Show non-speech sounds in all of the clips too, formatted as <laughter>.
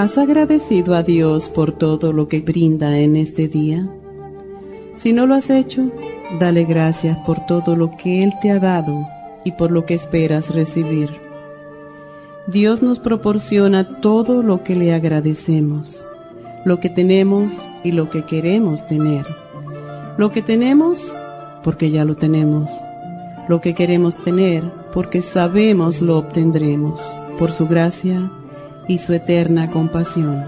¿Has agradecido a Dios por todo lo que brinda en este día? Si no lo has hecho, dale gracias por todo lo que Él te ha dado y por lo que esperas recibir. Dios nos proporciona todo lo que le agradecemos, lo que tenemos y lo que queremos tener. Lo que tenemos porque ya lo tenemos. Lo que queremos tener porque sabemos lo obtendremos por su gracia y su eterna compasión.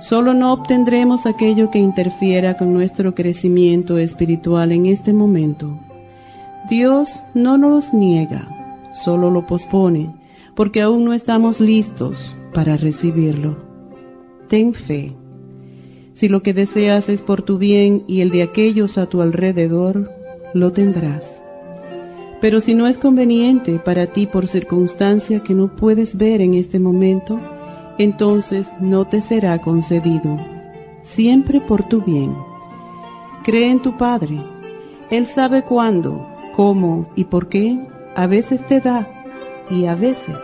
Solo no obtendremos aquello que interfiera con nuestro crecimiento espiritual en este momento. Dios no nos niega, solo lo pospone, porque aún no estamos listos para recibirlo. Ten fe. Si lo que deseas es por tu bien y el de aquellos a tu alrededor, lo tendrás. Pero si no es conveniente para ti por circunstancia que no puedes ver en este momento, entonces no te será concedido, siempre por tu bien. Cree en tu Padre. Él sabe cuándo, cómo y por qué a veces te da y a veces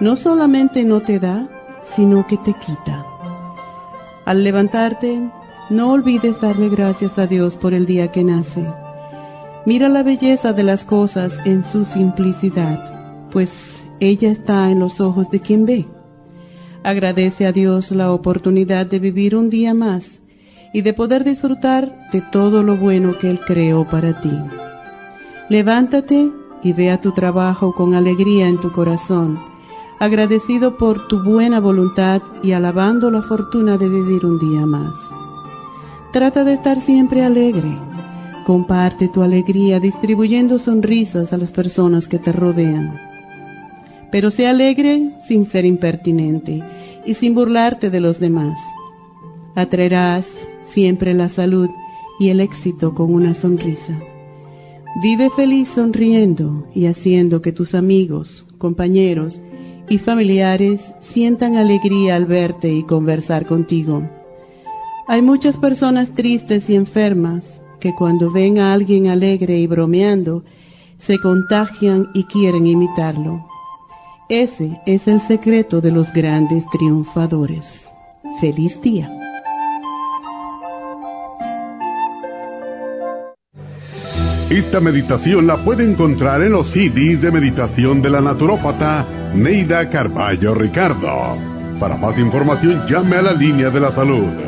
no solamente no te da, sino que te quita. Al levantarte, no olvides darle gracias a Dios por el día que nace Mira la belleza de las cosas en su simplicidad, pues ella está en los ojos de quien ve. Agradece a Dios la oportunidad de vivir un día más y de poder disfrutar de todo lo bueno que Él creó para ti. Levántate y ve a tu trabajo con alegría en tu corazón, agradecido por tu buena voluntad y alabando la fortuna de vivir un día más. Trata de estar siempre alegre Comparte tu alegría distribuyendo sonrisas a las personas que te rodean. Pero sé alegre sin ser impertinente y sin burlarte de los demás. Atraerás siempre la salud y el éxito con una sonrisa. Vive feliz sonriendo y haciendo que tus amigos, compañeros y familiares sientan alegría al verte y conversar contigo. Hay muchas personas tristes y enfermas que cuando ven a alguien alegre y bromeando, se contagian y quieren imitarlo. Ese es el secreto de los grandes triunfadores. Feliz día. Esta meditación la puede encontrar en los CDs de meditación de la naturópata Neida Carballo Ricardo. Para más información llame a la línea de la salud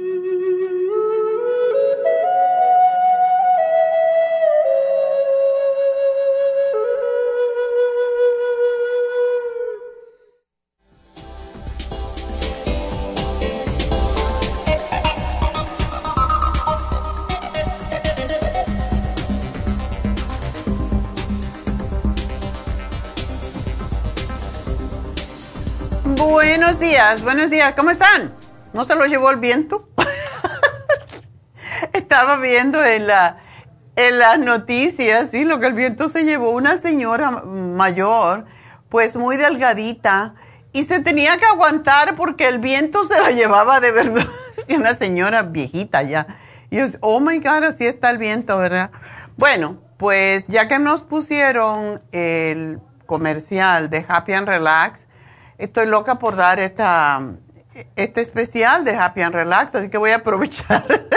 Buenos días, ¿cómo están? ¿No se lo llevó el viento? <laughs> Estaba viendo en, la, en las noticias, sí, lo que el viento se llevó, una señora mayor, pues muy delgadita, y se tenía que aguantar porque el viento se la llevaba de verdad. <laughs> Y una señora viejita ya. Y yo, oh my God, así está el viento, ¿verdad? Bueno, pues ya que nos pusieron el comercial de Happy and Relax, estoy loca por dar esta, este especial de Happy and Relax, así que voy a aprovechar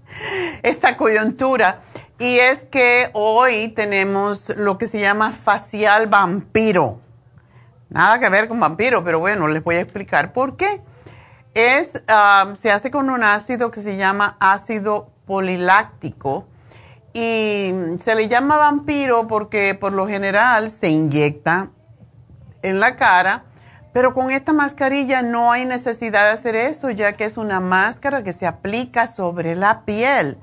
<laughs> esta coyuntura. Y es que hoy tenemos lo que se llama facial vampiro. Nada que ver con vampiro, pero bueno, les voy a explicar por qué. Es, ah, se hace con un ácido que se llama ácido poliláctico y se le llama vampiro porque por lo general se inyecta en la cara, pero con esta mascarilla no hay necesidad de hacer eso, ya que es una máscara que se aplica sobre la piel.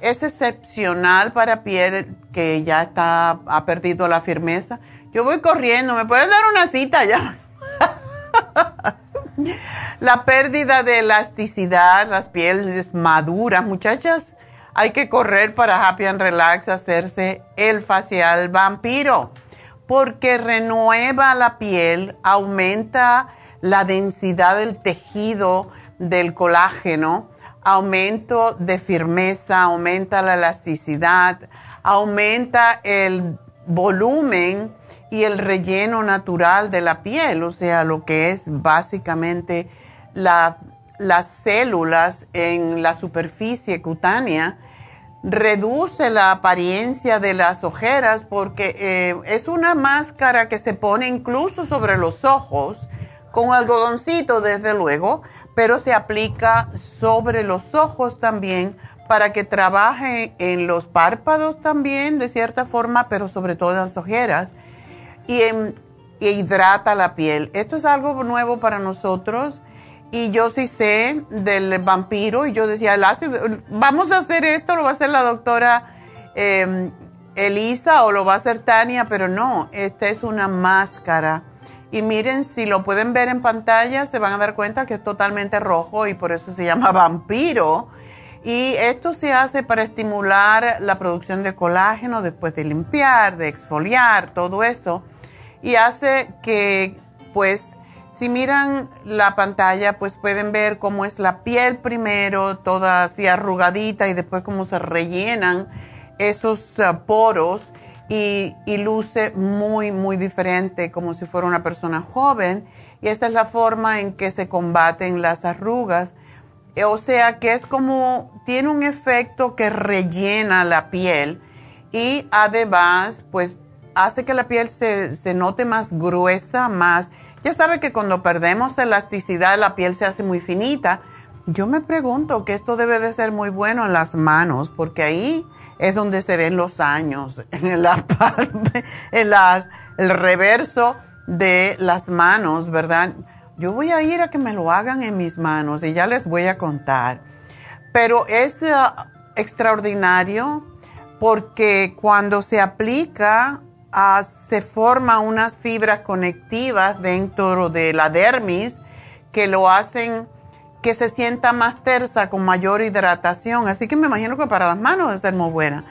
Es excepcional para piel que ya está, ha perdido la firmeza. Yo voy corriendo, ¿me pueden dar una cita ya? <laughs> la pérdida de elasticidad, las pieles maduras, muchachas hay que correr para Happy and Relax hacerse el facial vampiro porque renueva la piel, aumenta la densidad del tejido del colágeno, aumento de firmeza, aumenta la elasticidad, aumenta el volumen y el relleno natural de la piel, o sea, lo que es básicamente las células en la superficie cutánea reduce la apariencia de las ojeras porque eh, es una máscara que se pone incluso sobre los ojos con algodoncito desde luego, pero se aplica sobre los ojos también para que trabaje en los párpados también de cierta forma, pero sobre todo en las ojeras y, y hidrata la piel. Esto es algo nuevo para nosotros y yo sí sé del vampiro y yo decía, el ácido, vamos a hacer esto, lo va a hacer la doctora em, Elisa o lo va a hacer Tania, pero no, esta es una máscara. Y miren, si lo pueden ver en pantalla, se van a dar cuenta que es totalmente rojo y por eso se llama vampiro. Y esto se hace para estimular la producción de colágeno después de limpiar, de exfoliar, todo eso. Y hace que, pues, si miran la pantalla, pues pueden ver cómo es la piel primero, toda así arrugadita y después cómo se rellenan esos uh, poros y, y, luce muy, muy diferente, como si fuera una persona joven. Y esa es la forma en que se combaten las arrugas. O sea que es como, tiene un efecto que rellena la piel y además, pues hace que la piel se, se note más gruesa, más ya sabe que cuando perdemos elasticidad la piel se hace muy finita. Yo me pregunto que esto debe de ser muy bueno en las manos, porque ahí es donde se ven los años, <laughs> en la parte, en las, el reverso de las manos, ¿verdad? Yo voy a ir a que me lo hagan en mis manos y ya les voy a contar. Pero es eh, extraordinario porque cuando se aplica se forman unas fibras conectivas dentro de la dermis que lo hacen que se sienta más tersa con mayor hidratación. Así que me imagino que para las manos ser muy buena.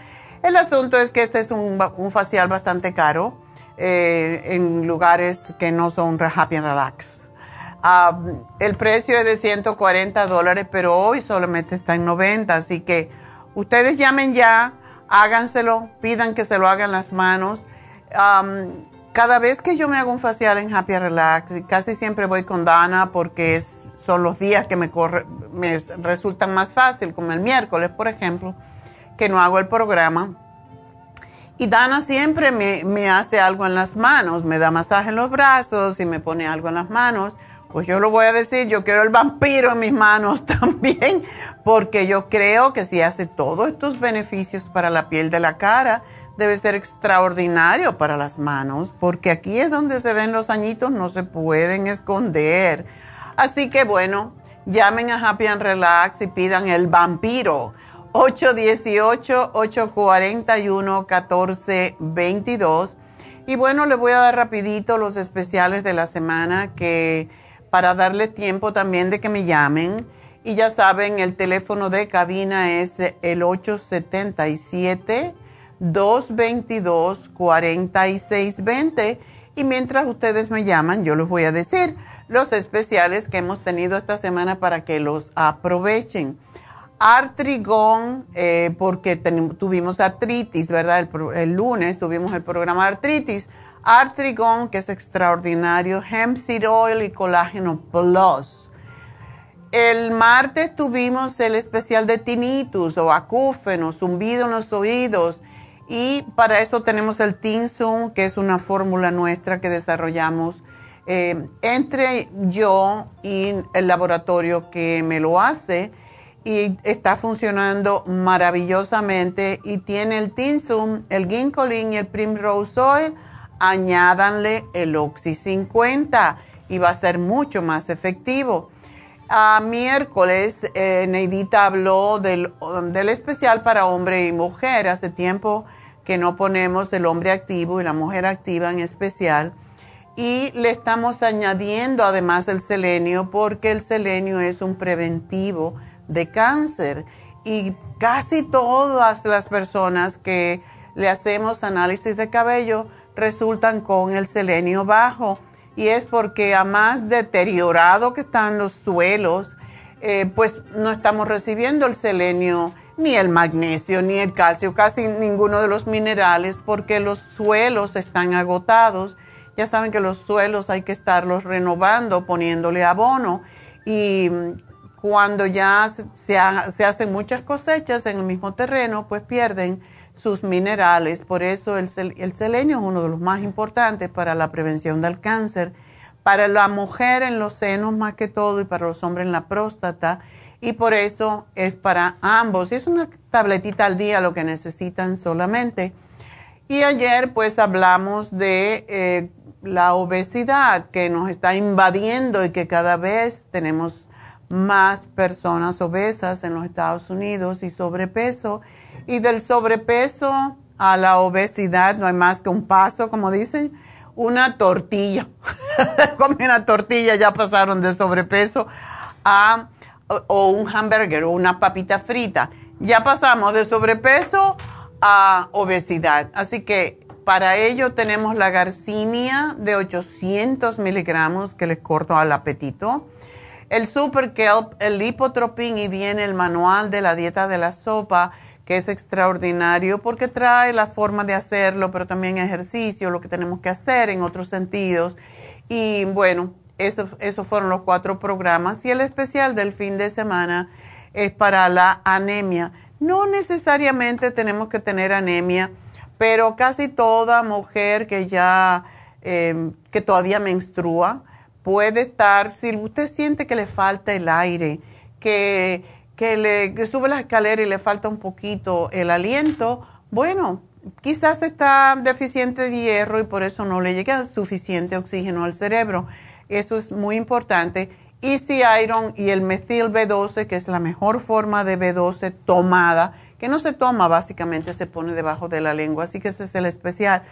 El asunto es que este es un, facial bastante caro eh, en lugares que no son happy and relax. Ah, el precio es de 140 dólares, pero hoy solamente está en 90. Así que ustedes llamen ya, háganselo, pidan que se lo hagan las manos cada vez que yo me hago un facial en Happy Relax, casi siempre voy con Dana porque son los días que me, me resultan más fácil, como el miércoles, por ejemplo, que no hago el programa. Y Dana siempre me, me, hace algo en las manos, me da masaje en los brazos y me pone algo en las manos. Pues yo lo voy a decir, yo quiero el vampiro en mis manos <laughs> también, porque yo creo que si hace todos estos beneficios para la piel de la cara, debe ser extraordinario para las manos, porque aquí es donde se ven los añitos, no se pueden esconder. Así que bueno, llamen a Happy and Relax y pidan el vampiro. 818-841-1422. Y bueno, les voy a dar rapidito los especiales de la semana que para darle tiempo también de que me llamen. Y ya saben, el teléfono de cabina es el 877-222-4620. Y mientras ustedes me llaman, yo les voy a decir los especiales que hemos tenido esta semana para que los aprovechen. Artrigón, eh, porque tuvimos artritis, ¿verdad? El, el, lunes tuvimos el programa artritis. Artrigón, que es extraordinario. Hemp Seed Oil y Colágeno Plus. El martes tuvimos el especial de tinnitus o acúfeno, zumbido en los oídos. Y para eso tenemos el Tinsum, que es una fórmula nuestra que desarrollamos eh, entre yo y el laboratorio que me lo hace y está funcionando maravillosamente y tiene el Tinsum, el Ginkolin y el Primrose Oil, añádanle el Oxy 50 y va a ser mucho más efectivo. A miércoles, eh, Neidita habló del, del especial para hombre y mujer. Hace tiempo que no ponemos el hombre activo y la mujer activa en especial. Y le estamos añadiendo además el selenio porque el selenio es un preventivo de cáncer. Y casi todas las personas que le hacemos análisis de cabello resultan con el selenio bajo y es porque a más deteriorado que están los suelos, eh, pues no estamos recibiendo el selenio, ni el magnesio, ni el calcio, casi ninguno de los minerales porque los suelos están agotados ya saben que los suelos hay que estarlos renovando, poniéndole abono. Y mm, cuando ya se, hacen muchas cosechas en el mismo terreno, pues pierden sus minerales. Por eso el, el selenio es uno de los más importantes para la prevención del cáncer. Para la mujer en los senos más que todo y para los hombres en la próstata. Y por eso es para ambos. Es una tabletita al día lo que necesitan solamente. Y ayer pues hablamos de eh, la obesidad que nos está invadiendo y que cada vez tenemos más personas obesas en los Estados Unidos y sobrepeso. Y del sobrepeso a la obesidad no hay más que un paso, como dicen, una tortilla. <laughs> Como una tortilla ya pasaron de sobrepeso a o un hamburger o una papita frita. Ya pasamos de sobrepeso a obesidad. Así que para ello tenemos la garcinia de 800 miligramos que les corto al apetito. El Super Kelp, el Lipotropin y viene el manual de la dieta de la sopa que es extraordinario porque trae la forma de hacerlo, pero también ejercicio, lo que tenemos que hacer en otros sentidos. Y bueno, esos eso fueron los cuatro programas. Y el especial del fin de semana es para la anemia. No necesariamente tenemos que tener anemia pero casi toda mujer que ya, em, que todavía menstrua, puede estar, si usted siente que le falta el aire, que, que le sube la escalera y le falta un poquito el aliento, bueno, quizás está deficiente de hierro y por eso no le llega suficiente oxígeno al cerebro. Eso es muy importante. Easy Iron y el Metil B12, que es la mejor forma de B12 tomada, que no se toma básicamente, se pone debajo de la lengua. Así que ese es el especial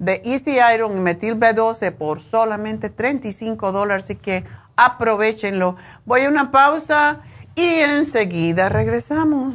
de Easy Iron y Metil B12 por solamente 35 dólares. Así que aprovechenlo. Voy a una pausa y enseguida regresamos.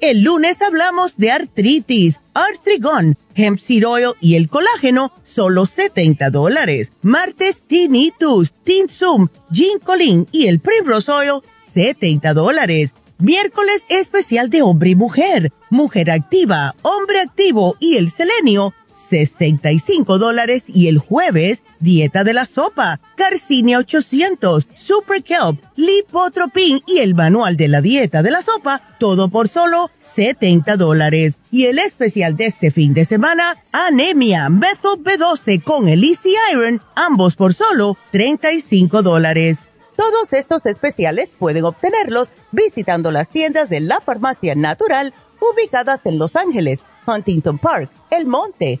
El lunes hablamos de artritis, artrigón, hemp seed oil y el colágeno, solo 70 dólares. Martes, tinnitus, tinsum, ginkolin y el primrose oil, 70 dólares. Miércoles especial de hombre y mujer, mujer activa, hombre activo y el selenio, 65 dólares y el jueves, dieta de la sopa, Carcinia 800, Super Kelp, Lipotropin y el manual de la dieta de la sopa, todo por solo 70 dólares. Y el especial de este fin de semana, anemia, Methyl B12 con el Easy Iron, ambos por solo 35 dólares. Todos estos especiales pueden obtenerlos visitando las tiendas de la farmacia natural ubicadas en Los Ángeles, Huntington Park, El Monte,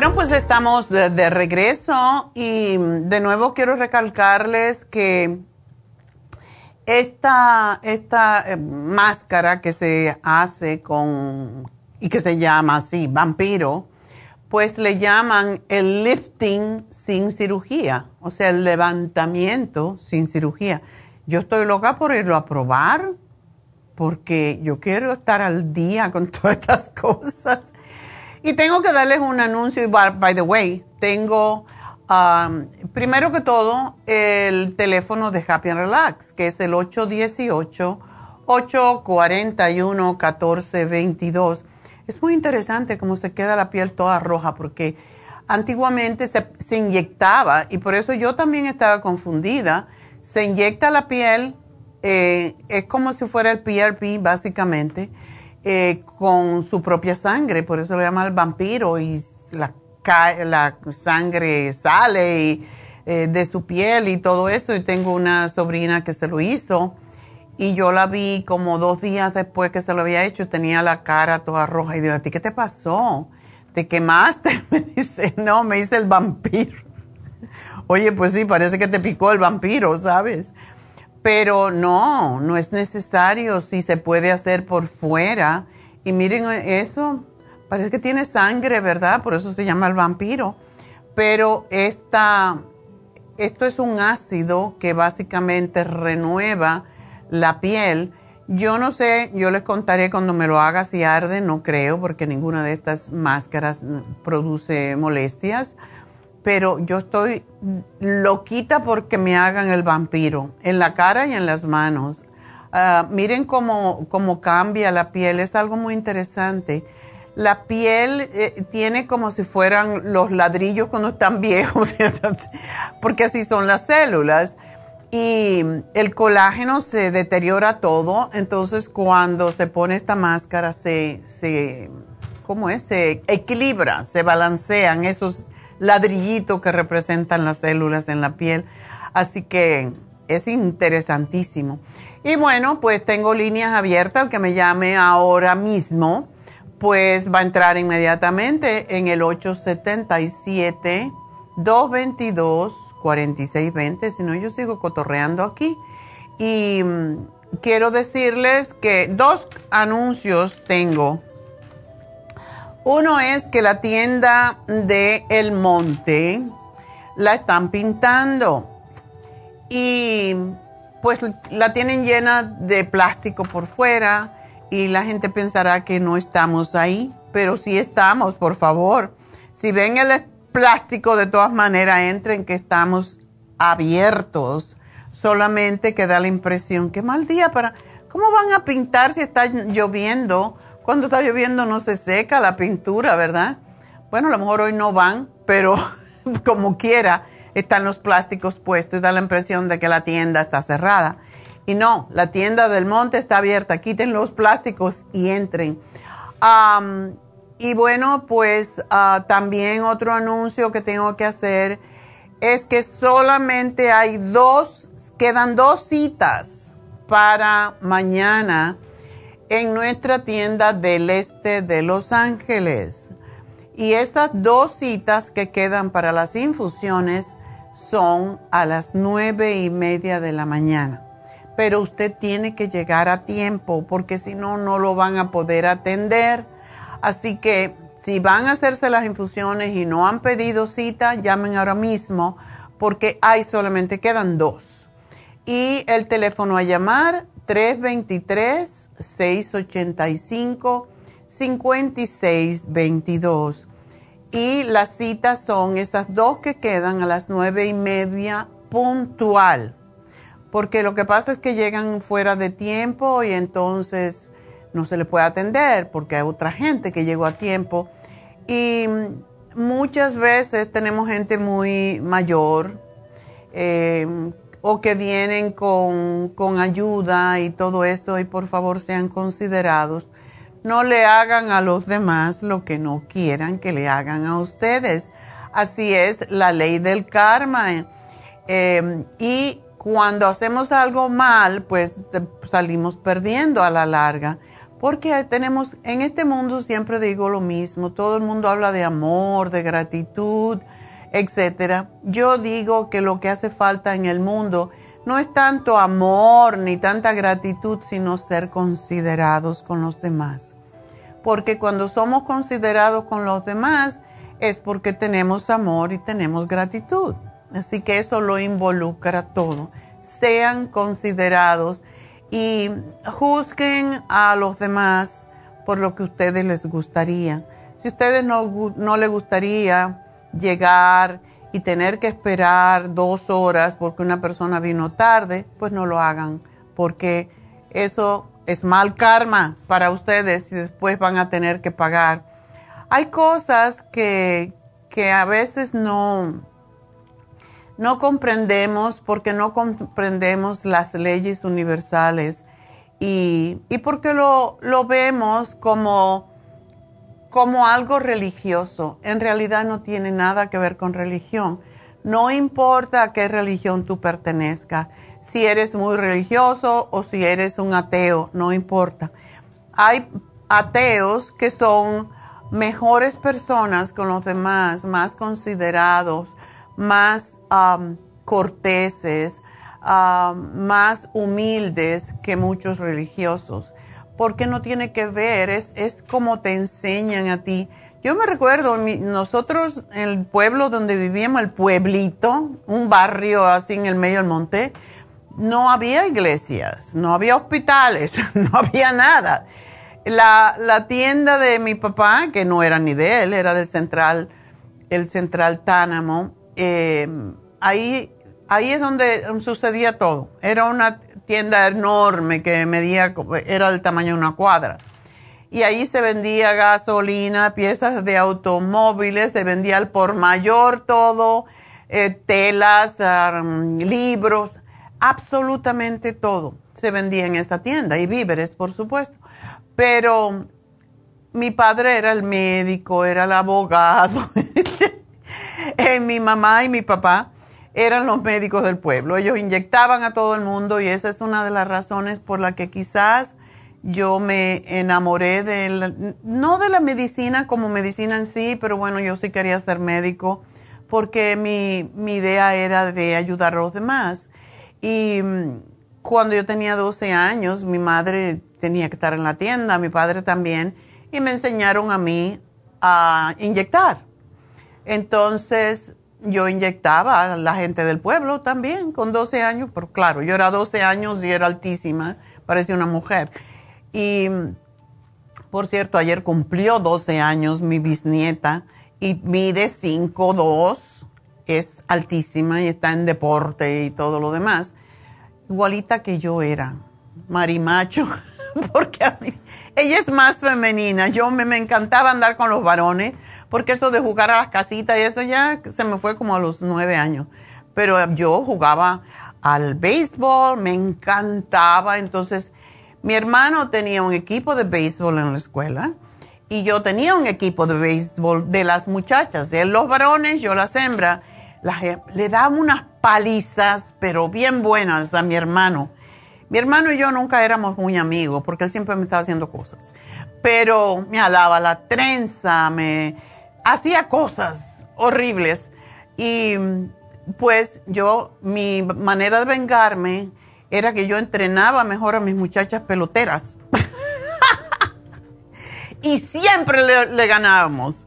Bueno, pues estamos de, regreso y de nuevo quiero recalcarles que esta, esta eh, máscara que se hace con y que se llama así, vampiro, pues le llaman el lifting sin cirugía, o sea, el levantamiento sin cirugía. Yo estoy loca por irlo a probar porque yo quiero estar al día con <laughs> todas estas cosas. Y tengo que darles un anuncio, by the way, tengo um, primero que todo el teléfono de Happy and Relax, que es el 818-841-1422. Es muy interesante cómo se queda la piel toda roja, porque antiguamente se, se inyectaba, y por eso yo también estaba confundida, se inyecta la piel, eh, es como si fuera el PRP básicamente, eh, con su propia sangre, por eso le llama el vampiro y la, sangre sale eh, de su piel y todo eso. Y tengo una sobrina que se lo hizo y yo la vi como dos días después que se lo había hecho, tenía la cara toda roja y digo, ¿a ti qué te pasó? ¿Te quemaste? <laughs> Me dice, no, me hice el vampiro. <laughs> Oye, pues sí, parece que te picó el vampiro, ¿sabes? Pero no, no es necesario si se puede hacer por fuera. Y miren eso, parece que tiene sangre, ¿verdad? Por eso se llama el vampiro. Pero esta, esto es un ácido que básicamente renueva la piel. Yo no sé, yo les contaré cuando me lo haga si arde, no creo, porque ninguna de estas máscaras produce molestias pero yo estoy loquita porque me hagan el vampiro en la cara y en las manos. Ah, miren cómo, cómo, cambia la piel, es algo muy interesante. La piel eh, tiene como si fueran los ladrillos cuando están <laughs> viejos, porque así son las células. y el colágeno se deteriora todo, entonces cuando se pone esta máscara se, se ¿cómo es? Se equilibra, se balancean esos ladrillitos que representan las células en la piel. Así que es interesantísimo. Y bueno, pues tengo líneas abiertas, que me llame ahora mismo, pues va a entrar inmediatamente en el 877-222-4620, si no yo sigo cotorreando aquí. Y mm, quiero decirles que dos anuncios tengo. Uno es que la tienda de El Monte la están pintando y pues la tienen llena de plástico por fuera y la gente pensará que no estamos ahí, pero sí estamos, por favor. Si ven el plástico, de todas maneras, entren que estamos abiertos, solamente que da la impresión que mal día para... ¿Cómo van a pintar si está lloviendo? Cuando está lloviendo no se seca la pintura, ¿verdad? Bueno, a lo mejor hoy no van, pero <laughs> como quiera están los plásticos puestos y da la impresión de que la tienda está cerrada. Y no, la tienda del monte está abierta. Quiten los plásticos y entren. y bueno, pues ah, también otro anuncio que tengo que hacer es que solamente hay dos, quedan dos citas para mañana en nuestra tienda del este de Los Ángeles. Y esas dos citas que quedan para las infusiones son a las nueve y media de la mañana. Pero usted tiene que llegar a tiempo porque si no, no lo van a poder atender. Así que si van a hacerse las infusiones y no han pedido cita, llamen ahora mismo porque hay solamente quedan dos. Y el teléfono a llamar 323-685-5622 y las citas son esas dos que quedan a las nueve y media puntual. Porque lo que pasa es que llegan fuera de tiempo y entonces no se les puede atender porque hay otra gente que llegó a tiempo. Y muchas veces tenemos gente muy mayor eh, o que vienen con, con ayuda y todo eso y por favor sean considerados no le hagan a los demás lo que no quieran que le hagan a ustedes. Así es la ley del karma. Eh, y cuando hacemos algo mal, pues salimos perdiendo a la larga. Porque tenemos, en este mundo siempre digo lo mismo, todo el mundo habla de amor, de gratitud, etc. Yo digo que lo que hace falta en el mundo no es tanto amor ni tanta gratitud, sino ser considerados con los demás. Porque cuando somos considerados con los demás es porque tenemos amor y tenemos gratitud. Así que eso lo involucra todo. Sean considerados y juzguen a los demás por lo que a ustedes les gustaría. Si a ustedes no, no les gustaría llegar y tener que esperar dos horas porque una persona vino tarde, pues no lo hagan, porque eso es mal karma para ustedes y después van a tener que pagar. Hay cosas que, que a veces no, no comprendemos porque no comprendemos las leyes universales y, y porque lo, lo vemos como como algo religioso. En realidad no tiene nada que ver con religión. No importa a qué religión tú pertenezcas, si eres muy religioso o si eres un ateo, no importa. Hay ateos que son mejores personas con los demás, más considerados, más corteses, más humildes que muchos religiosos porque no tiene que ver, es, es como te enseñan a ti. Yo me recuerdo, nosotros en el pueblo donde vivíamos, el pueblito, un barrio así en el medio del monte, no había iglesias, no había hospitales, <laughs> no había nada. La, la, tienda de mi papá, que no era ni de él, era del central, el central Tánamo, eh, ahí, ahí es donde sucedía todo. Era una tienda enorme que medía, era del tamaño de una cuadra. Y ahí se vendía gasolina, piezas de automóviles, se vendía al por mayor todo, eh, telas, libros. absolutamente todo se vendía en esa tienda y víveres, por supuesto. Pero mi padre era el médico, era el abogado. <laughs> Eh, mi mamá y mi papá eran los médicos del pueblo. Ellos inyectaban a todo el mundo y esa es una de las razones por la que quizás yo me enamoré de, no de la medicina como medicina en sí, pero bueno, yo sí quería ser médico porque mi, mi idea era de ayudar a los demás. Y mm, cuando yo tenía 12 años, mi madre tenía que estar en la tienda, mi padre también, y me enseñaron a mí a inyectar. Entonces, yo inyectaba a la gente del pueblo también con 12 años, pero claro, yo era 12 años y era altísima, parecía una mujer. Y, por cierto, ayer cumplió 12 años mi bisnieta y mide 5'2", es altísima y está en deporte y todo lo demás. Igualita que yo era, marimacho, <laughs> porque a mí, ella es más femenina. Yo me, me encantaba andar con los varones, porque eso de jugar a las casitas y eso ya se me fue como a los nueve años. Pero yo jugaba al béisbol, me encantaba. Entonces, mi hermano tenía un equipo de béisbol en la escuela y yo tenía un equipo de béisbol de las muchachas, de los varones, yo las hembras. le daba unas palizas, pero bien buenas a mi hermano. Mi hermano y yo nunca éramos muy amigos porque él siempre me estaba haciendo cosas. Pero me alaba la trenza, me hacía cosas horribles. Y pues yo, mi manera de vengarme era que yo entrenaba mejor a mis muchachas peloteras. <laughs> y siempre le, ganábamos.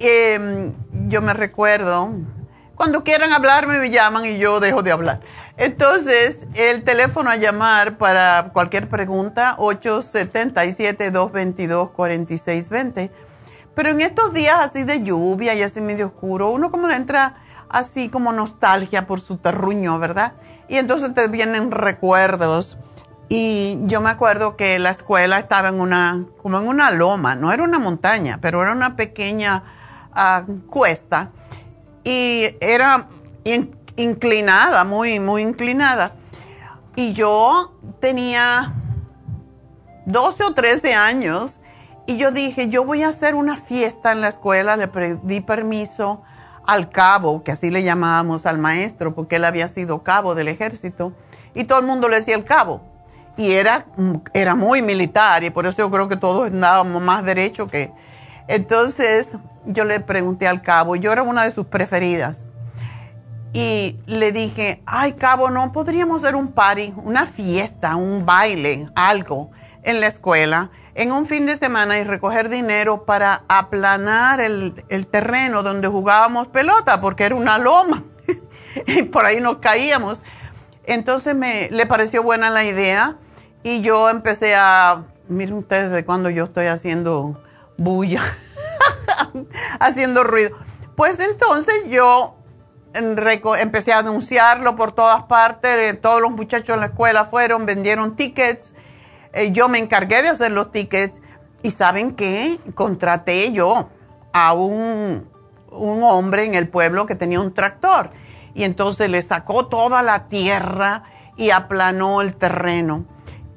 Em, yo me recuerdo, cuando quieran hablarme me llaman y yo dejo de hablar. Entonces, el teléfono a llamar para cualquier pregunta, 877-222-4620. Pero en estos días así de lluvia y así medio oscuro, uno como entra así como nostalgia por su terruño, ¿verdad? Y entonces te vienen recuerdos. Y yo me acuerdo que la escuela estaba en una, como en una loma, no era una montaña, pero era una pequeña ah, cuesta. Y era inclinada, muy, muy inclinada. Y yo tenía 12 o 13 años y yo dije, yo voy a hacer una fiesta en la escuela, le pedí permiso al cabo, que así le llamábamos al maestro, porque él había sido cabo del ejército, y todo el mundo le decía el cabo. Y era, era muy militar, y por eso yo creo que todos andábamos más derecho que... Entonces yo le pregunté al cabo, yo era una de sus preferidas, y le dije, ay cabo, ¿no podríamos hacer un party, una fiesta, un baile, algo en la escuela? En un fin de semana y recoger dinero para aplanar el, terreno donde jugábamos pelota, porque era una loma <laughs> y por ahí nos caíamos. Entonces me le pareció buena la idea y yo empecé a, miren ustedes de cuando yo estoy haciendo bulla, <laughs> haciendo ruido. Pues entonces yo empecé a anunciarlo por todas partes, todos los muchachos en la escuela fueron, vendieron tickets eh, yo me encargué de hacer los tickets y ¿saben qué? Contraté yo a un, un hombre en el pueblo que tenía un tractor y entonces le sacó toda la tierra y aplanó el terreno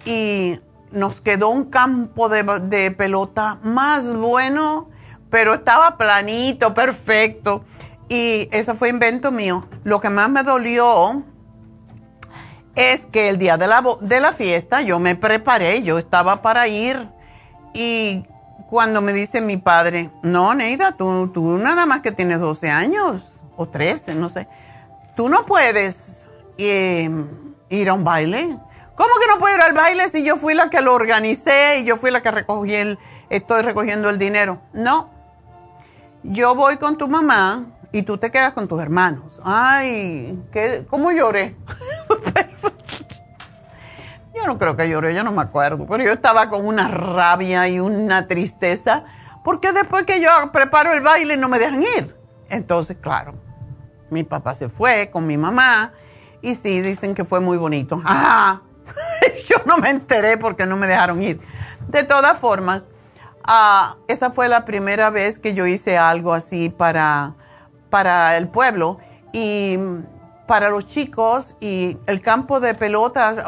y nos quedó un campo de, de pelota más bueno, pero estaba planito, perfecto. Y eso fue invento mío. Lo que más me dolió es que el día de la, de la fiesta yo me preparé, yo estaba para ir y cuando me dice mi padre, no, Neida, tú, tú nada más que tienes 12 años o 13, no sé, tú no puedes em, ir a un baile. ¿Cómo que no puedo ir al baile si yo fui la que lo organicé y yo fui la que recogí el, estoy recogiendo el dinero? No, yo voy con tu mamá y tú te quedas con tus hermanos. Ay, ¿qué, ¿cómo lloré? <laughs> no creo que lloré, yo no me acuerdo, pero yo estaba con una rabia y una tristeza, porque después que yo preparo el baile no me dejan ir. Entonces, claro, mi papá se fue con mi mamá y sí, dicen que fue muy bonito. <laughs> Ajá, yo no me enteré porque no me dejaron ir. De todas formas, ah, esa fue la primera vez que yo hice algo así para, para el pueblo y para los chicos y el campo de pelota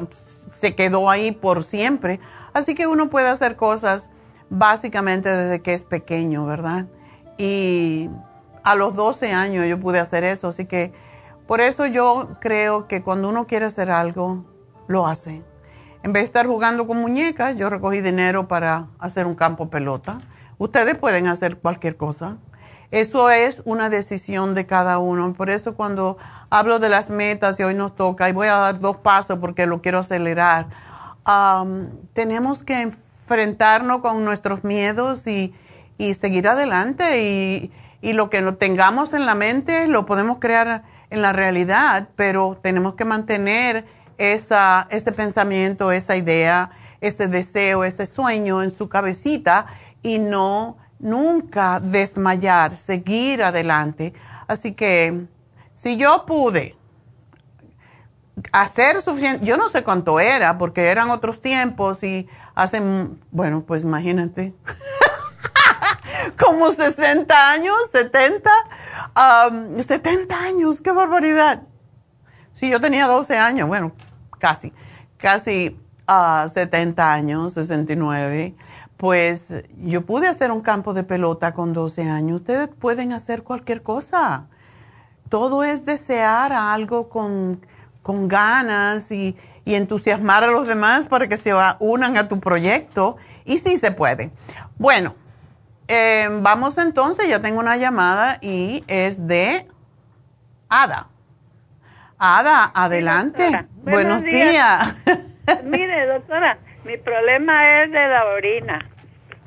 se quedó ahí por siempre. Así que uno puede hacer cosas básicamente desde que es pequeño, ¿verdad? Y a los 12 años yo pude hacer eso, así que por eso yo creo que cuando uno quiere hacer algo, lo hace. En vez de estar jugando con muñecas, yo recogí dinero para hacer un campo pelota. Ustedes pueden hacer cualquier cosa. Eso es una decisión de cada uno. Por eso cuando hablo de las metas y hoy nos toca, y voy a dar dos pasos porque lo quiero acelerar, tenemos que enfrentarnos con nuestros miedos y, seguir adelante. Y, y lo que no tengamos en la mente lo podemos crear en la realidad, pero tenemos que mantener esa, ese pensamiento, esa idea, ese deseo, ese sueño en su cabecita y no nunca desmayar, seguir adelante. Así que si yo pude hacer suficiente, yo no sé cuánto era, porque eran otros tiempos y hacen, bueno, pues imagínate, <laughs> como 60 años, 70, 70 años, qué barbaridad. Si yo tenía 12 años, bueno, casi, casi a 70 años, 69 pues yo pude hacer un campo de pelota con 12 años. Ustedes pueden hacer cualquier cosa. Todo es desear algo con, ganas y, entusiasmar a los demás para que se unan a tu proyecto. Y sí se puede. Bueno, em, vamos entonces, ya tengo una llamada y es de Ada. Ada, adelante. Buenos, días. Mire, doctora, mi problema es de la orina.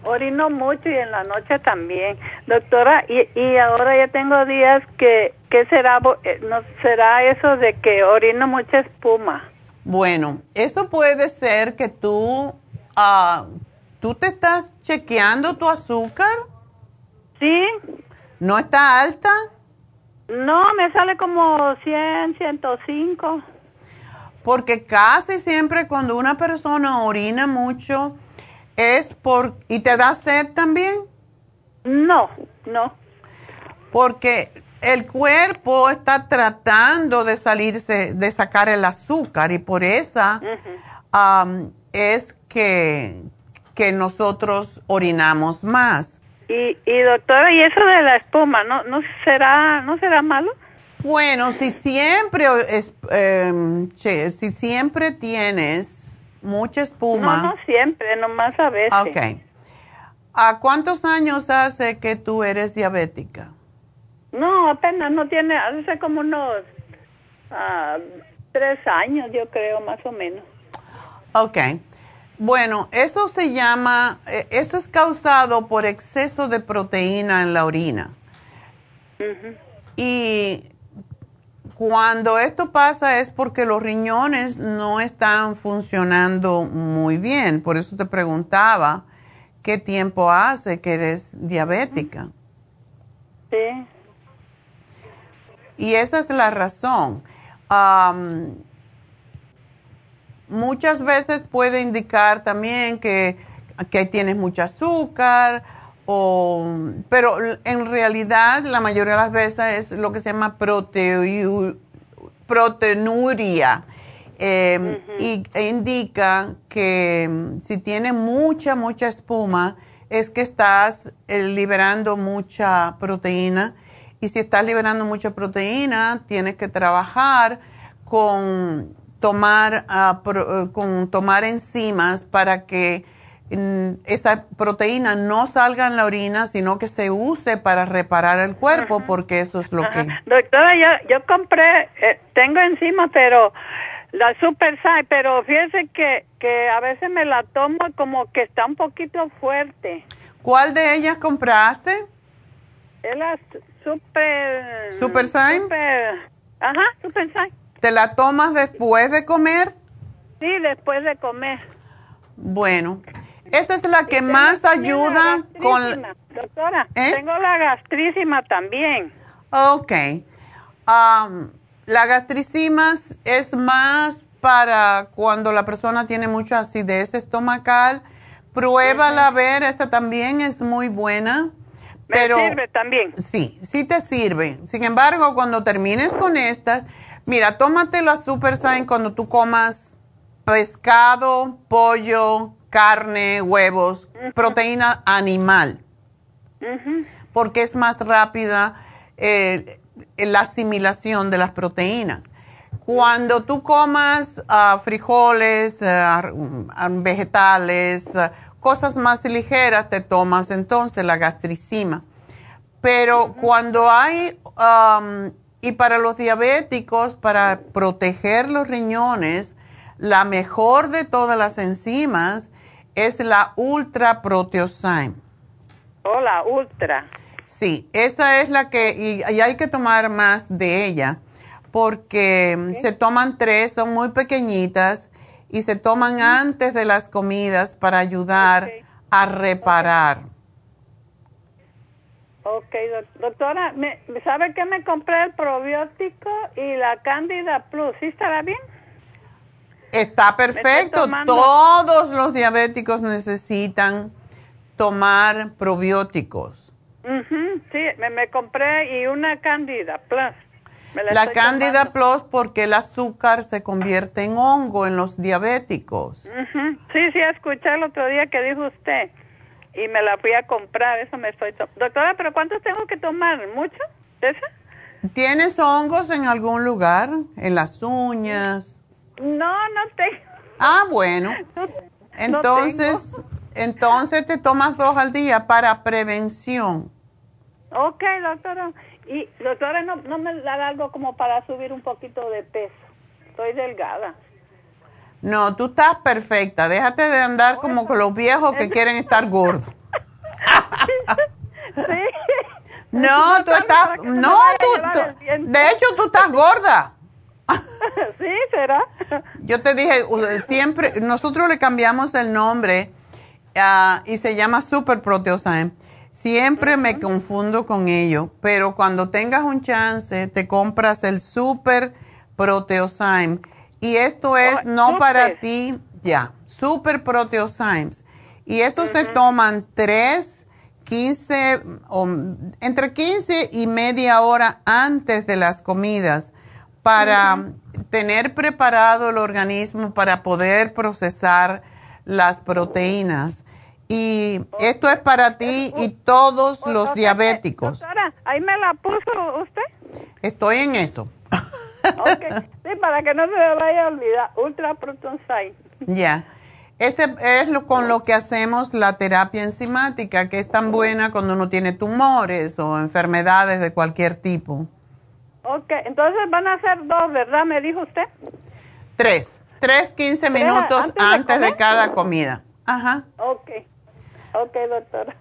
Orino mucho y en la noche también. Doctora, y, y ahora ya tengo días que, ¿qué será, eh, no, será eso de que orino mucha espuma? Bueno, eso puede ser que tú, uh, ¿tú te estás chequeando tu azúcar? Sí. ¿No está alta? No, me sale como 100, 105. Porque casi siempre cuando una persona orina mucho es por... ¿Y te da sed también? No, no. Porque el cuerpo está tratando de salirse, de sacar el azúcar y por esa es que, que nosotros orinamos más. Y, y doctora, ¿y eso de la espuma no, no será no será malo? Bueno, si siempre, es, em, si siempre tienes mucha espuma. No, no siempre, nomás a veces. Ok. ¿A cuántos años hace que tú eres diabética? No, apenas no tiene, hace como unos ah, tres años, yo creo, más o menos. Ok. Bueno, eso se llama, eh, eso es causado por exceso de proteína en la orina. Y cuando esto pasa es porque los riñones no están funcionando muy bien. Por eso te preguntaba qué tiempo hace que eres diabética. Sí. Y esa es la razón. muchas veces puede indicar también que, que tienes mucho azúcar pero en realidad la mayoría de las veces es lo que se llama proteinuria. Em, y e indica que em, si tiene mucha, mucha espuma, es que estás eh, liberando mucha proteína. Y si estás liberando mucha proteína, tienes que trabajar con tomar, ah, eh, con tomar enzimas para que esa proteína no salga en la orina, sino que se use para reparar el cuerpo, porque eso es lo que... Doctora, yo, yo compré, eh, tengo encima, pero la Super Sai, pero fíjese que, que a veces me la tomo como que está un poquito fuerte. ¿Cuál de ellas compraste? Es la Super... ¿Super Sai? ajá, Super Sai. ¿Te la tomas después de comer? Sí, después de comer. Bueno, esa es la que más ayuda con... Doctora, ¿Eh? tengo la gastrísima también. Ok. Um, la gastricima es más para cuando la persona tiene mucha acidez estomacal. Pruébala a ver, esa también es muy buena. Me sirve también. Sí, sí te sirve. Sin embargo, cuando termines con estas, Mira, tómate la Super Sign cuando tú comas pescado, pollo, carne, huevos, proteína animal, porque es más rápida eh, la asimilación de las proteínas. Cuando tú comas ah, frijoles, ah, vegetales, ah, cosas más ligeras, te tomas entonces la gastricima. Pero cuando hay, y para los diabéticos, para proteger los riñones, la mejor de todas las enzimas es la Ultra Proteosyme. Oh, la Ultra. Sí, esa es la que, y, hay que tomar más de ella, porque se toman tres, son muy pequeñitas y se toman antes de las comidas para ayudar a reparar. Ok, doctora, ¿me, ¿sabe que me compré el probiótico y la Candida Plus? ¿Sí estará bien? Está perfecto. Todos los diabéticos necesitan tomar probióticos. Sí, me, compré y una Candida Plus. la, Candida Plus porque el azúcar se convierte en hongo en los diabéticos. Sí, sí, escuché el otro día que dijo usted y me la fui a comprar, eso me estoy... Doctora, ¿pero cuántos tengo que tomar? ¿Mucho? ¿Esa? ¿Tienes hongos en algún lugar? ¿En las uñas? No, no tengo. Ah, bueno. <laughs> entonces, entonces te tomas dos al día para prevención. Ok, doctora. Y doctora, ¿no, no me da algo como para subir un poquito de peso? Estoy delgada. No, tú estás perfecta. Déjate de andar como con los viejos que quieren estar gordos. <laughs> sí. No, tú estás, no, tú, de hecho tú estás gorda. <laughs> sí, será. Yo te dije, siempre, nosotros le cambiamos el nombre ah, y se llama Super Proteosyme. Siempre me confundo con ello, pero cuando tengas un chance, te compras el Super Proteosyme. Y esto es oh, no para ti, ya, Super Proteosymes. Y eso se toman 3, 15, o, entre 15 y media hora antes de las comidas para tener preparado el organismo para poder procesar las proteínas. Y esto es para ti y todos los diabéticos. Doctora, ¿ahí me la puso usted? Estoy en eso. <laughs> Sí, para que no se me vaya a olvidar. Ultra Proton Ya. Ese es lo, con lo que hacemos la terapia enzimática, que es tan buena cuando uno tiene tumores o enfermedades de cualquier tipo. Ok, entonces van a ser dos, ¿verdad? Me dijo usted. Tres. Tres, quince minutos antes, de, cada comida. Ajá. Ok. Ok, doctora.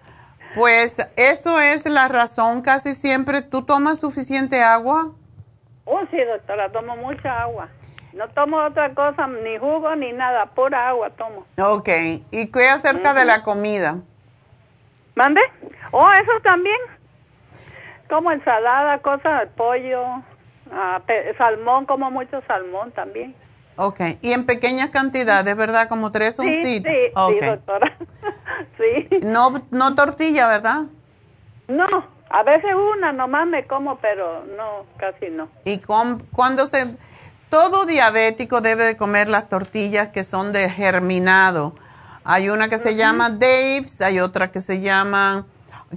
Pues eso es la razón casi siempre. ¿Tú tomas suficiente agua? Oh, sí, doctora, tomo mucha agua. No tomo otra cosa, ni jugo ni nada, pura agua tomo. Ok. ¿Y qué acerca de la comida? ¿Mande? Oh, eso también. Como ensalada, cosas de pollo, ah, salmón, como mucho salmón también. Ok. ¿Y en pequeñas cantidades, verdad? Como tres oncitos. Sí, sí, sí, doctora. <laughs> sí. No, no tortilla, ¿verdad? No, a veces una nomás me como, pero no, casi no. ¿Y cuando se...? Todo diabético debe de comer las tortillas que son de germinado. Hay una que se llama Dave's, hay otra que se llama,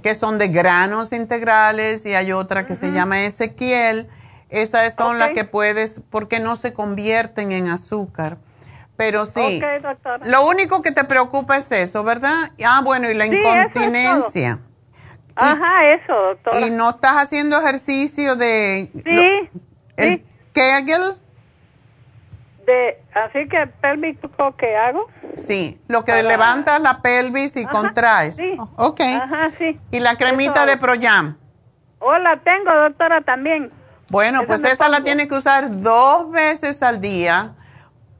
que son de granos integrales y hay otra que se llama Ezequiel. Esas son las que puedes, porque no se convierten en azúcar. Pero sí, lo único que te preocupa es eso, ¿verdad? Ah, bueno, y la incontinencia. Ajá, eso. ¿Y no estás haciendo ejercicio de... Sí, el Kegel? De, así que pélvico que hago. Sí, lo que levantas la pelvis y contraes. Sí. Oh, ok. Ajá, sí. ¿Y la cremita de Proyam? Oh, la tengo, doctora, también. Bueno, pues esa la tiene que usar dos veces al día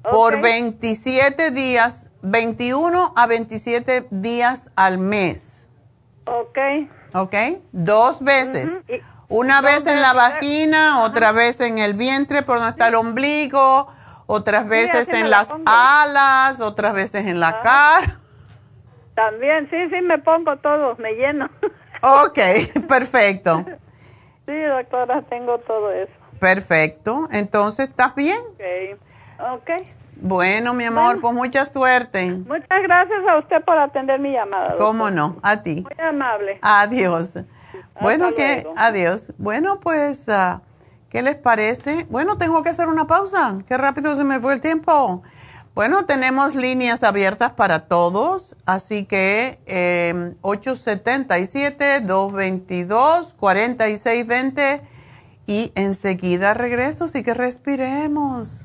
por 27 días, 21 a 27 días al mes. Ok. ¿ok? Dos veces. Una vez en la vagina, otra vez en el vientre por donde está el ombligo, otras veces en las alas, otras veces en la cara. También, sí, sí, me pongo todo, me lleno. Ok, <laughs> perfecto. Sí, doctora, tengo todo eso. Perfecto. Entonces, ¿estás bien? Ok. Ok. Bueno, mi amor, pues mucha suerte. Muchas gracias a usted por atender mi llamada. ¿Cómo no? A ti. Muy amable. Adiós. Bueno, que luego. adiós. Bueno, pues, ah, ¿qué les parece? Bueno, tengo que hacer una pausa. Qué rápido se me fue el tiempo. Bueno, tenemos líneas abiertas para todos, así que eh, 877-222-4620 y enseguida regreso, así que respiremos.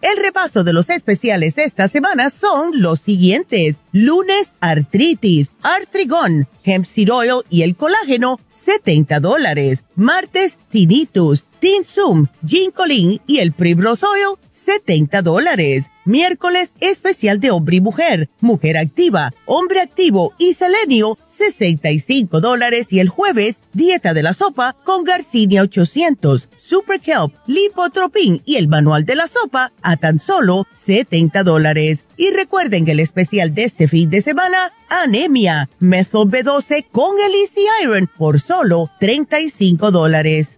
El repaso de los especiales esta semana son los siguientes. Lunes, artritis, artrigón, hemp seed oil y el colágeno, 70 dólares. Martes, tinnitus, tinsum, ginkolin y el primrose oil, 70 dólares. Miércoles, especial de hombre y mujer, mujer activa, hombre activo y selenio, 65 dólares. Y el jueves, dieta de la sopa con Garcinia 800, Super Kelp, Lipotropin y el manual de la sopa a tan solo 70 dólares. Y recuerden que el especial de este fin de semana, anemia, Method B12 con el Easy Iron por solo 35 dólares.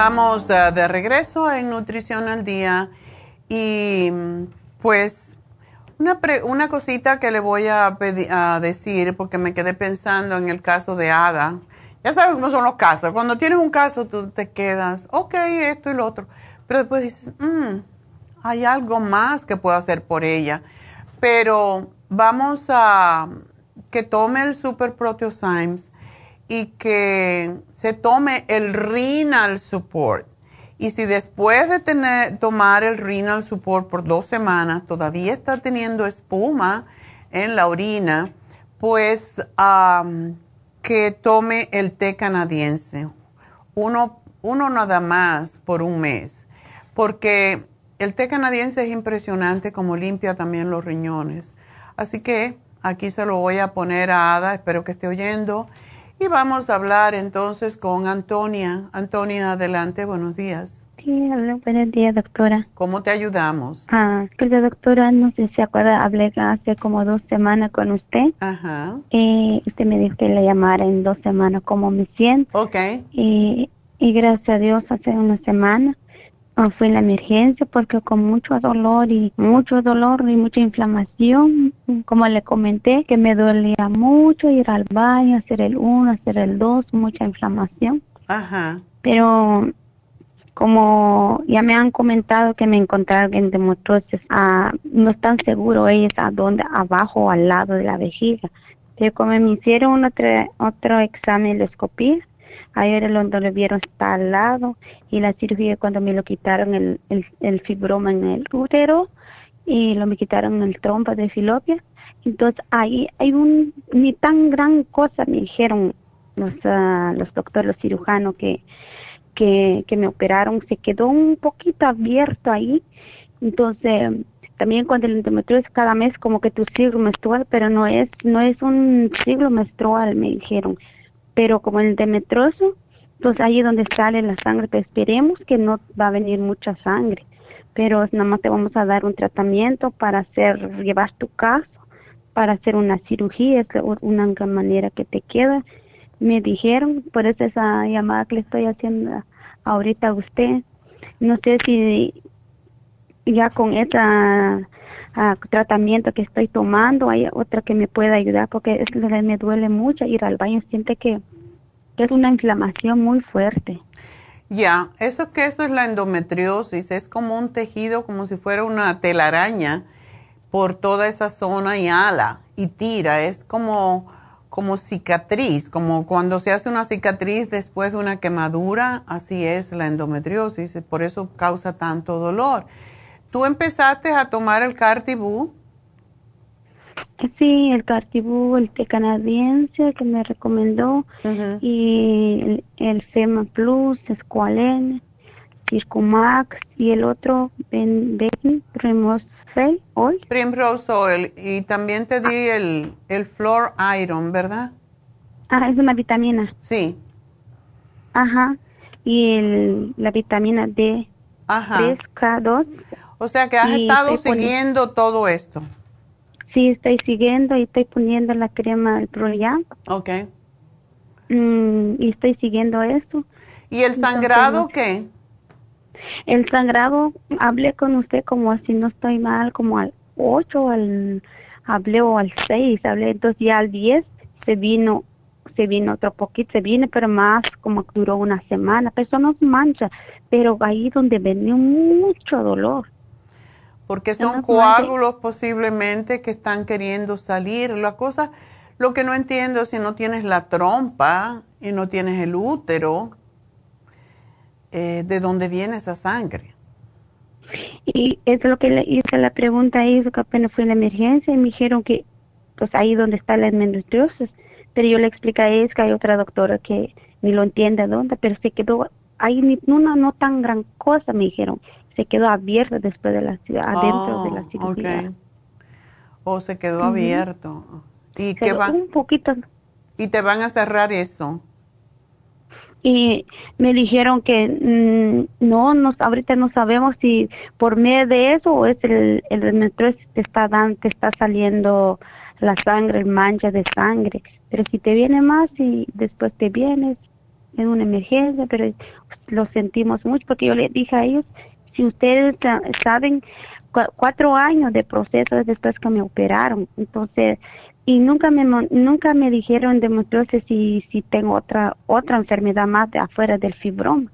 Estamos eh, de regreso en Nutrición al Día y pues una, una cosita que le voy a, a decir porque me quedé pensando en el caso de Ada. Ya sabes cómo son los casos. Cuando tienes un caso tú te quedas, ok, esto y lo otro, pero después dices, "Mm, hay algo más que puedo hacer por ella. Pero vamos a que tome el Super Proteosymes y que se tome el renal support. Y si después de tener, tomar el renal support por dos semanas todavía está teniendo espuma, en la orina, pues que tome el té canadiense, uno, uno nada más por un mes, porque el té canadiense es impresionante como limpia también los riñones. Así que aquí se lo voy a poner a Ada, espero que esté oyendo. Y vamos a hablar entonces con Antonia. Antonia, adelante, buenos días. Sí, buenos días, doctora. ¿Cómo te ayudamos? Ah, querida doctora, no sé si se acuerda, hablé hace como dos semanas con usted. Ajá. Y usted me dijo que le llamara en dos semanas cómo me siento. Ok. Y, y gracias a Dios hace una semana fui en la emergencia porque con mucho dolor y mucho dolor y mucha inflamación, como le comenté, que me dolía mucho ir al baño, hacer el uno, hacer el dos, mucha inflamación. Ajá. Pero como ya me han comentado que me encontraron en demotrosis, ah, no están seguros ellos a dónde, abajo o al lado de la vejiga. Pero como me hicieron otro, otro examen de escopía, Ayer lo vieron lado y la cirugía cuando me lo quitaron el, el, fibroma en el útero y lo me quitaron el trompa de filopia. Entonces ahí hay un, ni tan gran cosa me dijeron los, los doctores, los cirujanos que, que, que me operaron, se quedó un poquito abierto ahí. Entonces también cuando el endometriosis cada mes como que tu ciclo menstrual, pero no es, no es un ciclo menstrual, me dijeron pero como el demetroso, pues ahí donde sale la sangre, pues esperemos que no va a venir mucha sangre, pero nada más te vamos a dar un tratamiento para hacer, llevar tu caso, para hacer una cirugía, es una manera que te queda. Me dijeron, por eso esa llamada que le estoy haciendo ahorita a usted, no sé si ya con tratamiento que estoy tomando hay otra que me pueda ayudar porque me duele mucho ir al baño, siente que es una inflamación muy fuerte. Ya, eso que eso es la endometriosis, es como un tejido, como si fuera una telaraña por toda esa zona y ala y tira, es como, como cicatriz, como cuando se hace una cicatriz después de una quemadura, así es la endometriosis, por eso causa tanto dolor. ¿Tú empezaste a tomar el Cartibú? Sí, el Cartibú, el té canadiense que me recomendó y el, FEMA Plus, Esqualene, Circumax y el otro Ben, ben Primrose Oil. Primrose Oil y también te di el, el Flor Iron, ¿verdad? Ah, es una vitamina. Sí. Ajá. Y el, la vitamina D. Ajá. 3K2. O sea que has estado siguiendo todo esto. Sí, estoy siguiendo y estoy poniendo la crema del Proyam. Ok. Mm, y estoy siguiendo eso. ¿Y el sangrado qué? El sangrado, hablé con usted como si no estoy mal, como al 8, al, hablé o al 6, hablé, entonces ya al 10 se vino, se vino otro poquito, se viene, pero más como duró una semana, pero eso no mancha, pero ahí donde venía mucho dolor porque son coágulos posiblemente que están queriendo salir. La cosa, lo que no entiendo es si no tienes la trompa y no tienes el útero, eh, ¿de dónde viene esa sangre? Y es lo que le hice la pregunta ahí, que apenas fue en la emergencia y me dijeron que, pues ahí donde está la endometriosis. Pero yo le expliqué a es que hay otra doctora que ni lo entiende dónde, pero se quedó ahí ni una no tan gran cosa, me dijeron se quedó abierto después de la adentro de la oh, cirugía. O se quedó abierto. ¿Y qué van? Un poquito. ¿Y te van a cerrar eso? Y me dijeron que mm, no, no, ahorita no sabemos si por medio de eso o es el, el te está dando, te está saliendo la sangre, el mancha de sangre. Pero si te viene más y después te vienes en una emergencia, pero lo sentimos mucho porque yo le dije a ellos si ustedes saben, cuatro años de proceso después que me operaron, entonces, y nunca me nunca me dijeron demostrarse si si tengo otra otra enfermedad más de afuera del fibroma.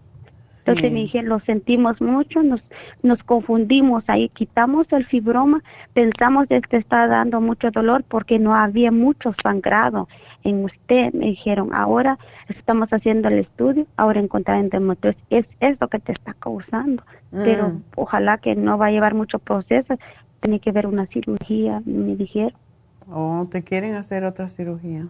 Entonces me dijeron, lo sentimos mucho, nos, nos confundimos ahí, quitamos el fibroma, pensamos que está dando mucho dolor porque no había mucho sangrado en usted. Me dijeron, ahora estamos haciendo el estudio, ahora encontrar endometriosis es, es lo que te está causando, pero mm. ojalá que no va a llevar mucho proceso, tiene que ver una cirugía, me dijeron. Oh, te quieren hacer otra cirugía.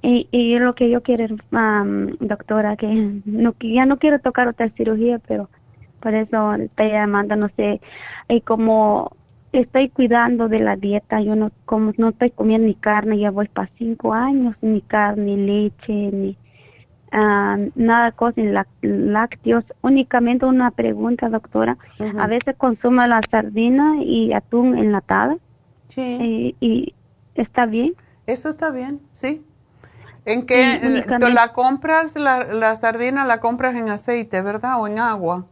Y, y lo que yo quiero, um, doctora, que no, ya no quiero tocar otra cirugía, pero por eso estoy llamando, no sé, y como estoy cuidando de la dieta, yo no como no estoy comiendo ni carne, ya voy para cinco años, ni carne, ni leche, ni ah, nada cosa, ni lácteos. Únicamente una pregunta, doctora. A veces consumo la sardina y atún enlatada. Sí. Y, y está bien. Eso está bien, sí. ¿En qué? ¿La compras, la, la sardina la compras en aceite, verdad? ¿O en agua?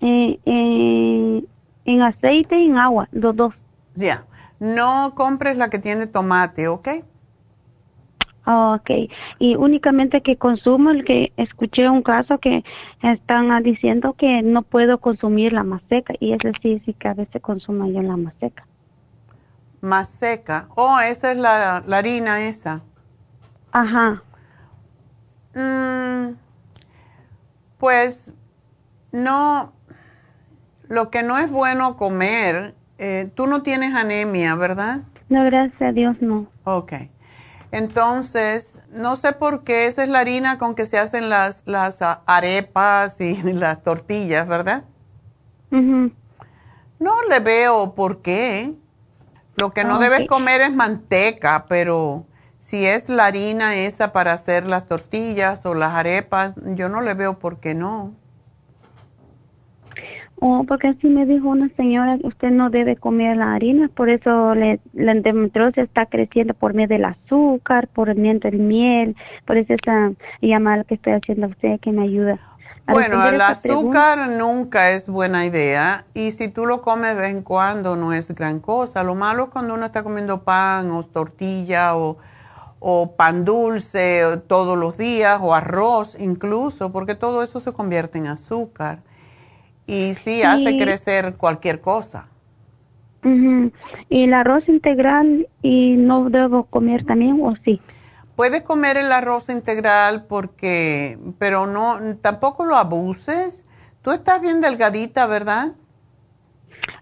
Eh, eh, en aceite y en agua, los dos. Ya. No compres la que tiene tomate, ¿ok? Ok. Y únicamente que consumo el que escuché un caso que están diciendo que no puedo consumir la más seca. Y es sí, sí que a veces consumo yo la más seca. Más seca. Oh, esa es la, la harina esa. Ajá. Mm, pues no, lo que no es bueno comer, eh, tú no tienes anemia, ¿verdad? No, gracias a Dios no. Ok. Entonces, no sé por qué esa es la harina con que se hacen las, las arepas y <laughs> las tortillas, ¿verdad? No le veo por qué. Lo que no debes comer es manteca, pero si es la harina esa para hacer las tortillas o las arepas, yo no le veo por qué no. Oh, porque así me dijo una señora, usted no debe comer la harina, por eso le, la endometriosis está creciendo por medio del azúcar, por medio del miel, por eso esa llamada que estoy haciendo a usted que me ayuda. bueno, el azúcar nunca es buena idea y si tú lo comes de vez en cuando no es gran cosa. Lo malo es cuando uno está comiendo pan o tortilla o, o pan dulce todos los días o arroz incluso, porque todo eso se convierte en azúcar y sí, hace crecer cualquier cosa. ¿Y el arroz integral y no debo comer también o sí? Puedes comer el arroz integral porque, pero no, tampoco lo abuses. Tú estás bien delgadita, ¿verdad?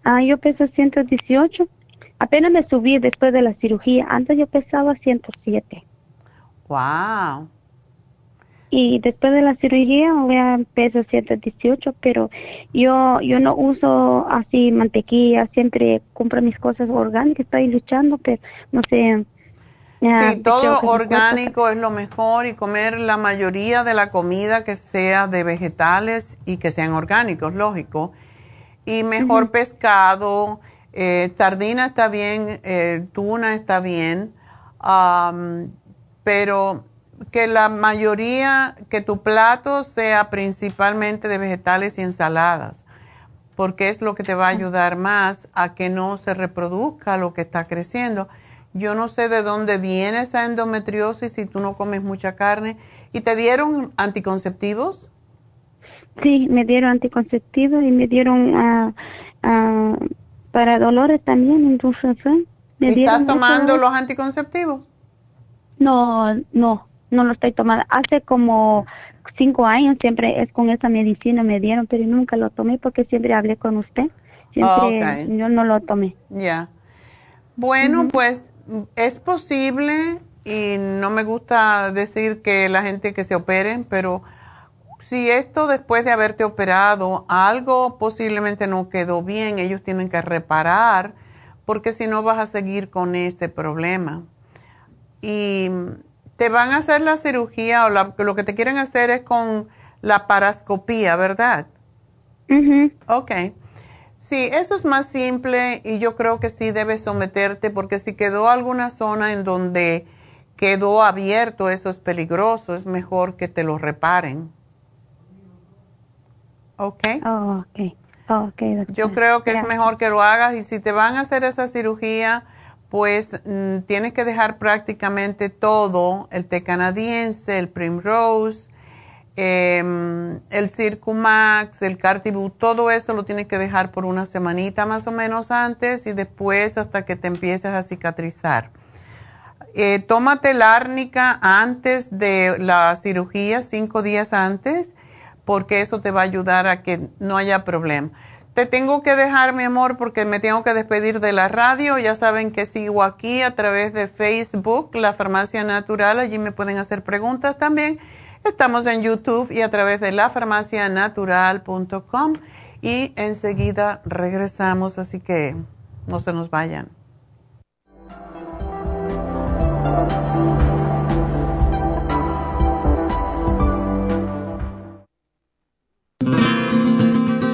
Ah, yo peso 118. Apenas me subí después de la cirugía. Antes yo pesaba 107. Wow y después de la cirugía voy a pesar 118, pero yo yo no uso así mantequilla, siempre compro mis cosas orgánicas, estoy luchando, pero no sé. Sí, todo orgánico es lo mejor y comer la mayoría de la comida que sea de vegetales y que sean orgánicos, lógico. Y mejor pescado, eh, sardina está bien, eh, tuna está bien, pero que la mayoría, que tu plato sea principalmente de vegetales y ensaladas, porque es lo que te va a ayudar más a que no se reproduzca lo que está creciendo. Yo no sé de dónde viene esa endometriosis si tú no comes mucha carne. ¿Y te dieron anticonceptivos? Sí, me dieron anticonceptivos y me dieron uh, uh, para dolores también. Entonces, me ¿Estás tomando los anticonceptivos? No, no no lo estoy tomando. Hace como cinco años siempre es con esa medicina me dieron, pero nunca lo tomé porque siempre hablé con usted. Siempre yo no lo tomé. Ya. Bueno, pues es posible y no me gusta decir que la gente que se operen, pero si esto después de haberte operado, algo posiblemente no quedó bien, ellos tienen que reparar porque si no vas a seguir con este problema. Y te van a hacer la cirugía o lo que te quieren hacer es con la parascopía, ¿verdad? Mhm. Ok. Sí, eso es más simple y yo creo que sí debes someterte porque si quedó alguna zona en donde quedó abierto, eso es peligroso, es mejor que te lo reparen. ¿Ok? Oh, ok. Oh, okay yo creo que es mejor que lo hagas y si te van a hacer esa cirugía, pues mm, tienes que dejar prácticamente todo, el té canadiense, el Primrose, em, el Circumax, el Cartibú, todo eso lo tienes que dejar por una semanita más o menos antes y después hasta que te empieces a cicatrizar. Eh, tómate la árnica antes de la cirugía, cinco días antes, porque eso te va a ayudar a que no haya problema. Te tengo que dejar, mi amor, porque me tengo que despedir de la radio. Ya saben que sigo aquí a través de Facebook, La Farmacia Natural. Allí me pueden hacer preguntas también. Estamos en YouTube y a través de lafarmacianatural.com. Y enseguida regresamos, así que no se nos vayan.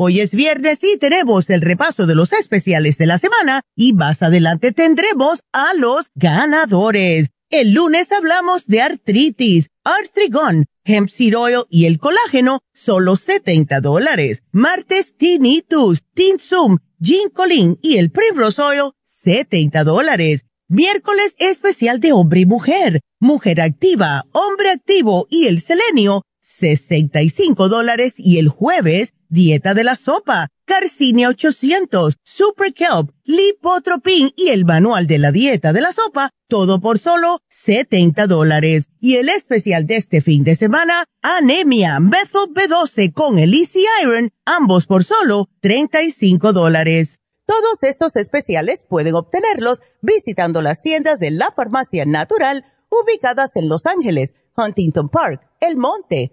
Hoy es viernes y tenemos el repaso de los especiales de la semana y más adelante tendremos a los ganadores. El lunes hablamos de artritis, artrigón, hemp seed oil y el colágeno, solo 70 dólares. Martes, tinnitus, tinsum, ginkolin y el primrose oil, 70 dólares. Miércoles especial de hombre y mujer, mujer activa, hombre activo y el selenio, 65 dólares. Y el jueves, dieta de la sopa, Carcinia 800, Super Kelp, Lipotropin y el manual de la dieta de la sopa, todo por solo 70 dólares. Y el especial de este fin de semana, Anemia, Methyl B12 con el Easy Iron, ambos por solo 35 dólares. Todos estos especiales pueden obtenerlos visitando las tiendas de la farmacia natural ubicadas en Los Ángeles, Huntington Park, El Monte,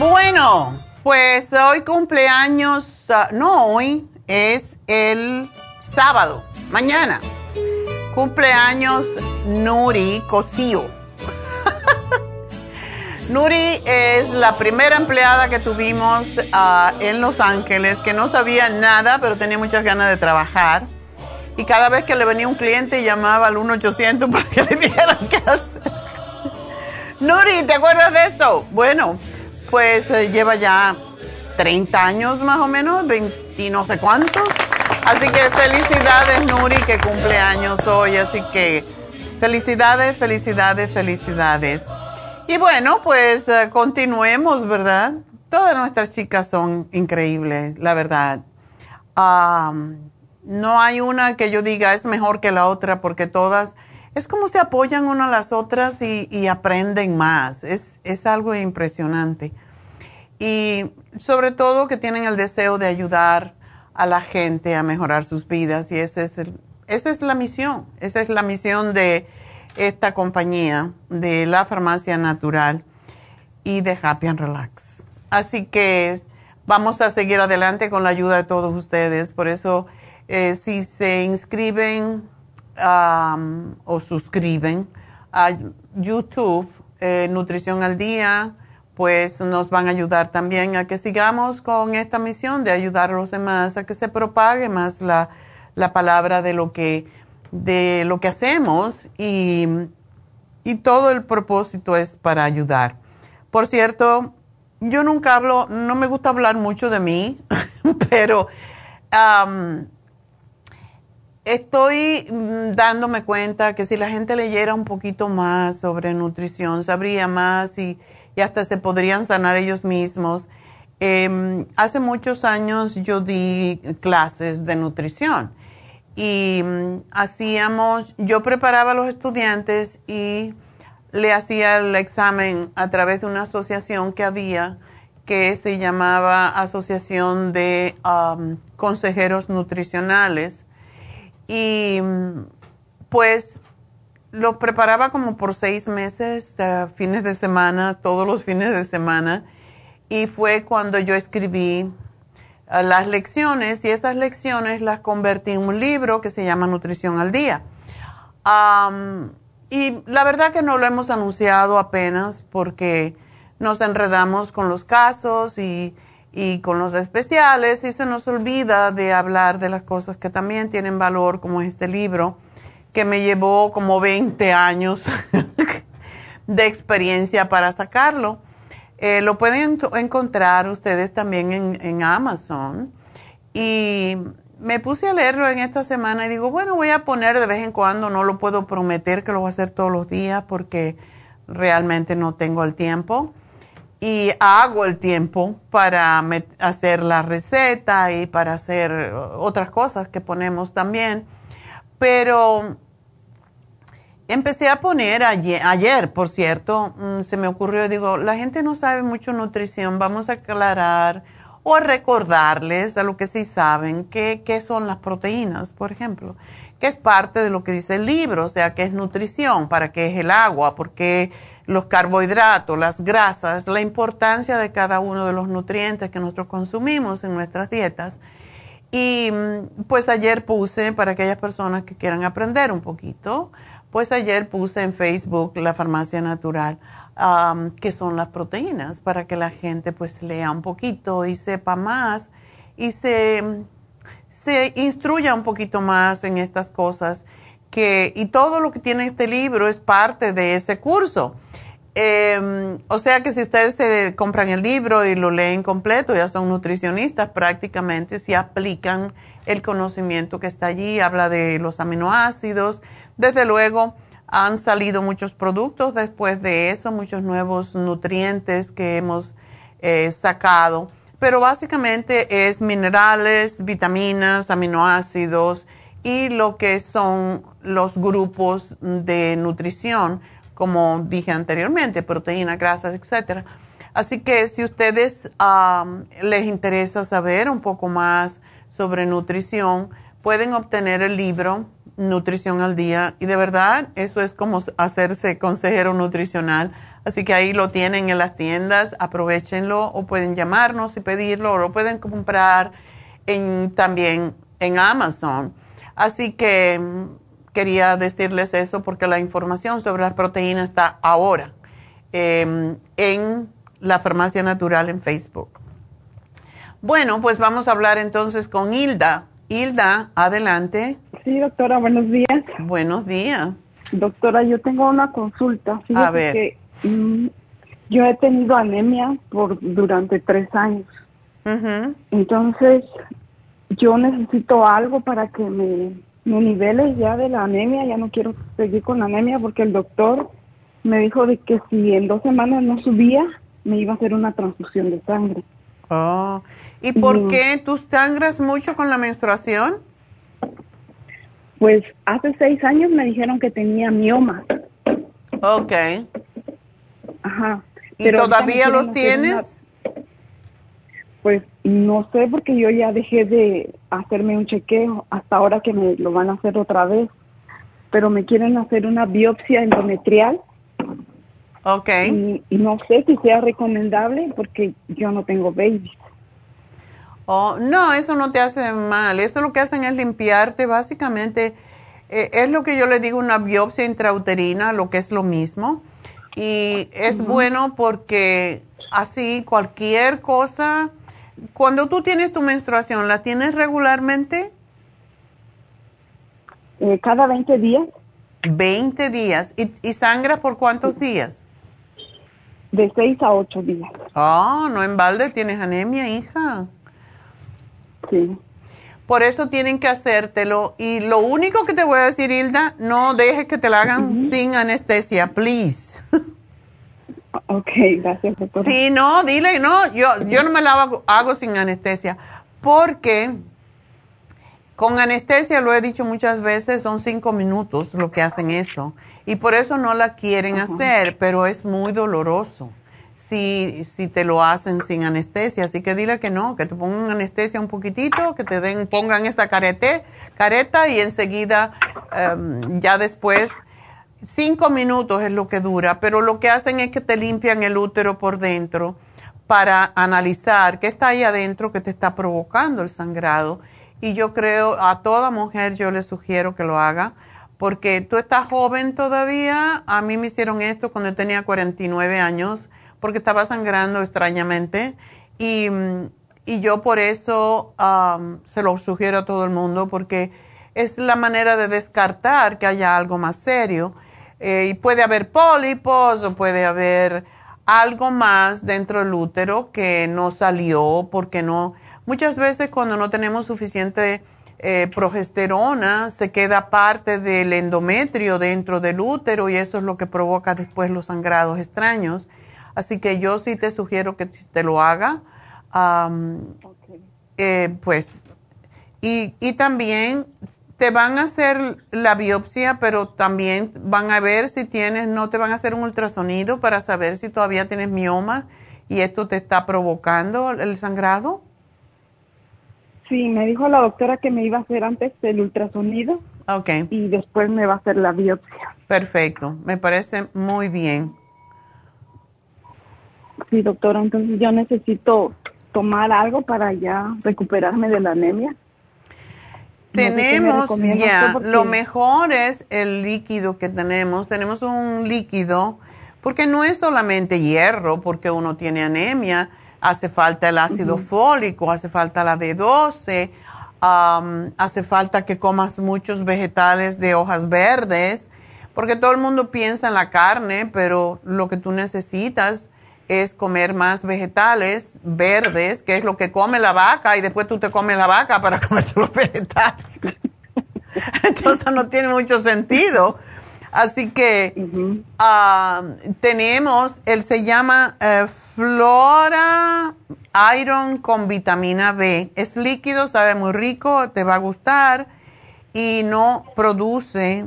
Bueno, pues hoy cumpleaños, ah, no hoy, es el sábado, mañana. Cumpleaños Nuri Cosío. <laughs> Nuri es la primera empleada que tuvimos ah, en Los Ángeles que no sabía nada, pero tenía muchas ganas de trabajar. Y cada vez que le venía un cliente llamaba al 1-800 para que le <laughs> dijeran qué hacer. Nuri, ¿te acuerdas de eso? Bueno, pues eh, lleva ya 30 años más o menos, 20 no sé cuántos. Así que felicidades Nuri que cumple años hoy, así que felicidades, felicidades, felicidades. Y bueno, pues eh, continuemos, ¿verdad? Todas nuestras chicas son increíbles, la verdad. no hay una que yo diga es mejor que la otra porque todas es como se apoyan una a las otras y, aprenden más. Es, es, algo impresionante. Y sobre todo que tienen el deseo de ayudar a la gente a mejorar sus vidas y ese es esa es la misión. Esa es la misión de esta compañía de la farmacia natural y de Happy and Relax. Así que vamos a seguir adelante con la ayuda de todos ustedes. Por eso, eh, si se inscriben o suscriben a YouTube, eh, Nutrición al Día, pues nos van a ayudar también a que sigamos con esta misión de ayudar a los demás, a que se propague más la, la palabra de lo que, de lo que hacemos y, y todo el propósito es para ayudar. Por cierto, yo nunca hablo, no me gusta hablar mucho de mí, <laughs> pero estoy mm, dándome cuenta que si la gente leyera un poquito más sobre nutrición, sabría más y, hasta se podrían sanar ellos mismos. Em, hace muchos años yo di clases de nutrición y mm, hacíamos, yo preparaba a los estudiantes y le hacía el examen a través de una asociación que había que se llamaba Asociación de Consejeros Nutricionales y pues lo preparaba como por seis meses, fines de semana, todos los fines de semana. Y fue cuando yo escribí eh, las lecciones y esas lecciones las convertí en un libro que se llama Nutrición al Día. y la verdad que no lo hemos anunciado apenas porque nos enredamos con los casos y y con los especiales y se nos olvida de hablar de las cosas que también tienen valor, como este libro, que me llevó como 20 años <laughs> de experiencia para sacarlo. Eh, lo pueden encontrar ustedes también en, en Amazon. Y me puse a leerlo en esta semana y digo, bueno, voy a poner de vez en cuando, no lo puedo prometer que lo voy a hacer todos los días porque realmente no tengo el tiempo y hago el tiempo para hacer la receta y para hacer otras cosas que ponemos también. Pero empecé a poner ayer, ayer por cierto, mm, se me ocurrió, digo, la gente no sabe mucho nutrición, vamos a aclarar o a recordarles a lo que sí saben, qué, qué son las proteínas, por ejemplo, que es parte de lo que dice el libro, o sea, qué es nutrición, para qué es el agua, porque los carbohidratos, las grasas, la importancia de cada uno de los nutrientes que nosotros consumimos en nuestras dietas. Y mm, pues ayer puse, para aquellas personas que quieran aprender un poquito, pues ayer puse en Facebook la farmacia natural, que son las proteínas, para que la gente pues lea un poquito y sepa más y se, se instruya un poquito más en estas cosas. Que, y todo lo que tiene este libro es parte de ese curso. Eh, o sea que si ustedes se compran el libro y lo leen completo, ya son nutricionistas prácticamente, si aplican el conocimiento que está allí, habla de los aminoácidos. Desde luego, han salido muchos productos después de eso, muchos nuevos nutrientes que hemos eh, sacado. Pero básicamente es minerales, vitaminas, aminoácidos y lo que son los grupos de nutrición como dije anteriormente, proteínas, grasas, etcétera. Así que si ustedes les interesa saber un poco más sobre nutrición, pueden obtener el libro Nutrición al Día y de verdad eso es como hacerse consejero nutricional. Así que ahí lo tienen en las tiendas, aprovechenlo o pueden llamarnos y pedirlo o lo pueden comprar en, también en Amazon. Así que quería decirles eso porque la información sobre las proteínas está ahora em, en la farmacia natural en Facebook. Bueno, pues vamos a hablar entonces con Hilda. Hilda, adelante. Sí, doctora, buenos días. Buenos días. Doctora, yo tengo una consulta. a ver. Que, mm, yo he tenido anemia por durante tres años. Entonces, yo necesito algo para que me mis niveles ya de la anemia, ya no quiero seguir con la anemia porque el doctor me dijo de que si en dos semanas no subía, me iba a hacer una transfusión de sangre. Oh, ¿y por qué tú sangras mucho con la menstruación? Pues hace seis años me dijeron que tenía mioma. Ok. Ajá. ¿Y todavía los tienes? Pues no sé porque yo ya dejé de hacerme un chequeo hasta ahora que me lo van a hacer otra vez. pero me quieren hacer una biopsia endometrial. Ok. Y, y no sé si sea recomendable porque yo no tengo baby. Oh, no, eso no te hace mal. Eso lo que hacen es limpiarte básicamente. eh, es lo que yo le digo una biopsia intrauterina, lo que es lo mismo. Y es bueno porque así cualquier cosa, cuando tú tienes tu menstruación, ¿la tienes regularmente? Eh, cada 20 días. 20 días. ¿Y, y sangras por cuántos días? De 6 a 8 días. Ah, no en balde tienes anemia, hija. Sí. Por eso tienen que hacértelo. Y lo único que te voy a decir, Hilda, no dejes que te la hagan sin anestesia, please. Ok, gracias, doctora. Sí, no, dile, no, yo, yo no me la hago, hago sin anestesia. Porque con anestesia, lo he dicho muchas veces, son cinco minutos lo que hacen eso. Y por eso no la quieren hacer, pero es muy doloroso si, si te lo hacen sin anestesia. Así que dile que no, que te pongan anestesia un poquitito, que te den, pongan esa carete, careta y enseguida, em, ya después, cinco minutos es lo que dura, pero lo que hacen es que te limpian el útero por dentro para analizar qué está ahí adentro que te está provocando el sangrado. Y yo creo, a toda mujer yo le sugiero que lo haga, porque tú estás joven todavía. A mí me hicieron esto cuando tenía 49 años, porque estaba sangrando extrañamente. Y, y yo por eso um, se lo sugiero a todo el mundo, porque es la manera de descartar que haya algo más serio. Eh, y puede haber pólipos o puede haber algo más dentro del útero que no salió porque no Muchas veces cuando no tenemos suficiente eh, progesterona, se queda parte del endometrio dentro del útero y eso es lo que provoca después los sangrados extraños. Así que yo sí te sugiero que te lo haga. eh, pues, y, y también te van a hacer la biopsia, pero también van a ver si tienes, no te van a hacer un ultrasonido para saber si todavía tienes mioma y esto te está provocando el sangrado. Sí, me dijo la doctora que me iba a hacer antes el ultrasonido. Ok. Y después me va a hacer la biopsia. Perfecto, me parece muy bien. Sí, doctora, entonces yo necesito tomar algo para ya recuperarme de la anemia. Tenemos ya, lo mejor es el líquido que tenemos. Tenemos un líquido, porque no es solamente hierro, porque uno tiene anemia hace falta el ácido fólico, hace falta la B12, um, hace falta que comas muchos vegetales de hojas verdes, porque todo el mundo piensa en la carne, pero lo que tú necesitas es comer más vegetales verdes, que es lo que come la vaca, y después tú te comes la vaca para <laughs> comerte los vegetales. <laughs> Entonces no tiene mucho sentido. Así que uh, tenemos, él se llama uh, Flora Iron con vitamina B. Es líquido, sabe muy rico, te va a gustar y no produce,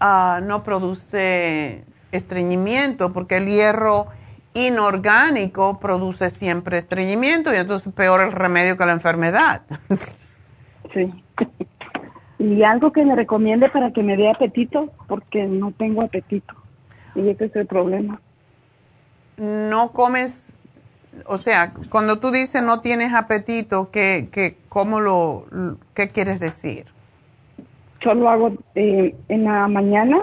uh, no produce estreñimiento porque el hierro inorgánico produce siempre estreñimiento y entonces peor el remedio que la enfermedad. <laughs> sí. Y algo que me recomiende para que me dé apetito, porque no tengo apetito. Y ese es el problema. No comes, o sea, cuando tú dices no tienes apetito, ¿qué, qué, cómo lo, qué quieres decir? Solo hago eh, en la mañana,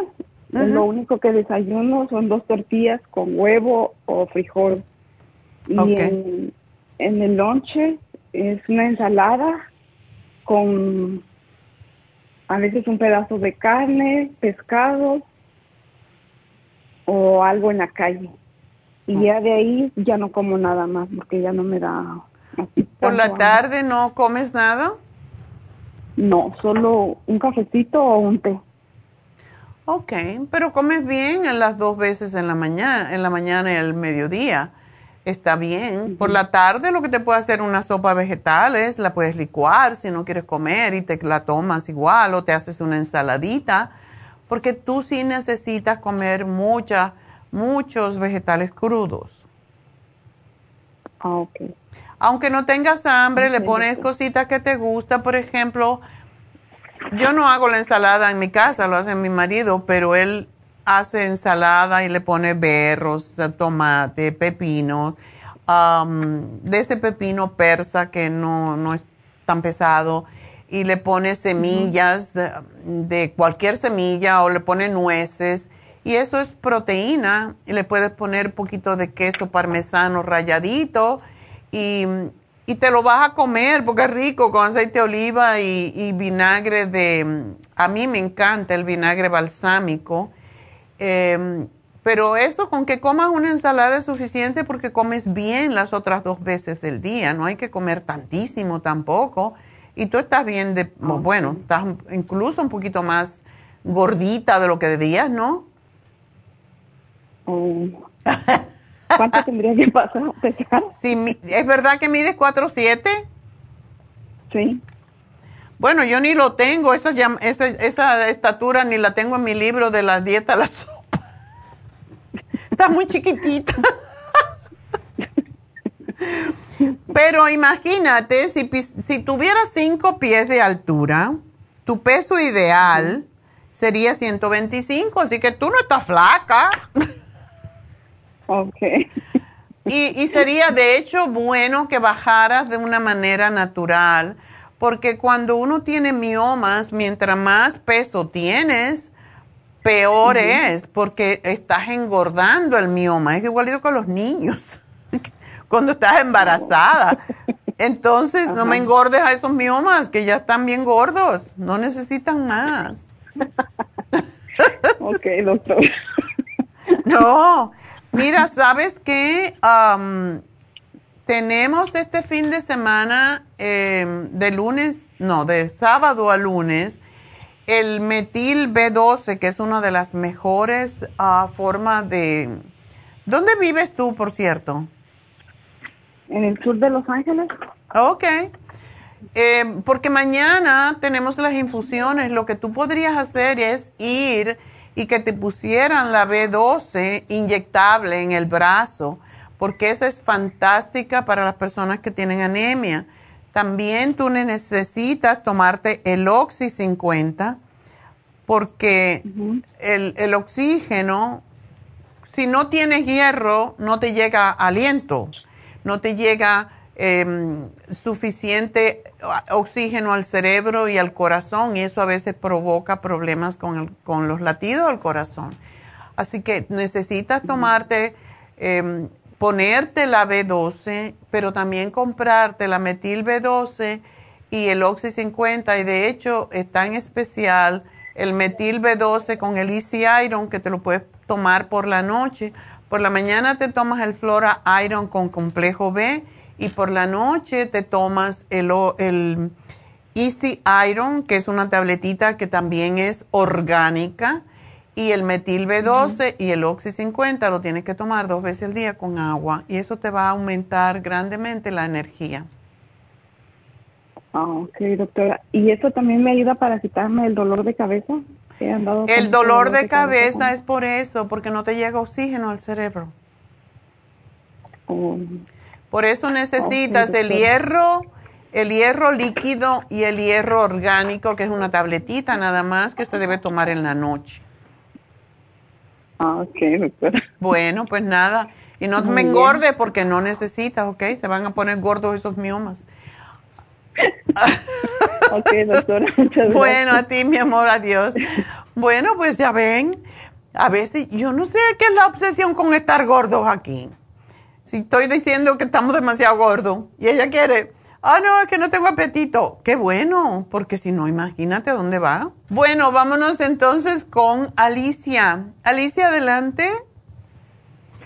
uh -huh. lo único que desayuno son dos tortillas con huevo o frijol. Y okay. en, en el lonche es una ensalada con a veces un pedazo de carne, pescado o algo en la calle. Y ya de ahí ya no como nada más porque ya no me da. ¿Por la tarde no comes nada? No, solo un cafecito o un té. Ok, pero comes bien en las dos veces en la mañana, en la mañana y el mediodía. Está bien. Uh -huh. Por la tarde lo que te puede hacer una sopa vegetales, la puedes licuar si no quieres comer y te la tomas igual o te haces una ensaladita, porque tú sí necesitas comer mucha, muchos vegetales crudos. Ah, ok. Aunque no tengas hambre, okay, le pones okay. cositas que te gustan, por ejemplo, Yo no hago la ensalada en mi casa, lo hace mi marido, pero él hace ensalada y le pone berros, tomate, pepino, de ese pepino persa que no, no es tan pesado, y le pone semillas de, cualquier semilla o le pone nueces, y eso es proteína, y le puedes poner un poquito de queso parmesano rayadito, y, y te lo vas a comer porque es rico con aceite de oliva y, y vinagre de, a mí me encanta el vinagre balsámico Em, pero eso con que comas una ensalada es suficiente porque comes bien las otras dos veces del día. No hay que comer tantísimo tampoco. Y tú estás bien de, bueno, estás incluso un poquito más gordita de lo que debías, ¿no? Oh. <laughs> ¿Cuánto tendría que pasar? Sí, ¿Es verdad que mides 4'7"? Sí. Bueno, yo ni lo tengo, esa, esa, esa estatura ni la tengo en mi libro de la dieta la sopa. Está muy chiquitita. Pero imagínate, si, si tuvieras cinco pies de altura, tu peso ideal sería 125, así que tú no estás flaca. Ok. Y, y sería de hecho bueno que bajaras de una manera natural porque cuando uno tiene miomas, mientras más peso tienes, peor es, porque estás engordando el mioma. Es igualito con los niños, <laughs> cuando estás embarazada. Entonces, no me engordes a esos miomas, que ya están bien gordos, no necesitan más. <laughs> ok, doctor. <laughs> no, mira, ¿sabes qué? tenemos este fin de semana, em, de lunes, no, de sábado a lunes, el metil B12, que es una de las mejores ah, formas de... ¿Dónde vives tú, por cierto? En el sur de Los Ángeles. Ok. Em, porque mañana tenemos las infusiones. Lo que tú podrías hacer es ir y que te pusieran la B12 inyectable en el brazo porque esa es fantástica para las personas que tienen anemia. También tú necesitas tomarte el Oxy 50 porque el, oxígeno, si no tienes hierro, no te llega aliento, no te llega em, suficiente oxígeno al cerebro y al corazón y eso a veces provoca problemas con, con los latidos del corazón. Así que necesitas tomarte em, ponerte la B12, pero también comprarte la metil B12 y el Oxy 50. Y de hecho está en especial el metil B12 con el Easy Iron que te lo puedes tomar por la noche. Por la mañana te tomas el Flora Iron con complejo B y por la noche te tomas el, el Easy Iron, que es una tabletita que también es orgánica y el metil B12 y el Oxy 50 lo tienes que tomar dos veces al día con agua y eso te va a aumentar grandemente la energía. Ah, ok, doctora. ¿Y eso también me ayuda para quitarme el dolor de cabeza? el dolor, de, cabeza, es por eso, porque no te llega oxígeno al cerebro. Oh. Por eso necesitas el hierro, el hierro líquido y el hierro orgánico, que es una tabletita nada más que se debe tomar en la noche. Ah, ok, doctora. Bueno, pues nada. Y no me engorde porque no necesitas, ¿ok? Se van a poner gordos esos miomas. <laughs> ok, doctora, <laughs> muchas gracias. Bueno, a ti, mi amor, adiós. Bueno, pues ya ven, a veces yo no sé qué es la obsesión con estar gordos aquí. Si estoy diciendo que estamos demasiado gordos y ella quiere Ah, no, es que no tengo apetito. Qué bueno, porque si no, imagínate dónde va. Bueno, vámonos entonces con Alicia. Alicia, adelante.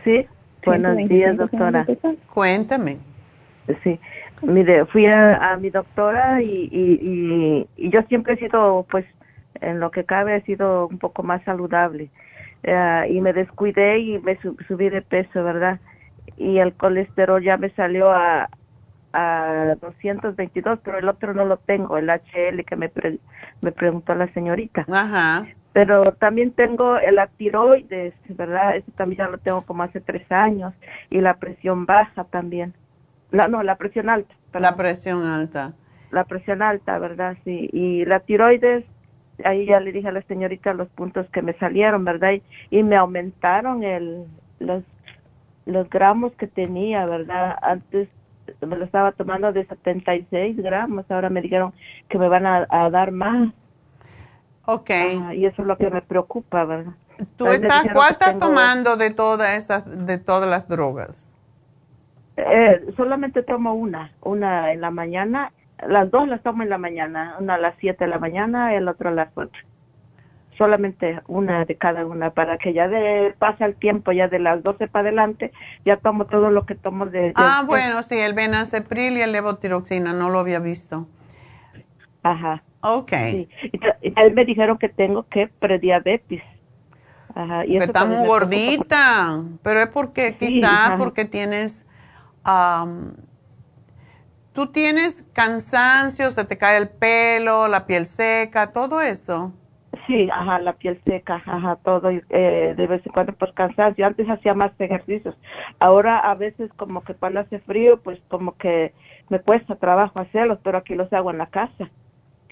Sí, buenos días, doctora. Cuéntame. Sí, mire, fui a, mi doctora y, y, yo siempre he sido, pues, en lo que cabe, he sido un poco más saludable. Eh, y me descuidé y me subí de peso, ¿verdad? Y el colesterol ya me salió a, a 222, pero el otro no lo tengo, el HL que me, me preguntó la señorita. Ajá. Pero también tengo el tiroides, ¿verdad? Ese también ya lo tengo como hace tres años. Y la presión baja también. La, no, la presión alta. La presión alta. La presión alta, ¿verdad? Sí. Y la tiroides ahí ya le dije a la señorita los puntos que me salieron, ¿verdad? Y, y me aumentaron el, los, los gramos que tenía, ¿verdad? Antes me lo estaba tomando de 76 gramos, ahora me dijeron que me van a, a dar más. Ok. Ajá, y eso es lo que me preocupa, ¿verdad? ¿Tú estás, cuál estás tengo- tomando de todas esas, de todas las drogas? Eh, solamente tomo una, una en la mañana, las dos las tomo en la mañana, una a las 7 de la mañana, el otro a las 8. Solamente una de cada una, para que ya de, pasa el tiempo, ya de las 12 para adelante, ya tomo todo lo que tomo de... de Ah, usted. bueno, sí, el Benacepril y el levotiroxina, no lo había visto. Ajá. Ok. Sí. Y, me dijeron que tengo que prediabetes. Ajá. Y está muy preocupa gordita, pero es porque Sí, quizás porque tienes, am, tú tienes cansancio, se te cae el pelo, la piel seca, todo eso. Sí, ajá, la piel seca, ajá, todo, eh, de vez en cuando por cansancio. Antes hacía más ejercicios. Ahora a veces como que cuando hace frío, pues como que me cuesta trabajo hacerlos, pero aquí los hago en la casa.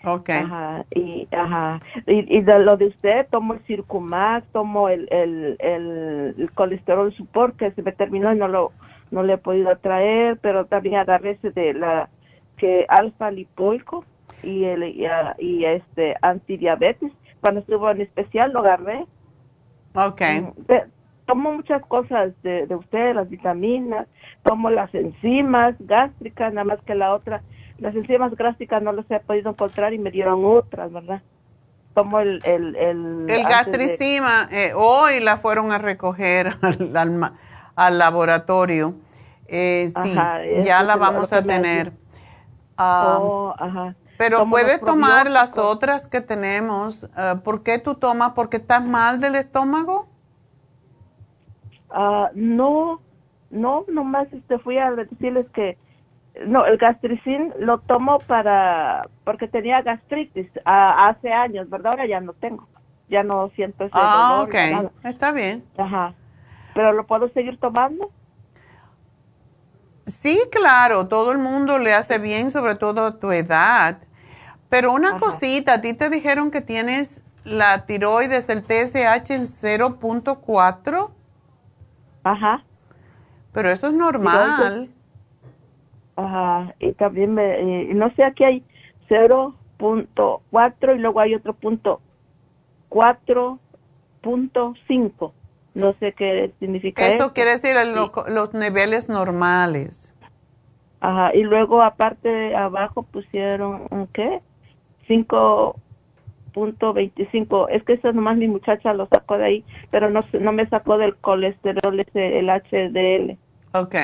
Ok. Ajá, y, ajá, y, y de lo de usted, tomo el Circumax, tomo el, el, el, el colesterol support que se me terminó y no lo, no le he podido traer, pero también agarré ese de la, que alfa lipoico y el, y, ah, y este antidiabetes, cuando estuvo en especial lo agarré. Ok. De- tomo muchas cosas de, de usted, las vitaminas, tomo las enzimas gástricas, nada más que la otra, las enzimas gástricas no las he podido encontrar y me dieron otras, ¿verdad? Tomo el... El, el, El antes de- gastricima, eh, hoy la fueron a recoger <laughs> al, al laboratorio. Eh, sí, Ajá, ya la vamos a tener. Oh, ajá. Pero puedes tomar las otras que tenemos. Ah, ¿Por qué tú tomas? ¿Porque estás mal del estómago? Ah, no, no, nomás este, fui a decirles que no, el gastricin lo tomo para, porque tenía gastritis ah, hace años, ¿verdad? Ahora ya no tengo, ya no siento ese Ah, dolor. ok. ni nada. Está bien. Ajá. ¿Pero lo puedo seguir tomando? Sí, claro, todo el mundo le hace bien, sobre todo a tu edad. Pero una cosita, a ti te dijeron que tienes la tiroides, el TSH en 0.4. Ajá. Pero eso es normal. Ajá. Y también me, no sé, aquí hay 0.4 y luego hay otro punto 4.5. No sé qué significa eso. Eso quiere decir el- los niveles normales. Ajá, y luego aparte abajo pusieron, ¿un ¿qué? 5.25. Es que eso nomás mi muchacha lo sacó de ahí, pero no, no me sacó del colesterol, ese, el HDL. Ok.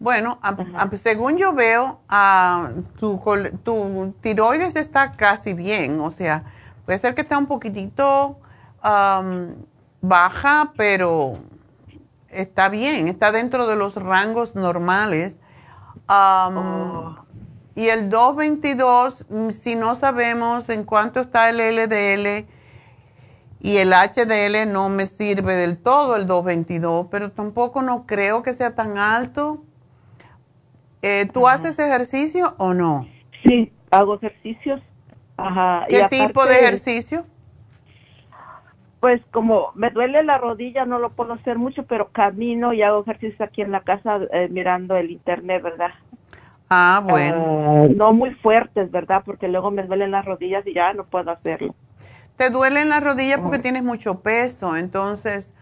Bueno, a- a- según yo veo, ah, tu, tu tiroides está casi bien. O sea, puede ser que esté un poquitito am, baja, pero está bien, está dentro de los rangos normales. Am, Y el 222, mm, si no sabemos en cuánto está el LDL y el HDL, no me sirve del todo el 222, pero tampoco no creo que sea tan alto. Eh, ¿Tú haces ejercicio o no? Sí, hago ejercicios. Ajá. y ¿Qué tipo de ejercicio? Pues como me duele la rodilla, no lo puedo hacer mucho, pero camino y hago ejercicio aquí en la casa eh, mirando el internet, ¿verdad? Ah, bueno. Ah, no muy fuertes, ¿verdad? Porque luego me duelen las rodillas y ya no puedo hacerlo. Te duelen las rodillas porque tienes mucho peso, entonces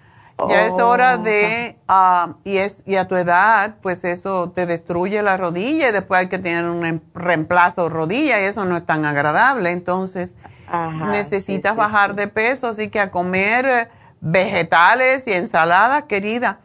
ya es hora Oh, de, ah, y, es, y a tu edad, pues eso te destruye la rodilla y después hay que tener un em- reemplazo rodilla y eso no es tan agradable, entonces Ajá, necesitas sí, sí, bajar de peso, así que a comer eh, vegetales y ensalada, querida,